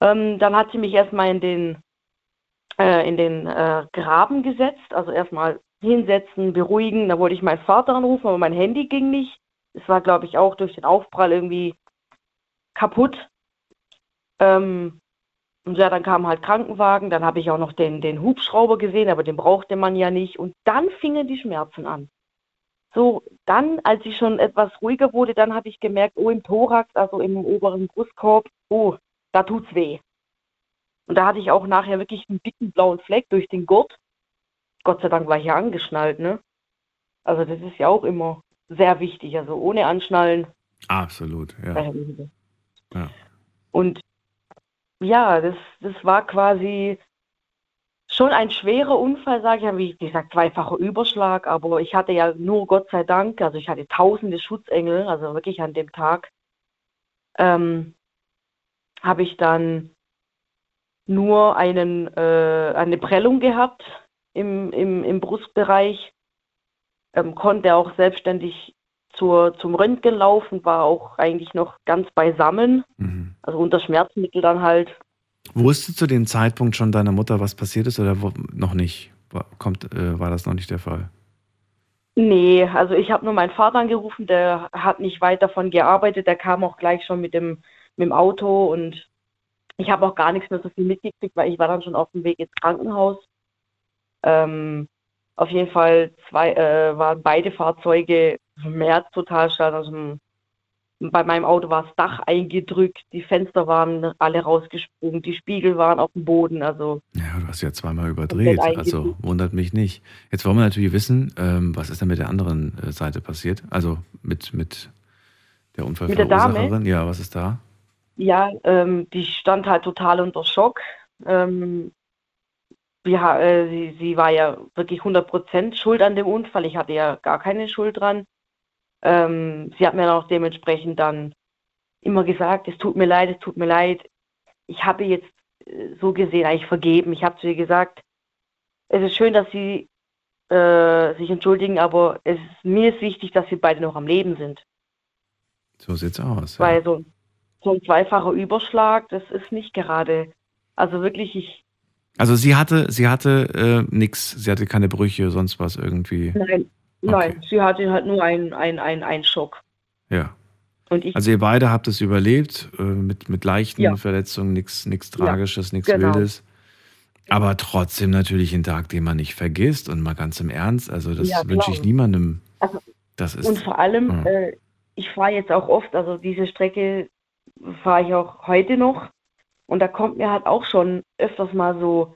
Ähm, dann hat sie mich erstmal in den äh, in den äh, Graben gesetzt, also erstmal hinsetzen, beruhigen. Da wollte ich meinen Vater anrufen, aber mein Handy ging nicht. Es war, glaube ich, auch durch den Aufprall irgendwie kaputt. Ähm, und ja, dann kam halt Krankenwagen, dann habe ich auch noch den, den Hubschrauber gesehen, aber den brauchte man ja nicht. Und dann fingen die Schmerzen an. So, dann, als ich schon etwas ruhiger wurde, dann habe ich gemerkt, oh, im Thorax, also im oberen Brustkorb, oh, da tut's weh. Und da hatte ich auch nachher wirklich einen dicken blauen Fleck durch den Gurt. Gott sei Dank war ich ja angeschnallt, ne? Also das ist ja auch immer sehr wichtig. Also ohne Anschnallen. Absolut, ja. Und ja, das, das war quasi schon ein schwerer Unfall, sage ich ja, wie gesagt, zweifacher Überschlag, aber ich hatte ja nur Gott sei Dank, also ich hatte tausende Schutzengel, also wirklich an dem Tag, ähm, habe ich dann nur einen, äh, eine Prellung gehabt im, im, im Brustbereich, ähm, konnte auch selbstständig zur, zum Röntgen laufen, war auch eigentlich noch ganz beisammen, also unter Schmerzmittel dann halt. Wusste zu dem Zeitpunkt schon deiner Mutter, was passiert ist oder noch nicht? War, kommt, äh, war das noch nicht der Fall? Nee, also ich habe nur meinen Vater angerufen, der hat nicht weit davon gearbeitet, der kam auch gleich schon mit dem, mit dem Auto und ich habe auch gar nichts mehr so viel mitgekriegt, weil ich war dann schon auf dem Weg ins Krankenhaus. Ähm, auf jeden Fall zwei, äh, waren beide Fahrzeuge mehr total stark. Also bei meinem Auto war das Dach eingedrückt, die Fenster waren alle rausgesprungen, die Spiegel waren auf dem Boden. Also Ja, du hast ja zweimal überdreht, also wundert mich nicht. Jetzt wollen wir natürlich wissen, ähm, was ist denn mit der anderen äh, Seite passiert? Also mit, mit der Mit der Dame? Unfallverursacherin? Ja, was ist da? Ja, ähm, die stand halt total unter Schock. Ähm, ja, äh, sie, sie war ja wirklich 100% schuld an dem Unfall. Ich hatte ja gar keine Schuld dran. Ähm, sie hat mir auch dementsprechend dann immer gesagt, es tut mir leid, es tut mir leid. Ich habe jetzt äh, so gesehen eigentlich vergeben. Ich habe zu ihr gesagt, es ist schön, dass Sie äh, sich entschuldigen, aber es ist, mir ist wichtig, dass wir beide noch am Leben sind. So sieht's aus. Ja. Weil so, so ein zweifacher Überschlag, das ist nicht gerade. Also wirklich, ich. Also sie hatte, sie hatte äh, nichts, sie hatte keine Brüche, sonst was irgendwie. Nein, nein, sie hatte halt nur einen ein, ein, Schock. Ja. Und ich. Also ihr beide habt es überlebt, äh, mit, mit leichten Ja. Verletzungen, nichts nichts Ja, Tragisches, nichts genau. Wildes. Aber trotzdem natürlich ein Tag, den man nicht vergisst und mal ganz im Ernst. Also das Ja, wünsche ich niemandem. Also, Das ist. und vor allem, äh, ich fahre jetzt auch oft, also diese Strecke fahre ich auch heute noch. Und da kommt mir halt auch schon öfters mal so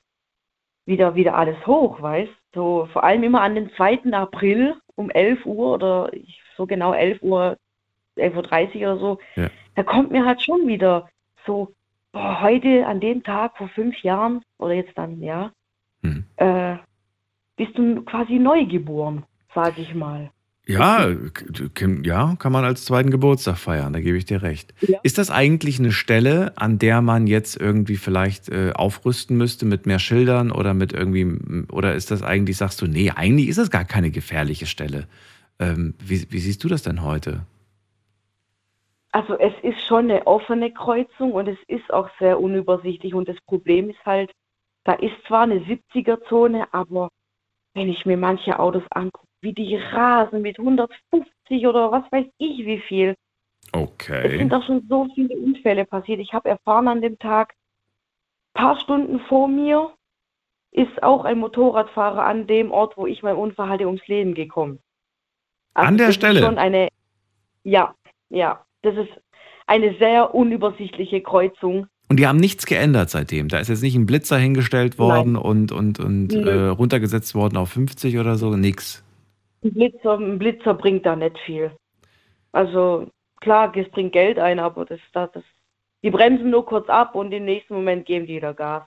wieder, wieder alles hoch, weißt So vor allem immer an den 2. April um 11 Uhr oder so genau 11 Uhr, 11.30 Uhr oder so. Ja. Da kommt mir halt schon wieder so, boah, heute an dem Tag vor fünf Jahren oder jetzt dann, ja, Mhm. äh, bist du quasi neugeboren, sage ich mal. Ja, ja, kann man als zweiten Geburtstag feiern, da gebe ich dir recht. Ja. Ist das eigentlich eine Stelle, an der man jetzt irgendwie vielleicht äh, aufrüsten müsste mit mehr Schildern oder mit irgendwie, oder ist das eigentlich, sagst du, nee, eigentlich ist das gar keine gefährliche Stelle. Ähm, wie, wie siehst du das denn heute? Also es ist schon eine offene Kreuzung und es ist auch sehr unübersichtlich. Und das Problem ist halt, da ist zwar eine 70er-Zone, aber wenn ich mir manche Autos angucke, wie die rasen mit 150 oder was weiß ich wie viel. Es Okay. sind auch schon so viele Unfälle passiert. Ich habe erfahren an dem Tag, paar Stunden vor mir ist auch ein Motorradfahrer an dem Ort, wo ich mein Unfall hatte, ums Leben gekommen. An der Stelle? Schon eine, ja, ja, das ist eine sehr unübersichtliche Kreuzung. Und die haben nichts geändert seitdem. Da ist jetzt nicht ein Blitzer hingestellt worden und, und, und Nö. äh, runtergesetzt worden auf 50 oder so, nix. Ein Blitzer, ein Blitzer bringt da nicht viel. Also klar, es bringt Geld ein, aber das, das, das, die bremsen nur kurz ab und im nächsten Moment geben die wieder Gas.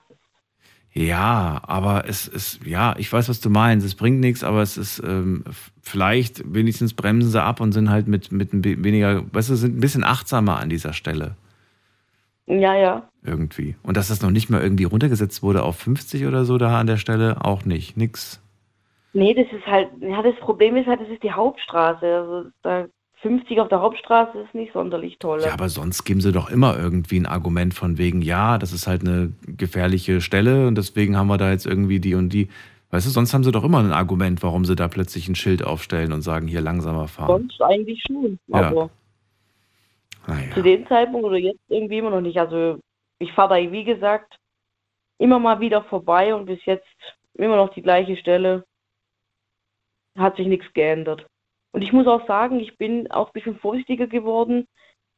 Ja, aber es ist, ja, ich weiß, was du meinst. Es bringt nichts, aber es ist ähm, vielleicht wenigstens bremsen sie ab und sind halt mit, mit weniger, weißt du, sind ein bisschen achtsamer an dieser Stelle Ja, ja. irgendwie. Und dass das noch nicht mal irgendwie runtergesetzt wurde auf 50 oder so da an der Stelle, auch nicht. Nix. Nee, das ist halt, ja, das Problem ist halt, das ist die Hauptstraße. Also da 50 auf der Hauptstraße ist nicht sonderlich toll. Ja, aber sonst geben sie doch immer irgendwie ein Argument von wegen, ja, das ist halt eine gefährliche Stelle und deswegen haben wir da jetzt irgendwie die und die. Weißt du, sonst haben sie doch immer ein Argument, warum sie da plötzlich ein Schild aufstellen und sagen, hier langsamer fahren. Sonst eigentlich schon. Ja. Aber Naja. zu dem Zeitpunkt oder jetzt irgendwie immer noch nicht. Also ich fahre da, wie gesagt, immer mal wieder vorbei und bis jetzt immer noch die gleiche Stelle. Hat sich nichts geändert. Und ich muss auch sagen, ich bin auch ein bisschen vorsichtiger geworden.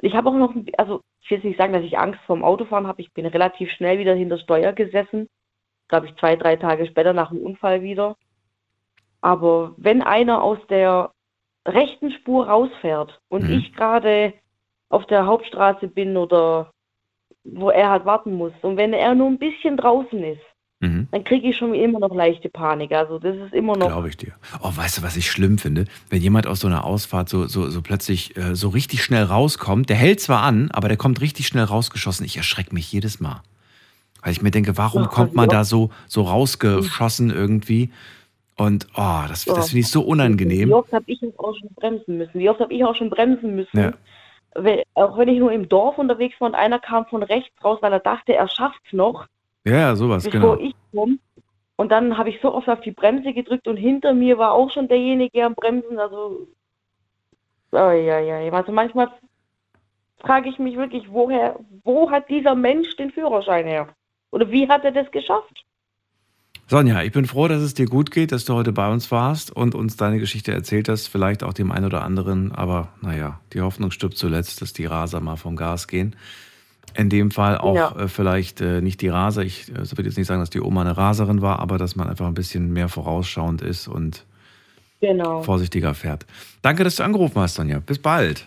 Ich habe auch noch, also ich will jetzt nicht sagen, dass ich Angst vorm Autofahren habe. Ich bin relativ schnell wieder hinter Steuer gesessen. Glaube ich, zwei, drei Tage später nach dem Unfall wieder. Aber wenn einer aus der rechten Spur rausfährt und Mhm. ich gerade auf der Hauptstraße bin oder wo er halt warten muss und wenn er nur ein bisschen draußen ist, Mhm. dann kriege ich schon immer noch leichte Panik. Also das ist immer noch. Glaube ich dir. Oh, weißt du, was ich schlimm finde? Wenn jemand aus so einer Ausfahrt so, so, so plötzlich äh, so richtig schnell rauskommt, der hält zwar an, aber der kommt richtig schnell rausgeschossen. Ich erschrecke mich jedes Mal. Weil ich mir denke, warum Ja, kommt man ja. da so, so rausgeschossen irgendwie? Und oh, das, das finde ich so Wie unangenehm. oft habe ich auch schon bremsen müssen? Wie oft habe ich auch schon bremsen müssen? Ja. Weil, auch wenn ich nur im Dorf unterwegs war und einer kam von rechts raus, weil er dachte, er schafft's noch, Ja, ja, sowas, genau. ich komme. Und dann habe ich so oft auf die Bremse gedrückt und hinter mir war auch schon derjenige am Bremsen. Also, oh, ja, ja. Also manchmal frage ich mich wirklich, woher, wo hat dieser Mensch den Führerschein her? Oder wie hat er das geschafft? Sonja, ich bin froh, dass es dir gut geht, dass du heute bei uns warst und uns deine Geschichte erzählt hast. Vielleicht auch dem einen oder anderen. Aber naja, die Hoffnung stirbt zuletzt, dass die Raser mal vom Gas gehen. In dem Fall auch Ja. äh, vielleicht äh, nicht die Raser. Ich äh, würde jetzt nicht sagen, dass die Oma eine Raserin war, aber dass man einfach ein bisschen mehr vorausschauend ist und Genau. vorsichtiger fährt. Danke, dass du angerufen hast, Sonja. Bis bald.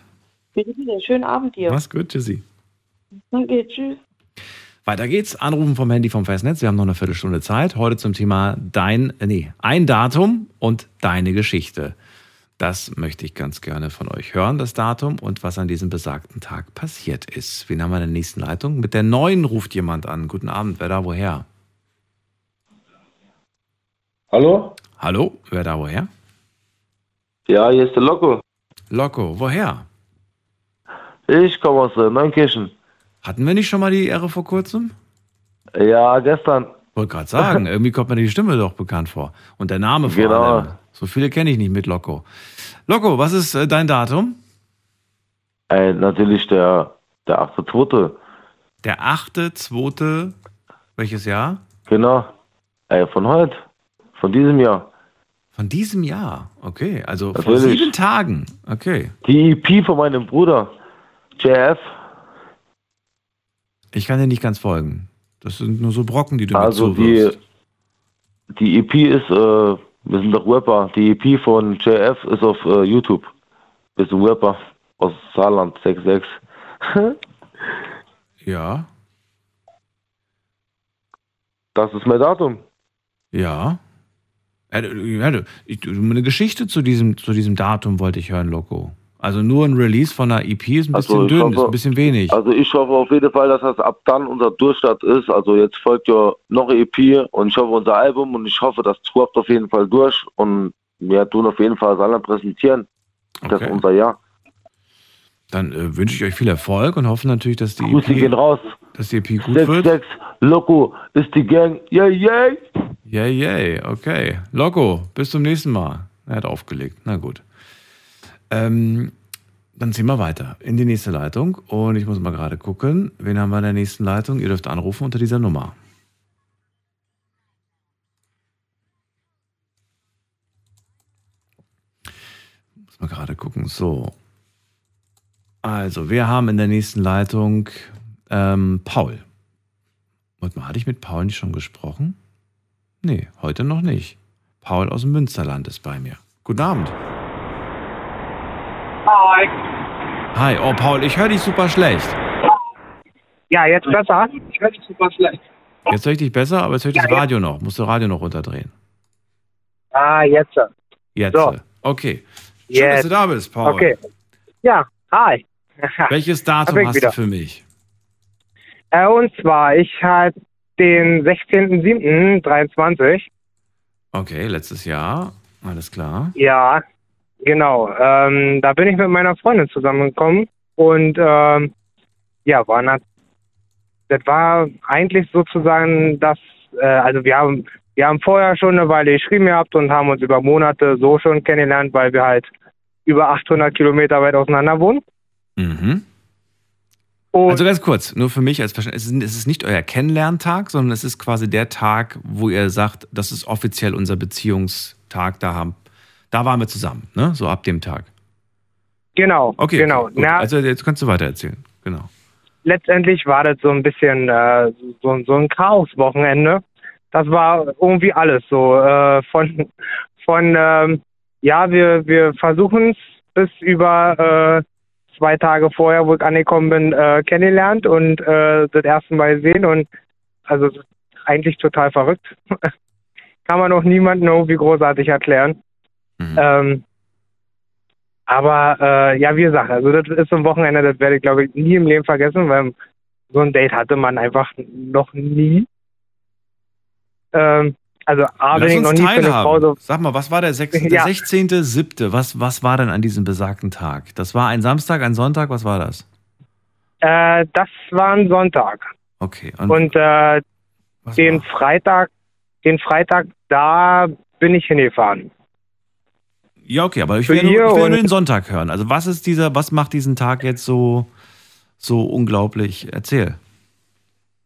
Bitte, bitte. Schönen Abend dir. Mach's gut, tschüssi. Danke, tschüss. Weiter geht's. Anrufen vom Handy vom Festnetz. Wir haben noch eine Viertelstunde Zeit. Heute zum Thema dein, nee, ein Datum und deine Geschichte. Das möchte ich ganz gerne von euch hören, das Datum und was an diesem besagten Tag passiert ist. Wen haben wir in der nächsten Leitung? Mit der neuen ruft jemand an. Guten Abend. Wer da woher? Hallo? Hallo? Wer da woher? Ja, hier ist der Loco. Loco, woher? Ich komme aus äh, Neunkirchen. Hatten wir nicht schon mal die Ehre vor kurzem? Ja, gestern. Wollte gerade sagen, [LAUGHS] irgendwie kommt mir die Stimme doch bekannt vor. Und der Name vor Genau. allem. So viele kenne ich nicht mit Loco. Loco, was ist äh, dein Datum? Äh, natürlich der, der 8.2. Der 8.2. Welches Jahr? Genau. Äh, von heute. Von diesem Jahr. Von diesem Jahr. Okay, also vor Natürlich. sieben Tagen. Okay. Die EP von meinem Bruder. JF. Ich kann dir nicht ganz folgen. Das sind nur so Brocken, die du mir Also die, zuwirfst. die EP ist, äh, wir sind doch Rapper. Die EP von JF ist auf äh, YouTube. Wir sind Rapper aus Saarland 66. [LAUGHS] Ja, Das ist mein Datum. ja. Du- eine Geschichte zu diesem, zu diesem Datum wollte ich hören, Loco. Also nur ein Release von einer EP ist ein bisschen Also ich dünn, ist hoffe- ein bisschen wenig. Also ich hoffe auf jeden Fall, dass das ab dann unser Durchstart ist. Also jetzt folgt ja noch eine EP und ich hoffe unser Album und ich hoffe, das läuft auf jeden Fall durch und wir tun auf jeden Fall Saarland präsentieren. Das Okay. ist unser Jahr. Dann äh, wünsche ich euch viel Erfolg und hoffe natürlich, dass die Grüße gehen raus. dass die EP gut 6, wird. 6, Loco ist die Gang. Yay, yay. Yay, yay, okay. Loco, bis zum nächsten Mal. Er hat aufgelegt. Na gut. Ähm, dann ziehen wir weiter in die nächste Leitung. Und ich muss mal gerade gucken, wen haben wir in der nächsten Leitung? Ihr dürft anrufen unter dieser Nummer. Muss mal gerade gucken. So. Also, wir haben in der nächsten Leitung ähm, Paul. Warte mal, hatte ich mit Paul nicht schon gesprochen? Nee, heute noch nicht. Paul aus dem Münsterland ist bei mir. Guten Abend. Hi. Hi, oh Paul, ich höre dich super schlecht. Ja, jetzt besser. Ich höre dich super schlecht. Jetzt höre ich dich besser, aber jetzt höre ich das Radio noch. Musst du Radio noch runterdrehen. Ah, jetzt. Jetzt. So. Okay. Schön, dass Jetzt. du da bist, Paul. Okay. Ja, hi. [LAUGHS] Welches Da Datum hast wieder. du für mich? Äh, und zwar, ich hatte den 16.07.23. Okay, letztes Jahr. Alles klar. Ja, genau. Ähm, da bin ich mit meiner Freundin zusammengekommen und ähm, ja, war nat- das war eigentlich sozusagen das, äh, also wir haben wir haben vorher schon eine Weile geschrieben gehabt und haben uns über Monate so schon kennengelernt, weil wir halt über 800 Kilometer weit auseinander wohnen. Mhm. Also ganz kurz, nur für mich als Verständnis, es ist- es ist nicht euer Kennenlerntag, sondern es ist quasi der Tag, wo ihr sagt, das ist offiziell unser Beziehungstag, da haben, da waren wir zusammen, ne? So ab dem Tag. Genau, Okay, genau. gut. Also jetzt kannst du weiter erzählen. Genau. letztendlich war das so ein bisschen äh, so, so ein Chaos-Wochenende. Das war irgendwie alles so. Äh, von, von ähm, ja, wir, wir versuchen es bis über äh, zwei Tage vorher, wo ich angekommen bin, äh, kennengelernt und äh, das erste Mal sehen. Und also eigentlich total verrückt. [LAUGHS] Kann man auch niemandem irgendwie großartig erklären. Ähm, aber äh, ja, wie gesagt, also das ist so ein Wochenende, das werde ich glaube ich nie im Leben vergessen, weil so ein Date hatte man einfach noch nie. Ähm, also A, bin Lass ich noch nie für eine Frau so. Sag mal, was war der, sechs, der [LAUGHS] Ja. 16.7.? Was, was war denn an diesem besagten Tag? Das war ein Samstag, ein Sonntag, was war das? Äh, das war ein Sonntag. Okay. Und, äh, den Freitag, den Freitag, da bin ich hingefahren. Ja, okay, aber ich will, nur, ich will nur den Sonntag hören. Also was ist dieser, was macht diesen Tag jetzt so, so unglaublich? Erzähl.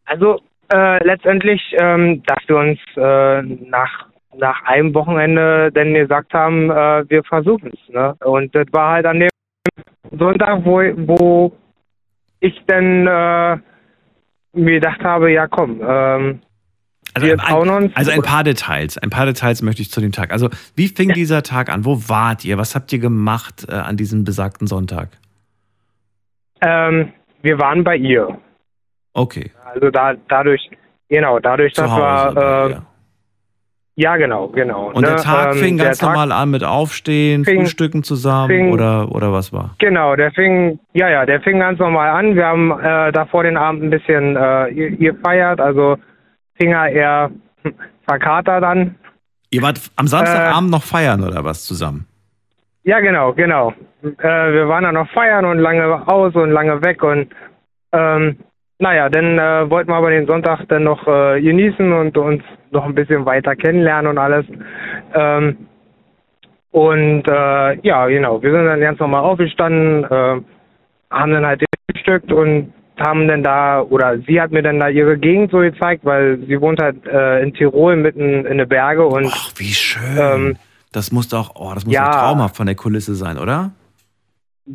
Also äh, letztendlich, ähm, dass wir uns äh, nach nach einem Wochenende dann gesagt haben, äh, wir versuchen es. Ne? Und das war halt an dem Sonntag, wo, wo ich dann äh, mir gedacht habe, ja komm, ähm, Also, wir ein, uns. also ein paar Details, ein paar Details möchte ich zu dem Tag. Also wie fing dieser Tag an? Wo wart ihr? Was habt ihr gemacht äh, an diesem besagten Sonntag? ähm, wir waren bei ihr. Okay. Also da dadurch, genau, dadurch, Zu dass Hause wir äh, ja genau, genau. Und der ne? Tag Ähm, fing der ganz Tag- normal an mit Aufstehen, fing- Frühstücken zusammen fing- oder, oder was war? Genau, der fing, ja, ja, der fing ganz normal an. Wir haben äh, davor den Abend ein bisschen äh, ge- gefeiert, also fing er eher verkater dann. Ihr wart am Samstagabend noch feiern oder was zusammen? Ja, genau, genau. Äh, wir waren dann noch feiern und lange aus und lange weg und ähm, naja, dann äh, wollten wir aber den Sonntag dann noch äh, genießen und uns noch ein bisschen weiter kennenlernen und alles. Ähm, und äh, ja, genau, wir sind dann ganz normal aufgestanden, äh, haben dann halt gefrühstückt und haben dann da, oder sie hat mir dann da ihre Gegend so gezeigt, weil sie wohnt halt äh, in Tirol mitten in den Berge und Ach, wie schön. Ähm, das muss doch, oh, das muss ja. doch traumhaft von der Kulisse sein, oder?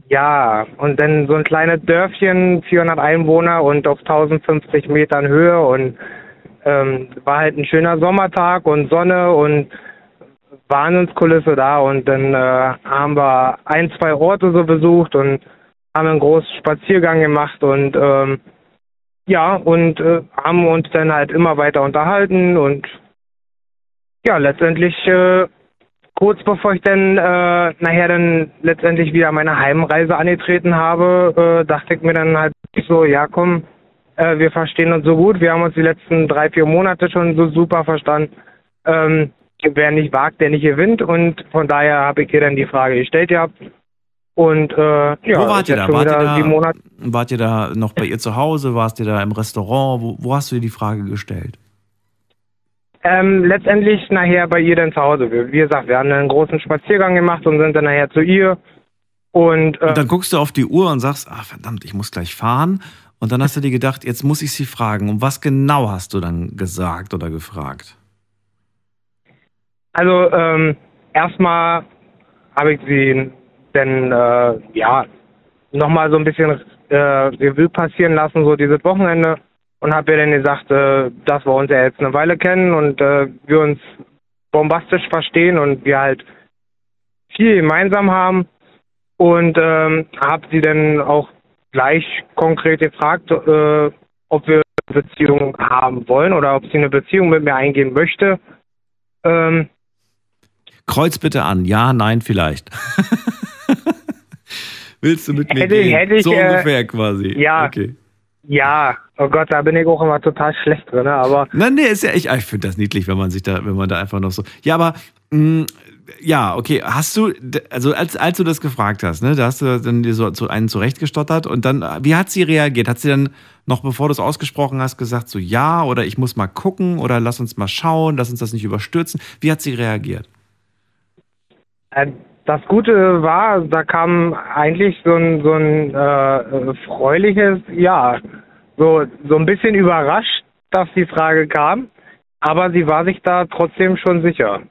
Ja, und dann so ein kleines Dörfchen, 400 Einwohner und auf 1050 Metern Höhe und ähm, war halt ein schöner Sommertag und Sonne und Wahnsinnskulisse da und dann äh, haben wir ein, zwei Orte so besucht und haben einen großen Spaziergang gemacht und ähm, ja, und äh, haben uns dann halt immer weiter unterhalten und ja, letztendlich äh, kurz bevor ich dann äh, nachher dann letztendlich wieder meine Heimreise angetreten habe, äh, dachte ich mir dann halt so, ja komm, äh, wir verstehen uns so gut, wir haben uns die letzten drei, vier Monate schon so super verstanden. Ähm, wer nicht wagt, der nicht gewinnt und von daher habe ich ihr dann die Frage gestellt gehabt. Und äh, ja, Wo wart ihr da? Wart ihr da, wart ihr da noch bei ihr zu Hause? Warst ihr da im Restaurant? Wo, wo hast du dir die Frage gestellt? Ähm, letztendlich nachher bei ihr dann zu Hause. Wie wie gesagt, wir haben einen großen Spaziergang gemacht und sind dann nachher zu ihr. Und, äh, Und dann guckst du auf die Uhr und sagst, ah verdammt, ich muss gleich fahren. Und dann hast du dir gedacht, jetzt muss ich sie fragen. Und was genau hast du dann gesagt oder gefragt? Also ähm, erstmal habe ich sie dann äh, ja nochmal so ein bisschen äh, Revue passieren lassen, so dieses Wochenende und habe ihr dann gesagt, äh, dass wir uns ja jetzt eine Weile kennen und äh, wir uns bombastisch verstehen und wir halt viel gemeinsam haben und ähm, habe sie dann auch gleich konkret gefragt, äh, ob wir eine Beziehung haben wollen oder ob sie eine Beziehung mit mir eingehen möchte. Ähm, Kreuz bitte an. Ja, nein, vielleicht. [LAUGHS] Willst du mit mir Hätte- gehen? hätte ich, so äh, ungefähr quasi. ja. Okay. Ja, oh Gott, da bin ich auch immer total schlecht drin, aber. Nein, nee, ist ja echt, ich finde das niedlich, wenn man sich da, wenn man da einfach noch so. Ja, aber mh, ja, okay, hast du, also als, als du das gefragt hast, ne, da hast du dann dir so, so einen zurechtgestottert und dann, wie hat sie reagiert? Hat sie dann noch bevor du es ausgesprochen hast, gesagt so ja oder ich muss mal gucken oder lass uns mal schauen, lass uns das nicht überstürzen? Wie hat sie reagiert? Das Gute war, da kam eigentlich so ein, so ein äh, freuliches Ja. So, so ein bisschen überrascht, dass die Frage kam, aber sie war sich da trotzdem schon sicher.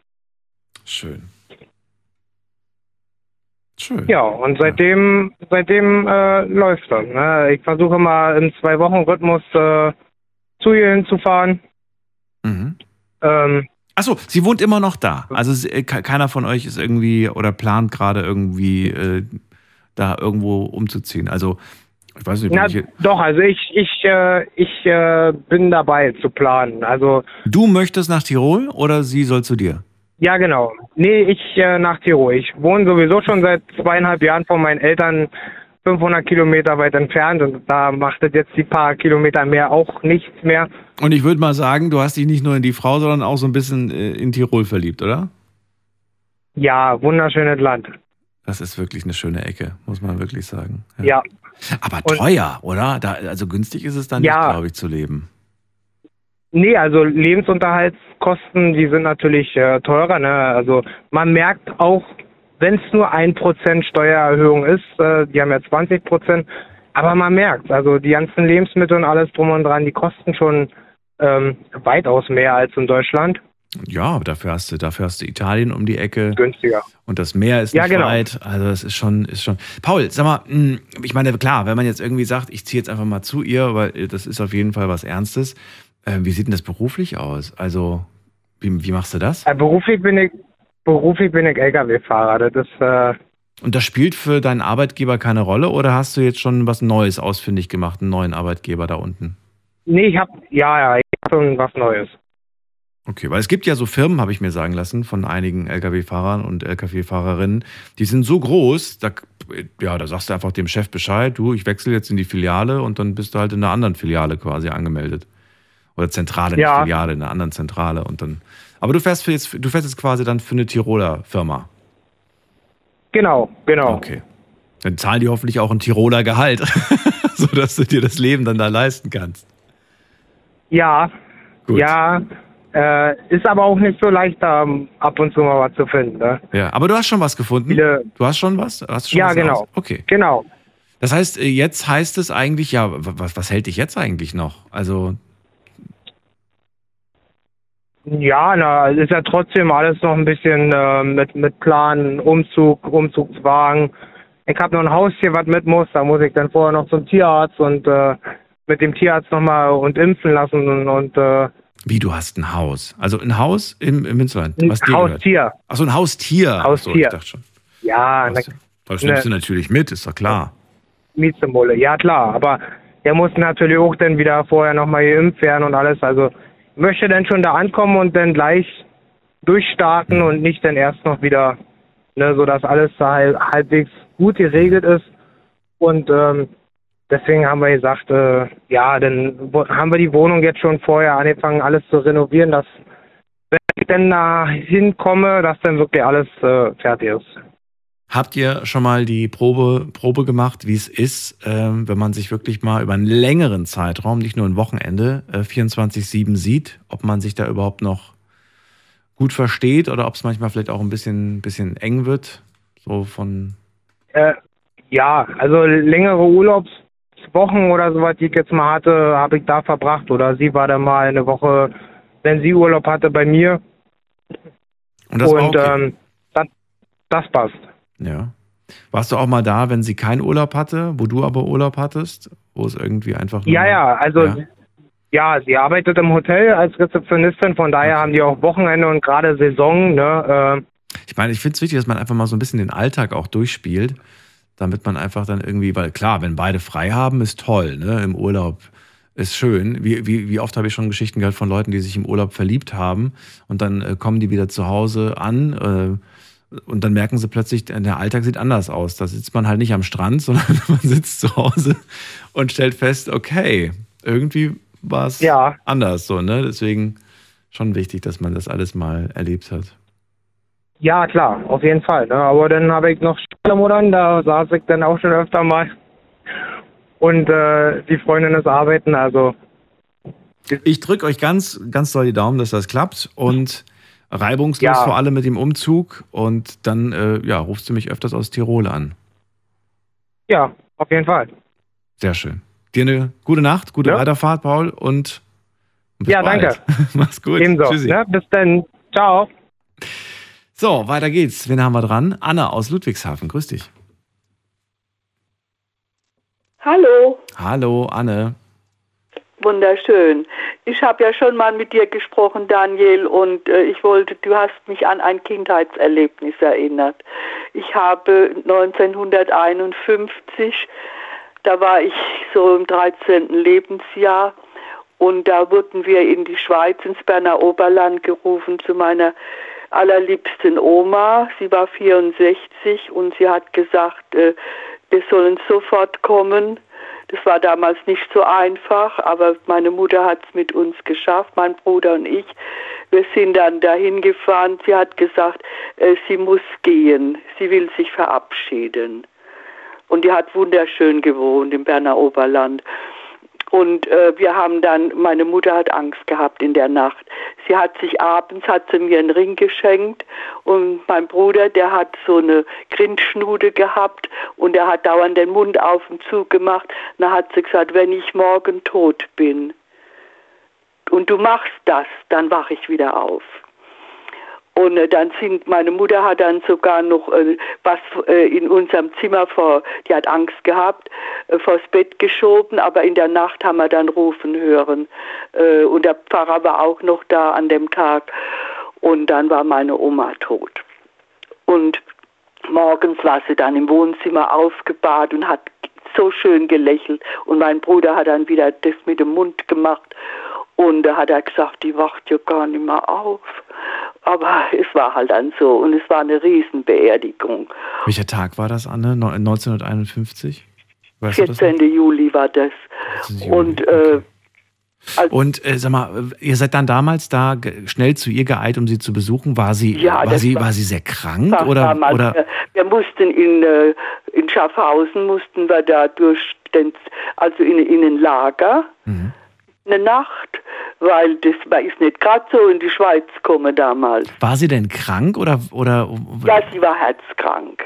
Schön. Schön. Ja, und seitdem, seitdem äh, läuft das. Ne? Ich versuche mal im Zwei-Wochen-Rhythmus äh, zu ihr hinzufahren. Mhm. Ähm, Achso, sie wohnt immer noch da. Also äh, ke- keiner von euch ist irgendwie oder plant gerade irgendwie äh, da irgendwo umzuziehen. Also ich weiß nicht, na, welche, doch, also ich, ich, äh, ich äh, bin dabei zu planen. Also du möchtest nach Tirol oder sie soll zu dir? Ja, genau. Nee, ich äh, nach Tirol. Ich wohne sowieso schon seit zweieinhalb Jahren von meinen Eltern 500 Kilometer weit entfernt und da macht das jetzt die paar Kilometer mehr auch nichts mehr. Und ich würde mal sagen, du hast dich nicht nur in die Frau, sondern auch so ein bisschen äh, in Tirol verliebt, oder? Ja, wunderschönes Land. Das ist wirklich eine schöne Ecke, muss man wirklich sagen. Ja. Aber Und- teuer, oder? Da, also günstig ist es dann Ja. nicht, glaube ich, zu leben. Nee, also Lebensunterhaltskosten, die sind natürlich äh, teurer. Ne? Also man merkt auch, wenn es nur ein Prozent Steuererhöhung ist, äh, die haben ja 20 Prozent, aber man merkt, also die ganzen Lebensmittel und alles drum und dran, die kosten schon ähm, weitaus mehr als in Deutschland. Ja, aber dafür hast du, dafür hast du Italien um die Ecke. Günstiger. Und das Meer ist Ja, nicht genau. weit. Also das ist schon, ist schon. Paul, sag mal, mh, ich meine, klar, wenn man jetzt irgendwie sagt, ich ziehe jetzt einfach mal zu ihr, weil das ist auf jeden Fall was Ernstes. Äh, wie sieht denn das beruflich aus? Also, wie, wie machst du das? Äh, beruflich bin ich beruflich bin ich LKW-Fahrer. Das ist äh, Und das spielt für deinen Arbeitgeber keine Rolle oder hast du jetzt schon was Neues ausfindig gemacht, einen neuen Arbeitgeber da unten? nee, ich habe ja ja, ich hab schon was Neues. Okay, weil es gibt ja so Firmen, habe ich mir sagen lassen, von einigen Lkw-Fahrern und Lkw-Fahrerinnen, die sind so groß, da, ja, da sagst du einfach dem Chef Bescheid, du, ich wechsle jetzt in die Filiale und dann bist du halt in einer anderen Filiale quasi angemeldet. Oder Zentrale, nicht Ja. Filiale, in einer anderen Zentrale und dann. Aber du fährst jetzt, du fährst jetzt quasi dann für eine Tiroler Firma. Genau, genau. Okay. Dann zahlen die hoffentlich auch ein Tiroler Gehalt, [LAUGHS] sodass du dir das Leben dann da leisten kannst. Ja, ja, äh, ist aber auch nicht so leicht, da ähm, ab und zu mal was zu finden. Ne? Ja, aber du hast schon was gefunden. du hast schon was? Hast schon Ja, was genau. raus? Okay. Genau. Das heißt, äh, jetzt heißt es eigentlich, ja, wa- was, was hält dich jetzt eigentlich noch? Also, Ja, na, es ist ja trotzdem alles noch ein bisschen äh, mit, mit Plan, Umzug, Umzugswagen. Ich habe noch ein Haustier, was mit muss. Da muss ich dann vorher noch zum Tierarzt und äh, mit dem Tierarzt nochmal und impfen lassen und, und äh, wie du hast ein Haus. Also ein Haus im, im Münsterland. Ein Was dir Haustier. Achso, ein Haustier. Haustier. ich dachte schon. ja, na, Das nimmst du Ne. natürlich mit, ist doch klar. Mietzemulle. Ja klar, aber der muss natürlich auch dann wieder vorher nochmal geimpft werden und alles. Also möchte dann schon da ankommen und dann gleich durchstarten und nicht dann erst noch wieder, ne, so dass alles da halb, halbwegs gut geregelt ist. Und ähm, deswegen haben wir gesagt, äh, ja, dann haben wir die Wohnung jetzt schon vorher angefangen, alles zu renovieren, dass wenn ich dann da hinkomme, dass dann wirklich alles äh, fertig ist. Habt ihr schon mal die Probe, Probe gemacht, wie es ist, ähm, wenn man sich wirklich mal über einen längeren Zeitraum, nicht nur ein Wochenende, äh, 24-7 sieht, ob man sich da überhaupt noch gut versteht oder ob es manchmal vielleicht auch ein bisschen, bisschen eng wird? So von. Äh, ja, also längere Urlaubswochen oder so was, die ich jetzt mal hatte, habe ich da verbracht. Oder sie war dann mal eine Woche, wenn sie Urlaub hatte, bei mir. Und das war okay. ähm, das, das passt. Ja. Warst du auch mal da, wenn sie keinen Urlaub hatte, wo du aber Urlaub hattest? Wo es irgendwie einfach. nur- Ja, ja, also Ja. ja. sie arbeitet im Hotel als Rezeptionistin, von daher haben die auch Wochenende und gerade Saison, ne? Äh, Ich meine, ich finde es wichtig, dass man einfach mal so ein bisschen den Alltag auch durchspielt, damit man einfach dann irgendwie, weil klar, wenn beide frei haben, ist toll, ne? Im Urlaub ist schön. Wie, wie, wie oft habe ich schon Geschichten gehört von Leuten, die sich im Urlaub verliebt haben und dann äh, kommen die wieder zu Hause an äh, und dann merken sie plötzlich, der Alltag sieht anders aus. Da sitzt man halt nicht am Strand, [LAUGHS] sondern man sitzt zu Hause und stellt fest, okay, irgendwie war es anders so, ne? Deswegen schon wichtig, dass man das alles mal erlebt hat. ja, klar, auf jeden Fall. Ne? Aber dann habe ich noch Schwiegermuttern, da saß ich dann auch schon öfter mal. Und äh, die Freundin ist arbeiten, also Ich drücke euch ganz, ganz doll die Daumen, dass das klappt und reibungslos Ja. vor allem mit dem Umzug. Und dann äh, ja, rufst du mich öfters aus Tirol an. ja, auf jeden Fall. Sehr schön. Dir eine gute Nacht, gute Weiterfahrt, Paul, und bis Ja, bald. danke. [LAUGHS] Mach's gut. Ebenso. Tschüssi. Ne? Bis dann. Ciao. So, weiter geht's. Wen haben wir dran? Anna aus Ludwigshafen. Grüß dich. Hallo, Hallo, Anne. Wunderschön. Ich habe ja schon mal mit dir gesprochen, Daniel, und äh, ich wollte, du hast mich an ein Kindheitserlebnis erinnert. Ich habe 1951, da war ich so im 13. Lebensjahr, und da wurden wir in die Schweiz, ins Berner Oberland gerufen zu meiner allerliebsten Oma. Sie war 64 und sie hat gesagt, äh, wir sollen sofort kommen. Das war damals nicht so einfach, aber meine Mutter hat es mit uns geschafft, mein Bruder und ich. Wir sind dann dahin gefahren. Sie hat gesagt, äh, sie muss gehen. Sie will sich verabschieden. Und die hat wunderschön gewohnt im Berner Oberland. Und äh, wir haben dann, meine Mutter hat Angst gehabt in der Nacht. Sie hat sich abends, hat sie mir einen Ring geschenkt und mein Bruder, der hat so eine Grindschnude gehabt und er hat dauernd den Mund auf und zu gemacht. Dann hat sie gesagt, wenn ich morgen tot bin und du machst das, dann wache ich wieder auf. Und äh, dann sind, meine Mutter hat dann sogar noch äh, was äh, in unserem Zimmer vor, die hat Angst gehabt, äh, vors Bett geschoben, aber in der Nacht haben wir dann rufen hören. Äh, und der Pfarrer war auch noch da an dem Tag. Und dann war meine Oma tot. Und morgens war sie dann im Wohnzimmer aufgebahrt und hat so schön gelächelt. Und mein Bruder hat dann wieder das mit dem Mund gemacht. Und da hat er gesagt, die wacht ja gar nicht mehr auf. Aber [LAUGHS] es war halt dann so. Und es war eine Riesenbeerdigung. Welcher Tag war das, Anne? No- 1951? Weißt du das? 14. Juli war das. Und äh, Und äh, sag mal, ihr seid dann damals da schnell zu ihr geeilt, um sie zu besuchen. War sie, Ja, war sie, war- war sie sehr krank oder, damals, oder äh, wir mussten in, äh, in Schaffhausen, mussten wir da durch den, also in, in ein Lager, Mhm. Eine Nacht, weil das war, ist nicht gerade so in die Schweiz gekommen damals. war sie denn krank oder, oder Ja, sie war herzkrank.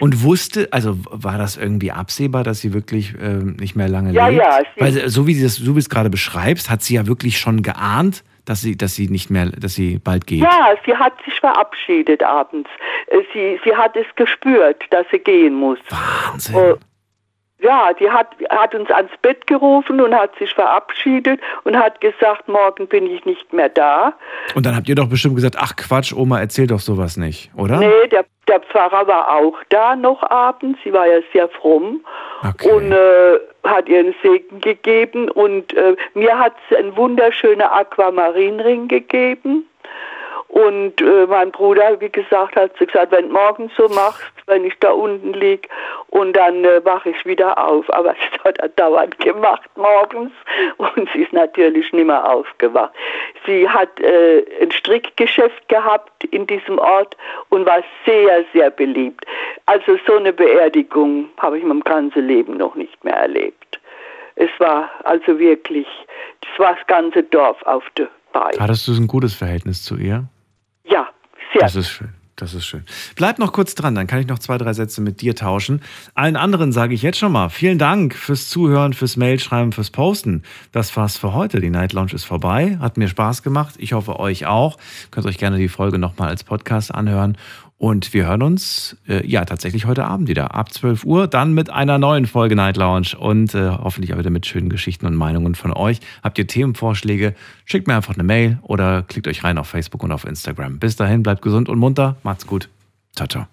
und wusste, also war das irgendwie absehbar, dass sie wirklich ähm, nicht mehr lange Ja, lebt? ja, sie- Weil sie- so wie sie das, so wie es gerade beschreibst, hat sie ja wirklich schon geahnt, dass sie, dass sie nicht mehr, dass sie bald geht. Ja, sie hat sich verabschiedet abends. Äh, Sie, sie hat es gespürt, dass sie gehen muss. Wahnsinn. Ja, die hat, hat uns ans Bett gerufen und hat sich verabschiedet und hat gesagt, morgen bin ich nicht mehr da. Und dann habt ihr doch bestimmt gesagt, ach Quatsch, Oma, erzähl doch sowas nicht, oder? Nee, der, der Pfarrer war auch da noch abends. Sie war ja sehr fromm und äh, hat ihren Segen gegeben. Und äh, mir hat sie einen wunderschönen Aquamarinring gegeben. Und äh, mein Bruder, wie gesagt, hat so gesagt, wenn du morgen so machst, wenn ich da unten lieg und dann äh, wache ich wieder auf. Aber [LAUGHS] das hat er dauernd gemacht morgens und sie ist natürlich nicht mehr aufgewacht. Sie hat äh, ein Strickgeschäft gehabt in diesem Ort und war sehr, sehr beliebt. Also so eine Beerdigung habe ich in meinem ganzen Leben noch nicht mehr erlebt. Es war also wirklich, das war das ganze Dorf auf der. Hattest du ein gutes Verhältnis zu ihr? Ja, sehr. Das ist schön. Das ist schön. Bleib noch kurz dran, dann kann ich noch zwei, drei Sätze mit dir tauschen. Allen anderen sage ich jetzt schon mal vielen Dank fürs Zuhören, fürs Mailschreiben, fürs Posten. Das war's für heute. Die Night Lounge ist vorbei. Hat mir Spaß gemacht. Ich hoffe, euch auch. Könnt euch gerne die Folge nochmal als Podcast anhören. Und wir hören uns äh, ja tatsächlich heute Abend wieder ab 12 Uhr, dann mit einer neuen Folge Night Lounge und äh, hoffentlich auch wieder mit schönen Geschichten und Meinungen von euch. Habt ihr Themenvorschläge? Schickt mir einfach eine Mail oder klickt euch rein auf Facebook und auf Instagram. Bis dahin, bleibt gesund und munter. Macht's gut. Ciao, ciao.